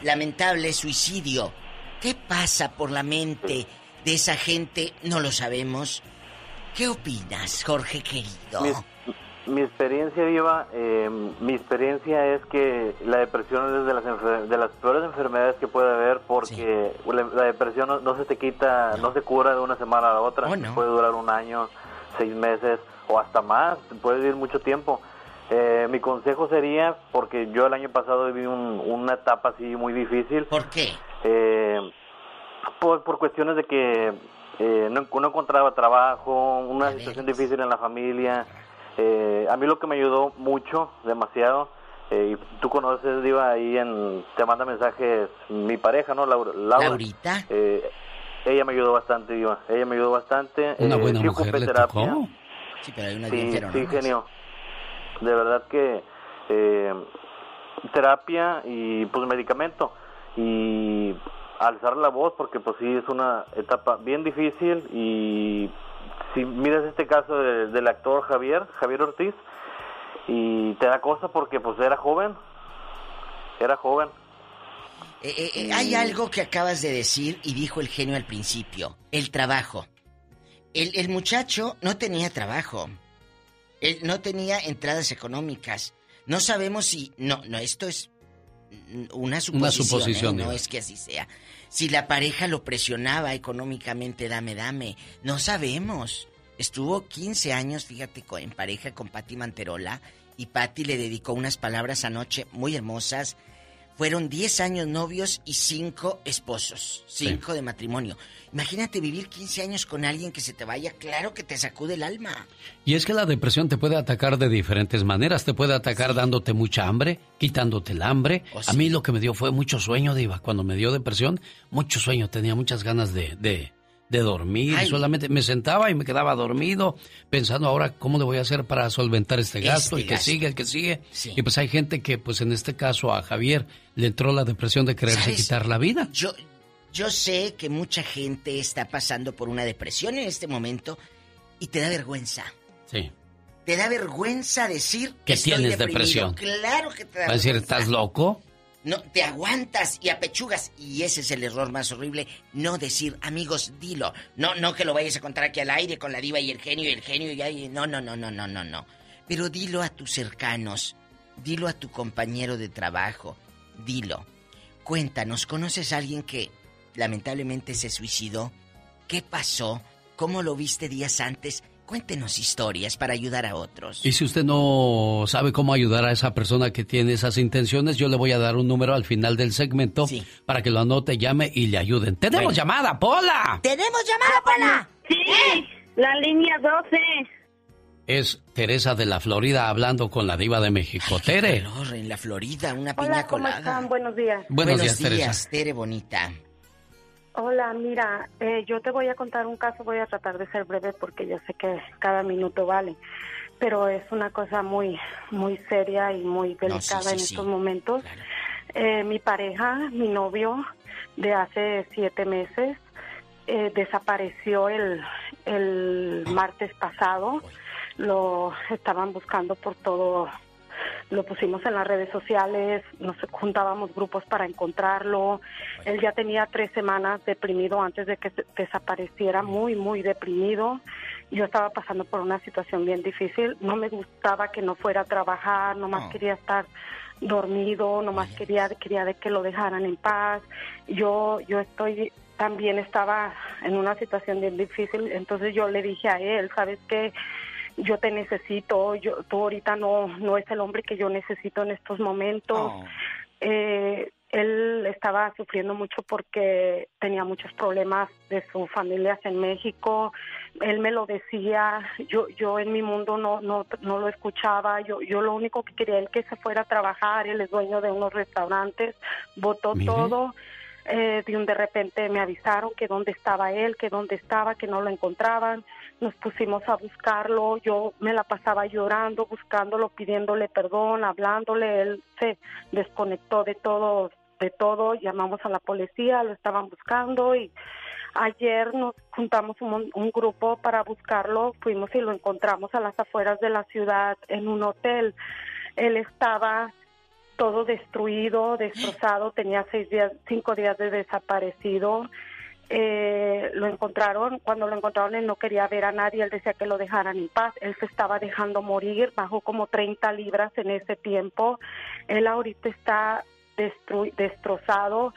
lamentable suicidio? ¿Qué pasa por la mente de esa gente? No lo sabemos. ¿Qué opinas, Jorge querido? Mi experiencia, Diva, eh, mi experiencia es que la depresión es de las, enfer- de las peores enfermedades que puede haber porque la, la depresión no, no se te quita, no se cura de una semana a la otra. Oh, no. Puede durar un año, seis meses o hasta más, puede vivir mucho tiempo. Eh, mi consejo sería, porque yo el año pasado viví un- una etapa así muy difícil. ¿Por qué? Eh, por, por cuestiones de que eh, no, no encontraba trabajo, una situación difícil en la familia. Eh, a mí lo que me ayudó mucho, demasiado, eh, y tú conoces, Diva, ahí en, te manda mensajes mi pareja, ¿no? Laura, Laura. ¿Laurita? Eh, ella me ayudó bastante, Diva. Ella me ayudó bastante. Una Eh, buena sí mujer le terapia. tocó. Sí, pero hay bien Sí, sí, genio. De verdad que eh, terapia y pues medicamento y alzar la voz porque pues sí es una etapa bien difícil y si miras este caso de- del actor Javier, Javier Ortiz y te da cosa porque pues era joven, era joven. Eh, eh, eh, hay algo que acabas de decir y dijo el genio al principio, el trabajo. El, el muchacho no tenía trabajo. Él no tenía entradas económicas. No sabemos si... No, no, esto es una suposición. suposición, ¿eh? No es que así sea. Si la pareja lo presionaba económicamente, dame, dame. No sabemos. Estuvo 15 años, fíjate, en pareja con Patti Manterola y Patti le dedicó unas palabras anoche muy hermosas. Fueron 10 años novios y 5 esposos, 5 de matrimonio. Imagínate vivir 15 años con alguien que se te vaya, claro que te sacude el alma. Y es que la depresión te puede atacar de diferentes maneras. Te puede atacar dándote mucha hambre, quitándote el hambre. Oh, A mí lo que me dio fue mucho sueño, Diva. Cuando me dio depresión, mucho sueño. Tenía muchas ganas de, de, de dormir. Ay. Solamente me sentaba y me quedaba dormido, pensando ahora cómo le voy a hacer para solventar este gasto. Este el que gasto. sigue, el que sigue. Sí. Y pues hay gente que, pues en este caso a Javier, le entró la depresión de quererse ¿Sabes? quitar la vida. Yo, yo sé que mucha gente está pasando por una depresión en este momento y te da vergüenza. Sí. Te da vergüenza decir Que tienes deprimido. depresión. Claro que te da Va a decir, vergüenza. ¿estás loco? No, te aguantas y apechugas. Y ese es el error más horrible. No decir, amigos, dilo. No, no que lo vayas a contar aquí al aire con la diva y el genio y el genio y ahí. No, no, no, no, no, no, no. Pero dilo a tus cercanos. Dilo a tu compañero de trabajo. Dilo. Cuéntanos, ¿conoces a alguien que lamentablemente se suicidó? ¿Qué pasó? ¿Cómo lo viste días antes? Cuéntenos historias para ayudar a otros. Y si usted no sabe cómo ayudar a esa persona que tiene esas intenciones, yo le voy a dar un número al final del segmento para que lo anote, llame y le ayuden. ¡Tenemos Bueno. llamada, Pola! ¡Tenemos llamada, Pola! Sí, la línea 12. Es Teresa de la Florida hablando con la diva de México. Tere. calor en la Florida, una piña Hola, ¿cómo colada. están? Buenos días. Buenos días, Teresa. Tere bonita. Hola, mira, eh, yo te voy a contar un caso, voy a tratar de ser breve porque yo sé que cada minuto vale, pero es una cosa muy, muy seria y muy delicada sí, en sí. estos momentos. Eh, mi pareja, mi novio de hace siete meses, eh, desapareció el, el martes pasado. Lo estaban buscando por todo lo pusimos en las redes sociales, nos juntábamos grupos para encontrarlo. Él ya tenía tres semanas deprimido antes de que desapareciera, muy, muy deprimido. Yo estaba pasando por una situación bien difícil. No me gustaba que no fuera a trabajar, nomás quería estar dormido, nomás quería quería de que lo dejaran en paz. Yo yo estoy también estaba en una situación bien difícil, entonces yo le dije a él, ¿sabes qué? Yo te necesito, yo, tú ahorita no, no es el hombre que yo necesito en estos momentos. Eh, él estaba sufriendo mucho porque tenía muchos problemas de su familia en México. Él me lo decía, yo yo en mi mundo no no no lo escuchaba. Yo yo lo único que quería él que se fuera a trabajar. Él es dueño de unos restaurantes, votó todo. Eh, de un de repente me avisaron que dónde estaba él, que dónde estaba, que no lo encontraban. Nos pusimos a buscarlo. Yo me la pasaba llorando, buscándolo, pidiéndole perdón, hablándole. Él se desconectó de todo, de todo. Llamamos a la policía, lo estaban buscando y ayer nos juntamos un, un grupo para buscarlo. Fuimos y lo encontramos a las afueras de la ciudad en un hotel. Él estaba todo destruido, destrozado, tenía seis días, cinco días de desaparecido. Eh, lo encontraron, cuando lo encontraron él no quería ver a nadie, él decía que lo dejaran en paz, él se estaba dejando morir, bajó como 30 libras en ese tiempo, él ahorita está destrozado,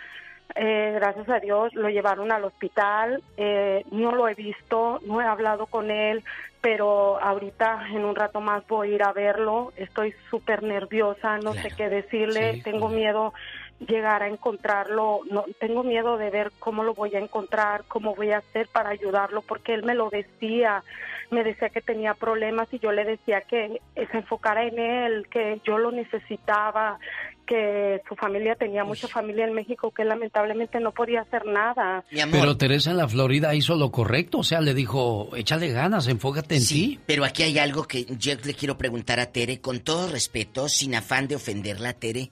eh, gracias a Dios lo llevaron al hospital, eh, no lo he visto, no he hablado con él, pero ahorita en un rato más voy a ir a verlo, estoy súper nerviosa, no sé qué decirle, tengo miedo llegar a encontrarlo, no tengo miedo de ver cómo lo voy a encontrar, cómo voy a hacer para ayudarlo, porque él me lo decía, me decía que tenía problemas y yo le decía que se enfocara en él, que yo lo necesitaba, que su familia tenía mucha familia en México, que lamentablemente no podía hacer nada. Pero Teresa en la Florida hizo lo correcto, o sea, le dijo, échale ganas, enfócate en ti. Pero aquí hay algo que yo le quiero preguntar a Tere, con todo respeto, sin afán de ofenderla, Tere.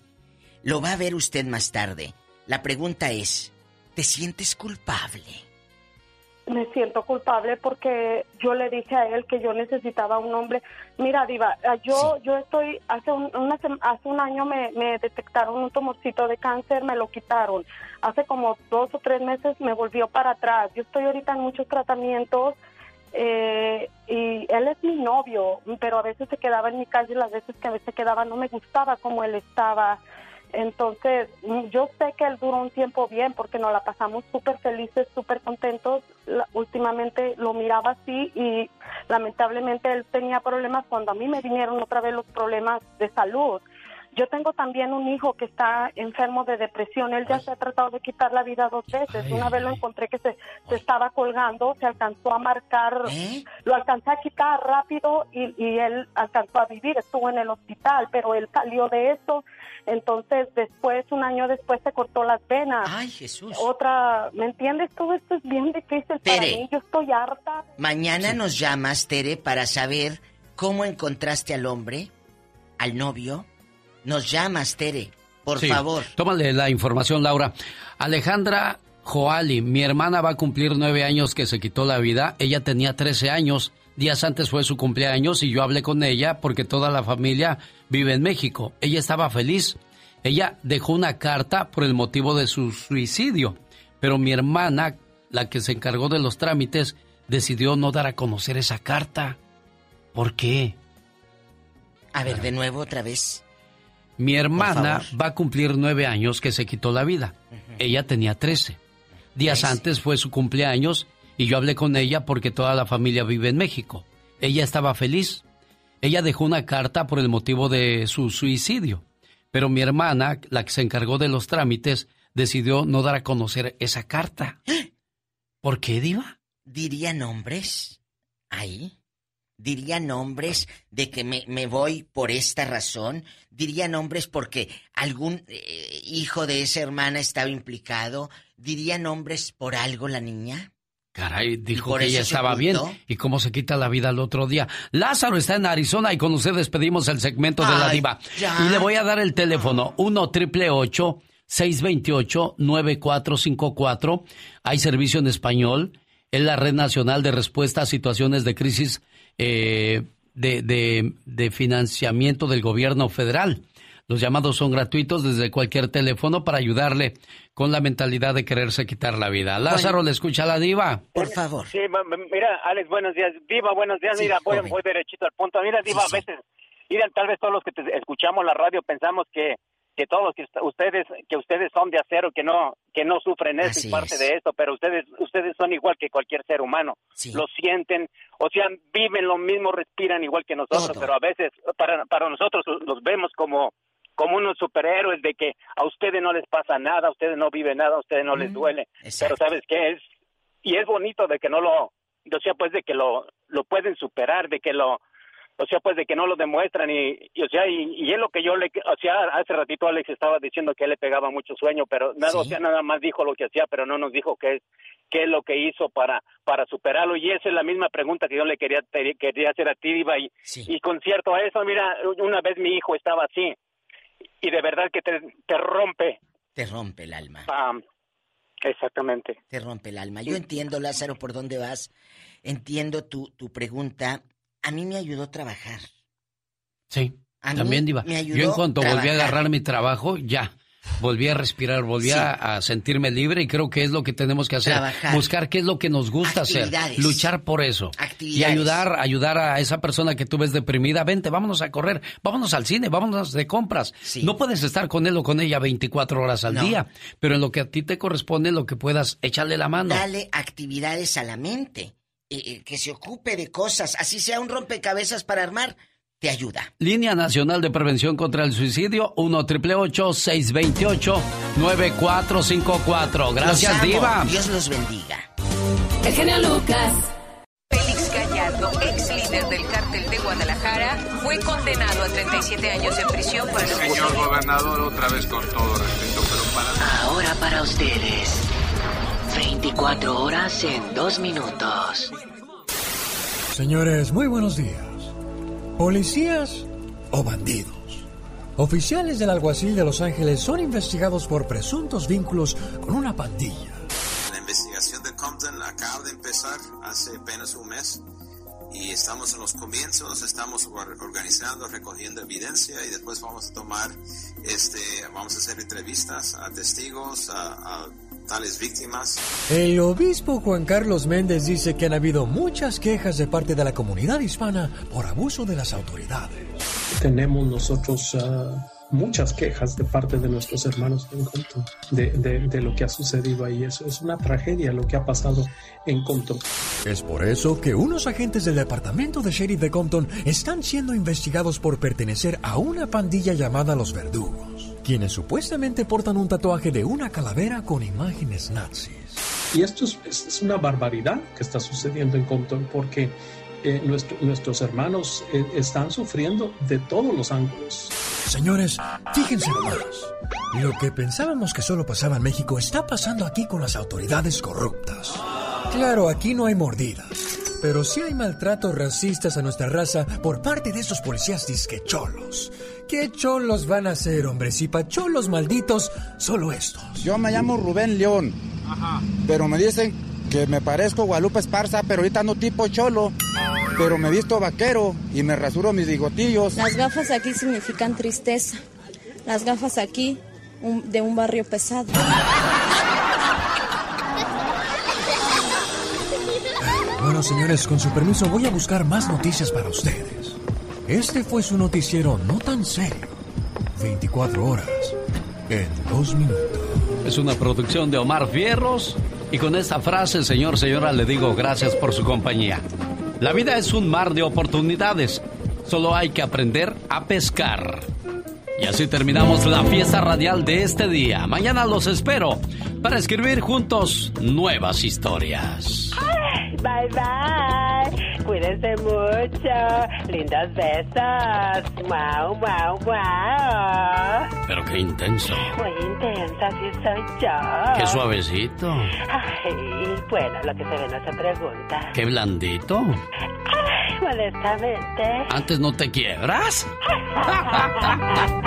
Lo va a ver usted más tarde. La pregunta es, ¿te sientes culpable? Me siento culpable porque yo le dije a él que yo necesitaba un hombre. Mira, Diva, ah, yo yo estoy, hace un, hace un año me, me detectaron un tumorcito de cáncer, me lo quitaron. Hace como dos o tres meses me volvió para atrás. Yo estoy ahorita en muchos tratamientos eh, y él es mi novio, pero a veces se quedaba en mi calle y las veces que a veces quedaba no me gustaba como él estaba. Entonces, yo sé que él duró un tiempo bien porque nos la pasamos súper felices, súper contentos. últimamente lo miraba así y lamentablemente él tenía problemas cuando a mí me vinieron otra vez los problemas de salud. Yo tengo también un hijo que está enfermo de depresión. Él ya se ha tratado de quitar la vida dos veces. Una vez lo encontré que se, se, estaba colgando, se alcanzó a marcar, ¿Eh? lo alcancé a quitar rápido y, y él alcanzó a vivir. Estuvo en el hospital, pero él salió de eso entonces, después, un año después, se cortó las venas. Ay, Jesús. Otra, ¿me entiendes? Todo esto es bien difícil para mí. Yo estoy harta. Mañana nos llamas, Tere, para saber cómo encontraste al hombre, al novio. Nos llamas, Tere, por favor. Tómale la información, Laura. Alejandra Joali, mi hermana va a cumplir nueve años que se quitó la vida. Ella tenía trece años. Días antes fue su cumpleaños y yo hablé con ella porque toda la familia vive en México. Ella estaba feliz. Ella dejó una carta por el motivo de su suicidio, pero mi hermana, la que se encargó de los trámites, decidió no dar a conocer esa carta. ¿Por qué? A ver, de nuevo otra vez. Mi hermana va a cumplir nueve años que se quitó la vida. Ella tenía trece. Días antes fue su cumpleaños y yo hablé con ella porque toda la familia vive en México. Ella estaba feliz. Ella dejó una carta por el motivo de su suicidio. Pero mi hermana, la que se encargó de los trámites, decidió no dar a conocer esa carta. ¿Por qué, Diva? ¿Diría nombres? ¿Ahí? ¿Diría nombres de que me, me voy por esta razón? ¿Diría nombres porque algún eh, hijo de esa hermana estaba implicado? ¿Diría nombres por algo la niña? Caray, dijo que ella estaba bien. ¿Y cómo se quita la vida al otro día? Lázaro está en Arizona y con usted despedimos el segmento de la diva. Y le voy a dar el teléfono, 1 triple 628 9454. Hay servicio en español. Es la Red Nacional de Respuesta a Situaciones de Crisis eh, de, de, de financiamiento del gobierno federal. Los llamados son gratuitos desde cualquier teléfono para ayudarle con la mentalidad de quererse quitar la vida. Lázaro, le escucha a la diva. Por favor. Sí, mira, Alex, buenos días. Diva, buenos días. mira, voy, voy, derechito al punto. Mira, Diva, a veces, mira, tal vez todos los que te escuchamos la radio pensamos que que todos que ustedes que ustedes son de acero que no que no sufren eso y parte de esto pero ustedes ustedes son igual que cualquier ser humano. Lo sienten o sea viven lo mismo respiran igual que nosotros pero a veces para para nosotros los vemos como como unos superhéroes de que a ustedes no les pasa nada, a ustedes no viven nada, a ustedes no les duele. Pero ¿sabes qué es? Y es bonito de que no lo, o sea, pues de que lo, lo pueden superar, de que lo, o sea, pues de que no lo demuestran y, o sea, y, es lo que yo le, o sea, hace ratito Alex estaba diciendo que le pegaba mucho sueño, pero nada, o sea, nada más dijo lo que hacía, pero no nos dijo qué es, qué es lo que hizo para, para superarlo y esa es la misma pregunta que yo le quería, quería hacer a ti, Diva, y, y con cierto a eso, mira, una vez mi hijo estaba así y de verdad que te, te rompe. Te rompe el alma. Ah, exactamente. Te rompe el alma. Yo entiendo, Lázaro, por dónde vas. Entiendo tu, tu pregunta a mí me ayudó a trabajar. Sí. también, Diva. Yo en cuanto volví a agarrar mi trabajo, ya. Volví a respirar, volví a sentirme libre y creo que es lo que tenemos que hacer. Buscar qué es lo que nos gusta hacer. Luchar por eso. Y ayudar, ayudar a esa persona que tú ves deprimida. Vente, vámonos a correr, vámonos al cine, vámonos de compras. No puedes estar con él o con ella 24 horas al día, pero en lo que a ti te corresponde, lo que puedas, echarle la mano. Dale actividades a la mente. Eh, que se ocupe de cosas, así sea un rompecabezas para armar, te ayuda. Línea Nacional de Prevención contra el Suicidio, 1 628 9454 Gracias, Diva. Dios los bendiga. El genio Lucas. Félix Gallardo, ex líder del cártel de Guadalajara, fue condenado a 37 años de prisión por el Señor gobernador, otra vez con todo respeto, pero para... Ahora para ustedes. 24 horas en 2 minutos. Señores, muy buenos días. ¿Policías o bandidos? Oficiales del alguacil de Los Ángeles son investigados por presuntos vínculos con una pandilla. La investigación de Compton acaba de empezar hace apenas un mes y estamos en los comienzos, estamos organizando, recogiendo evidencia y después vamos a tomar, este, vamos a hacer entrevistas a testigos, a, a tales víctimas. El obispo Juan Carlos Méndez dice que han habido muchas quejas de parte de la comunidad hispana por abuso de las autoridades. Tenemos nosotros ah, muchas quejas de parte de nuestros hermanos en Compton de, de, lo que ha sucedido ahí. Eso es una tragedia lo que ha pasado en Compton. Es por eso que unos agentes del departamento de sheriff de Compton están siendo investigados por pertenecer a una pandilla llamada Los Verdugos, quienes supuestamente portan un tatuaje de una calavera con imágenes nazis. Y esto es, es una barbaridad que está sucediendo en Compton porque eh, nuestros hermanos eh, están sufriendo de todos los ángulos. Señores, fíjense nomás. Lo que pensábamos que solo pasaba en México está pasando aquí con las autoridades corruptas. Claro, aquí no hay mordidas, pero sí hay maltratos racistas a nuestra raza por parte de esos policías disquecholos. ¿Qué cholos van a hacer, hombre? Si pacholos malditos, solo estos. Yo me llamo Rubén León, Ajá. pero me dicen que me parezco Guadalupe Esparza, pero ahorita no tipo cholo. Pero me visto vaquero y me rasuro mis bigotillos. Las gafas aquí significan tristeza. Las gafas aquí de un barrio pesado. Bueno, señores, con su permiso voy a buscar más noticias para ustedes. Este fue su noticiero no tan serio. 24 horas en 2 minutos. Es una producción de Omar Fierros y con esta frase, señor, señora, le digo gracias por su compañía. La vida es un mar de oportunidades. Solo hay que aprender a pescar. Y así terminamos la fiesta radial de este día. Mañana los espero para escribir juntos nuevas historias. Bye bye. Cuídense mucho. Lindas besos. Wow, wow, wow. Pero qué intenso. Muy intensa, sí soy yo. Qué suavecito. Ay, bueno, lo que se ve no se pregunta. Qué blandito. Ay, modestamente. ¿Antes no te quiebras?